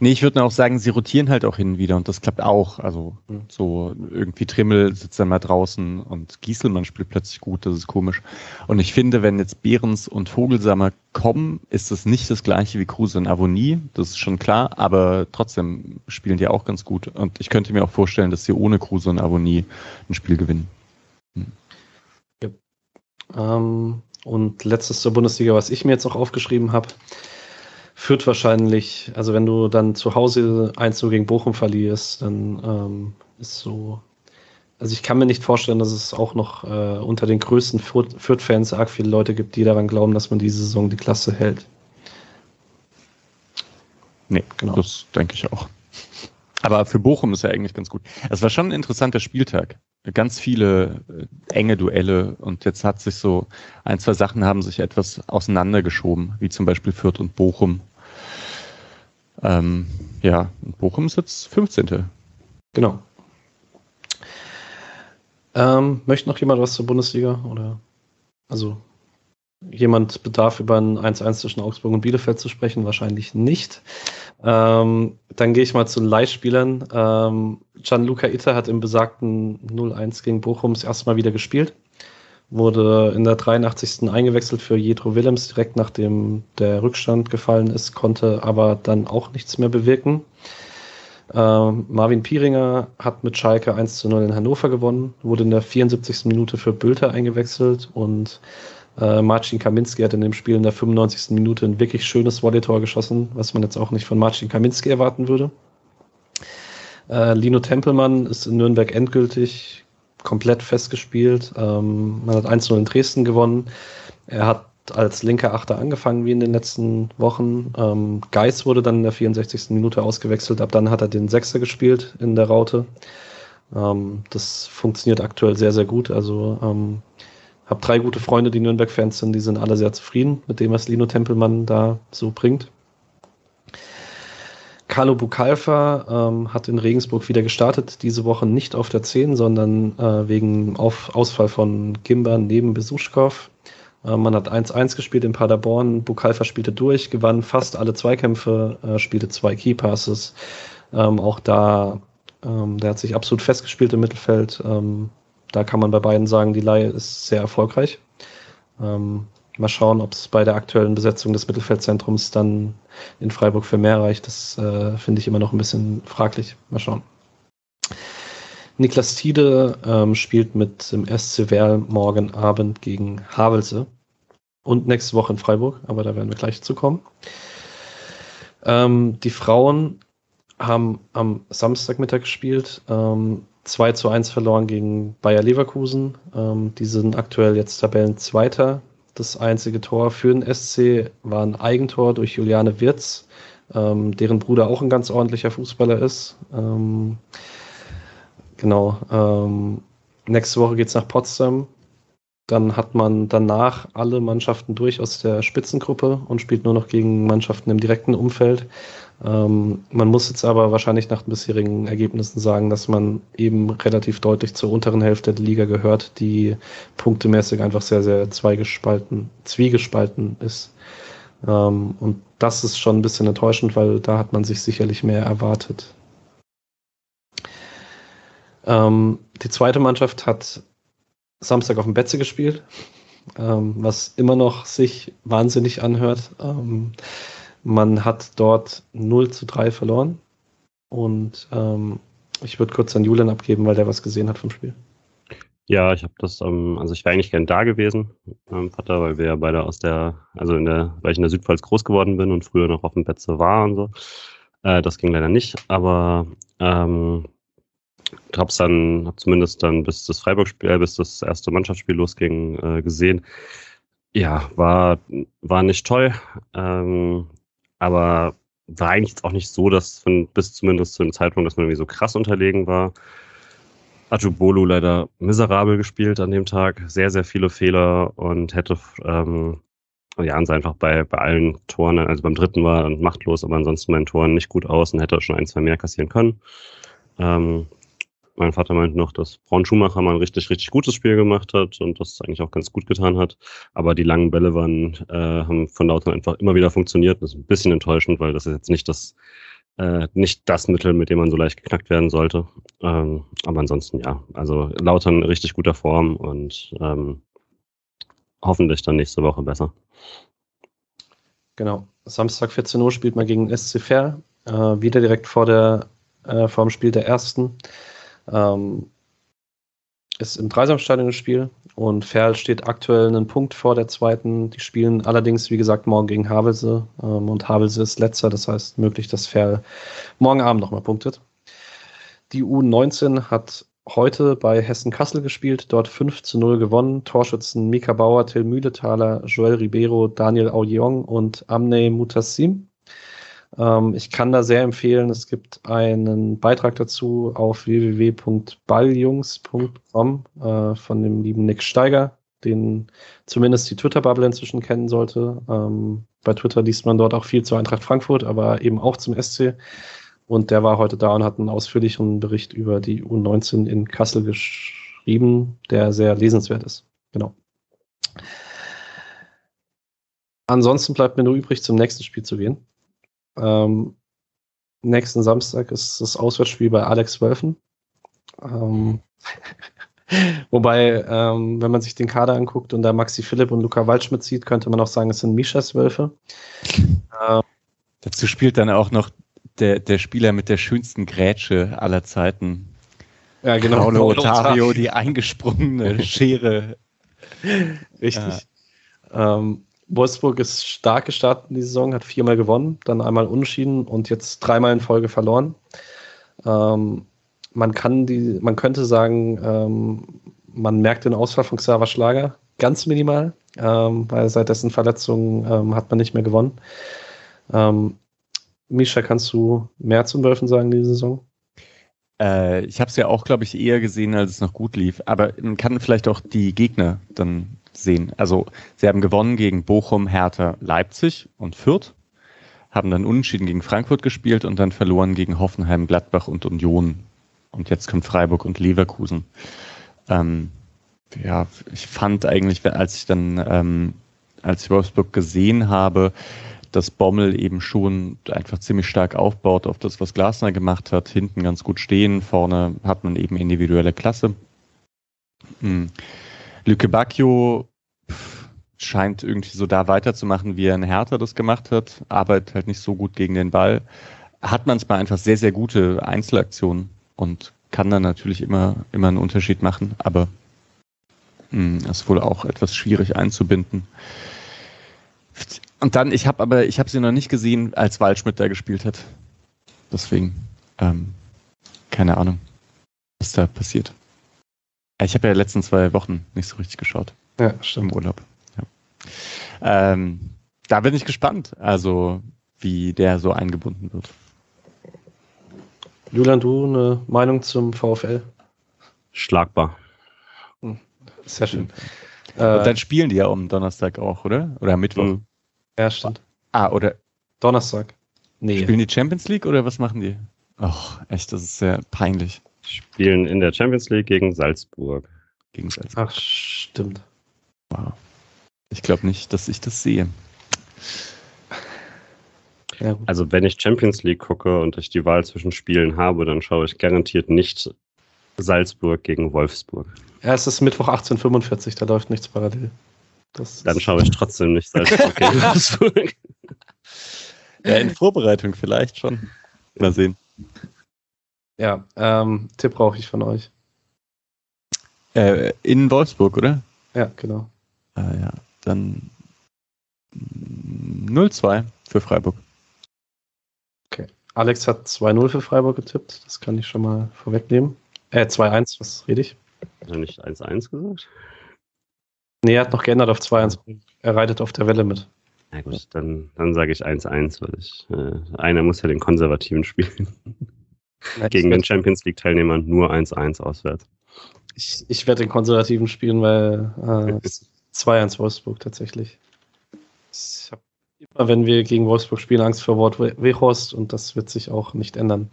Nee, ich würde auch sagen, sie rotieren halt auch hin und wieder und das klappt auch. Also mhm. so irgendwie Trimmel sitzt dann mal draußen und Gieselmann spielt plötzlich gut, das ist komisch. Und ich finde, wenn jetzt Behrens und Vogelsammer kommen, ist das nicht das gleiche wie Kruse und Avonie, das ist schon klar, aber trotzdem spielen die auch ganz gut. Und ich könnte mir auch vorstellen, dass sie ohne Kruse und Avonie ein Spiel gewinnen. Hm. Ja. Ähm, und letztes zur Bundesliga, was ich mir jetzt noch aufgeschrieben habe, führt wahrscheinlich, also wenn du dann zu Hause 1 gegen Bochum verlierst, dann ähm, ist so. Also ich kann mir nicht vorstellen, dass es auch noch äh, unter den größten Fürth-Fans arg viele Leute gibt, die daran glauben, dass man diese Saison die Klasse hält. Nee, genau. Das denke ich auch. Aber für Bochum ist ja eigentlich ganz gut. Es war schon ein interessanter Spieltag. Ganz viele äh, enge Duelle und jetzt hat sich so ein, zwei Sachen haben sich etwas auseinandergeschoben, wie zum Beispiel Fürth und Bochum. Ähm, ja, Bochum ist jetzt 15. Genau. Ähm, möchte noch jemand was zur Bundesliga? Oder also jemand bedarf über ein 1-1 zwischen Augsburg und Bielefeld zu sprechen? Wahrscheinlich nicht. Ähm, dann gehe ich mal zu den Leihspielern. Ähm, Gianluca Itter hat im besagten 0-1 gegen Bochum das erste Mal wieder gespielt. Wurde in der 83. eingewechselt für Jedro Willems, direkt nachdem der Rückstand gefallen ist, konnte aber dann auch nichts mehr bewirken. Ähm, Marvin Pieringer hat mit Schalke 1 zu 0 in Hannover gewonnen, wurde in der 74. Minute für Bülter eingewechselt und äh, Marcin Kaminski hat in dem Spiel in der 95. Minute ein wirklich schönes Volley-Tor geschossen, was man jetzt auch nicht von Marcin Kaminski erwarten würde. Äh, Lino Tempelmann ist in Nürnberg endgültig komplett festgespielt. Ähm, man hat 1-0 in Dresden gewonnen. Er hat als linker Achter angefangen wie in den letzten Wochen. Ähm, Geis wurde dann in der 64. Minute ausgewechselt. Ab dann hat er den Sechser gespielt in der Raute. Ähm, das funktioniert aktuell sehr, sehr gut. Also ähm, habe drei gute Freunde, die Nürnberg-Fans sind, die sind alle sehr zufrieden mit dem, was Lino Tempelmann da so bringt. Carlo Bukalfa ähm, hat in Regensburg wieder gestartet, diese Woche nicht auf der 10, sondern äh, wegen auf Ausfall von Gimba neben Besuschkow. Äh, man hat 1-1 gespielt in Paderborn, Bukalfa spielte durch, gewann fast alle Zweikämpfe, äh, spielte zwei Keypasses. Ähm, auch da, ähm, der hat sich absolut festgespielt im Mittelfeld, ähm, da kann man bei beiden sagen, die Leihe ist sehr erfolgreich. Ähm, mal schauen, ob es bei der aktuellen Besetzung des Mittelfeldzentrums dann in Freiburg für mehr reicht. Das äh, finde ich immer noch ein bisschen fraglich. Mal schauen. Niklas Tiede ähm, spielt mit dem SC Werl morgen Abend gegen Havelse und nächste Woche in Freiburg, aber da werden wir gleich zukommen. Ähm, die Frauen haben am Samstagmittag gespielt. Ähm, 2 zu 1 verloren gegen Bayer Leverkusen. Ähm, die sind aktuell jetzt Tabellenzweiter. Das einzige Tor für den SC war ein Eigentor durch Juliane Wirz, ähm, deren Bruder auch ein ganz ordentlicher Fußballer ist. Ähm, genau. Ähm, nächste Woche geht es nach Potsdam. Dann hat man danach alle Mannschaften durch aus der Spitzengruppe und spielt nur noch gegen Mannschaften im direkten Umfeld. Ähm, man muss jetzt aber wahrscheinlich nach den bisherigen Ergebnissen sagen, dass man eben relativ deutlich zur unteren Hälfte der Liga gehört, die punktemäßig einfach sehr, sehr zweigespalten, zwiegespalten ist. Ähm, und das ist schon ein bisschen enttäuschend, weil da hat man sich sicherlich mehr erwartet. Ähm, die zweite Mannschaft hat Samstag auf dem Betze gespielt, ähm, was immer noch sich wahnsinnig anhört. Man hat dort 0 zu 3 verloren. Und ähm, ich würde kurz an Julian abgeben, weil der was gesehen hat vom Spiel. Ja, ich habe das, ähm, also ich wäre eigentlich gern da gewesen, ähm, Vater, weil wir ja beide aus der, also in der, weil ich in der Südpfalz groß geworden bin und früher noch auf dem Betze war und so. Äh, das ging leider nicht, aber ähm, hab's dann, hab zumindest dann bis das Freiburg-Spiel, äh, bis das erste Mannschaftsspiel losging, äh, gesehen. Ja, war, war nicht toll. Ähm, aber war eigentlich auch nicht so, dass von, bis zumindest zu dem Zeitpunkt, dass man irgendwie so krass unterlegen war. Ajubolu leider miserabel gespielt an dem Tag, sehr, sehr viele Fehler und hätte ähm, Jans einfach bei, bei allen Toren, also beim dritten war machtlos, aber ansonsten bei den Toren nicht gut aus und hätte schon ein, zwei mehr kassieren können. Ähm, mein Vater meint noch, dass Braun Schumacher mal ein richtig, richtig gutes Spiel gemacht hat und das eigentlich auch ganz gut getan hat. Aber die langen Bälle waren, äh, haben von Lautern einfach immer wieder funktioniert. Das ist ein bisschen enttäuschend, weil das ist jetzt nicht das, äh, nicht das Mittel, mit dem man so leicht geknackt werden sollte. Ähm, aber ansonsten ja, also Lautern richtig guter Form und ähm, hoffentlich dann nächste Woche besser. Genau. Samstag 14 Uhr spielt man gegen SC Fair. Äh, wieder direkt vor, der, äh, vor dem Spiel der ersten. Ähm, ist im Dreisamstadion Spiel und Ferl steht aktuell einen Punkt vor der zweiten. Die spielen allerdings, wie gesagt, morgen gegen Havelse ähm, und Havelse ist letzter, das heißt möglich, dass Ferl morgen Abend nochmal punktet. Die U19 hat heute bei Hessen Kassel gespielt, dort 5 zu 0 gewonnen. Torschützen Mika Bauer, Till Mühlethaler, Joel Ribeiro, Daniel Auyong und Amne Mutassim. Ähm, ich kann da sehr empfehlen, es gibt einen Beitrag dazu auf www.balljungs.com äh, von dem lieben Nick Steiger, den zumindest die Twitter-Bubble inzwischen kennen sollte. Ähm, bei Twitter liest man dort auch viel zur Eintracht Frankfurt, aber eben auch zum SC. Und der war heute da und hat einen ausführlichen Bericht über die U19 in Kassel geschrieben, der sehr lesenswert ist. Genau. Ansonsten bleibt mir nur übrig, zum nächsten Spiel zu gehen. Ähm, nächsten Samstag ist das Auswärtsspiel bei Alex Wölfen. Ähm, wobei, ähm, wenn man sich den Kader anguckt und da Maxi Philipp und Luca Waldschmidt sieht, könnte man auch sagen, es sind Mischas Wölfe. Ähm, Dazu spielt dann auch noch der, der Spieler mit der schönsten Grätsche aller Zeiten. Ja, genau. Paulo Otario, die eingesprungene Schere. Richtig. Ja. Ähm, Wolfsburg ist stark gestartet in die Saison, hat viermal gewonnen, dann einmal unentschieden und jetzt dreimal in Folge verloren. Ähm, man kann die, man könnte sagen, ähm, man merkt den Ausfall von Xaver Schlager ganz minimal, ähm, weil seit dessen Verletzung ähm, hat man nicht mehr gewonnen. Ähm, Misha, kannst du mehr zum Wölfen sagen diese Saison? Äh, ich habe es ja auch, glaube ich, eher gesehen, als es noch gut lief. Aber man kann vielleicht auch die Gegner dann sehen. Also sie haben gewonnen gegen Bochum, Hertha, Leipzig und Fürth, haben dann unentschieden gegen Frankfurt gespielt und dann verloren gegen Hoffenheim, Gladbach und Union. Und jetzt kommt Freiburg und Leverkusen. Ähm, ja, ich fand eigentlich, als ich dann, ähm, als ich Wolfsburg gesehen habe, dass Bommel eben schon einfach ziemlich stark aufbaut auf das, was Glasner gemacht hat. Hinten ganz gut stehen, vorne hat man eben individuelle Klasse. Hm. Lücke Bacchio scheint irgendwie so da weiterzumachen, wie er in Hertha das gemacht hat. Arbeitet halt nicht so gut gegen den Ball. Hat manchmal einfach sehr, sehr gute Einzelaktionen und kann dann natürlich immer, immer einen Unterschied machen, aber mh, hm, ist wohl auch etwas schwierig einzubinden. Und dann, ich habe aber, ich habe sie noch nicht gesehen, als Waldschmidt da gespielt hat. Deswegen, ähm, keine Ahnung, was da passiert. Ich habe ja die letzten zwei Wochen nicht so richtig geschaut. Ja, stimmt. Im Urlaub. Ja. Ähm, da bin ich gespannt, also wie der so eingebunden wird. Julian, du eine Meinung zum VfL? Schlagbar. Hm, sehr schön. Und dann spielen die ja am Donnerstag auch, oder? Oder am Mittwoch? Mhm. Ja, stimmt. Ah, oder Donnerstag. Nee. Spielen die Champions League oder was machen die? Ach, echt, das ist sehr peinlich. Spielen in der Champions League gegen Salzburg. Gegen Salzburg. Ach, stimmt. Wow. Ich glaube nicht, dass ich das sehe. Ja, also wenn ich Champions League gucke und ich die Wahl zwischen Spielen habe, dann schaue ich garantiert nicht Salzburg gegen Wolfsburg. Ja, es ist Mittwoch 18.45, da läuft nichts parallel. Das dann schaue ich trotzdem nicht Salzburg gegen Wolfsburg. Ja, in Vorbereitung vielleicht schon. Mal sehen. Ja, ähm, Tipp brauche ich von euch. Äh, in Wolfsburg, oder? Ja, genau. Ah, ja, dann 0-2 für Freiburg. Okay. Alex hat 2-0 für Freiburg getippt. Das kann ich schon mal vorwegnehmen. Äh, 2-1, was rede ich? Hat er nicht 1-1 gesagt? Nee, er hat noch geändert auf 2-1. Er reitet auf der Welle mit. Na gut, dann, dann sage ich 1-1, weil ich, äh, einer muss ja den Konservativen spielen. Gegen den Champions League-Teilnehmern nur 1-1 auswärts. Ich, ich werde den Konservativen spielen, weil äh, 2-1 Wolfsburg tatsächlich. Ich habe immer, wenn wir gegen Wolfsburg spielen, Angst vor Wort Wehorst und das wird sich auch nicht ändern.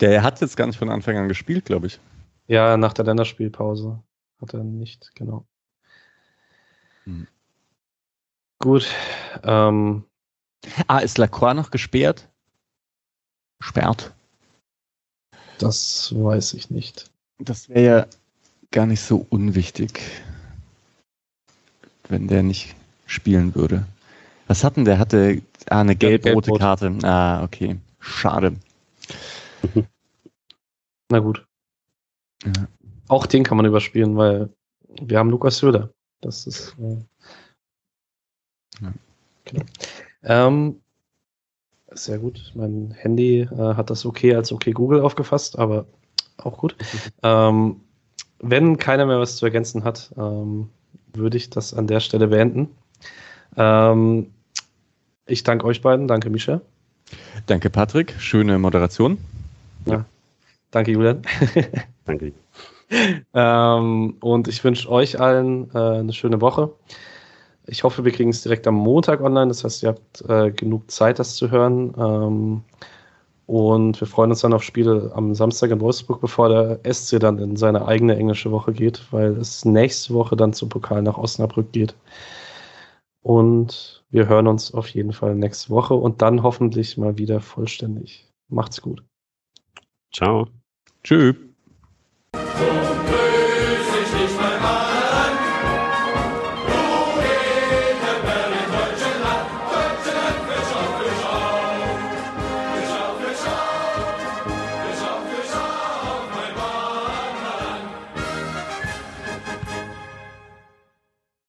Der hat jetzt gar nicht von Anfang an gespielt, glaube ich. Ja, nach der Länderspielpause hat er nicht, genau. Hm. Gut. Ähm, ah, ist Lacroix noch gesperrt? Sperrt? Das weiß ich nicht. Das wäre ja gar nicht so unwichtig, wenn der nicht spielen würde. Was hatten der? Hatte ah, eine gelb-rote gelb Karte. Ah, okay. Schade. Na gut. Ja. Auch den kann man überspielen, weil wir haben Lukas Söder. Das ist. Äh, ja. genau. Ähm, sehr gut. Mein Handy äh, hat das okay als okay Google aufgefasst, aber auch gut. ähm, wenn keiner mehr was zu ergänzen hat, ähm, würde ich das an der Stelle beenden. Ähm, ich danke euch beiden. Danke, Misha. Danke, Patrick. Schöne Moderation. Ja. Danke, Julian. danke. ähm, und ich wünsche euch allen äh, eine schöne Woche. Ich hoffe, wir kriegen es direkt am Montag online. Das heißt, ihr habt äh, genug Zeit, das zu hören. Ähm, und wir freuen uns dann auf Spiele am Samstag in Wolfsburg, bevor der SC dann in seine eigene englische Woche geht, weil es nächste Woche dann zum Pokal nach Osnabrück geht. Und wir hören uns auf jeden Fall nächste Woche und dann hoffentlich mal wieder vollständig. Macht's gut. Ciao. Tschüss.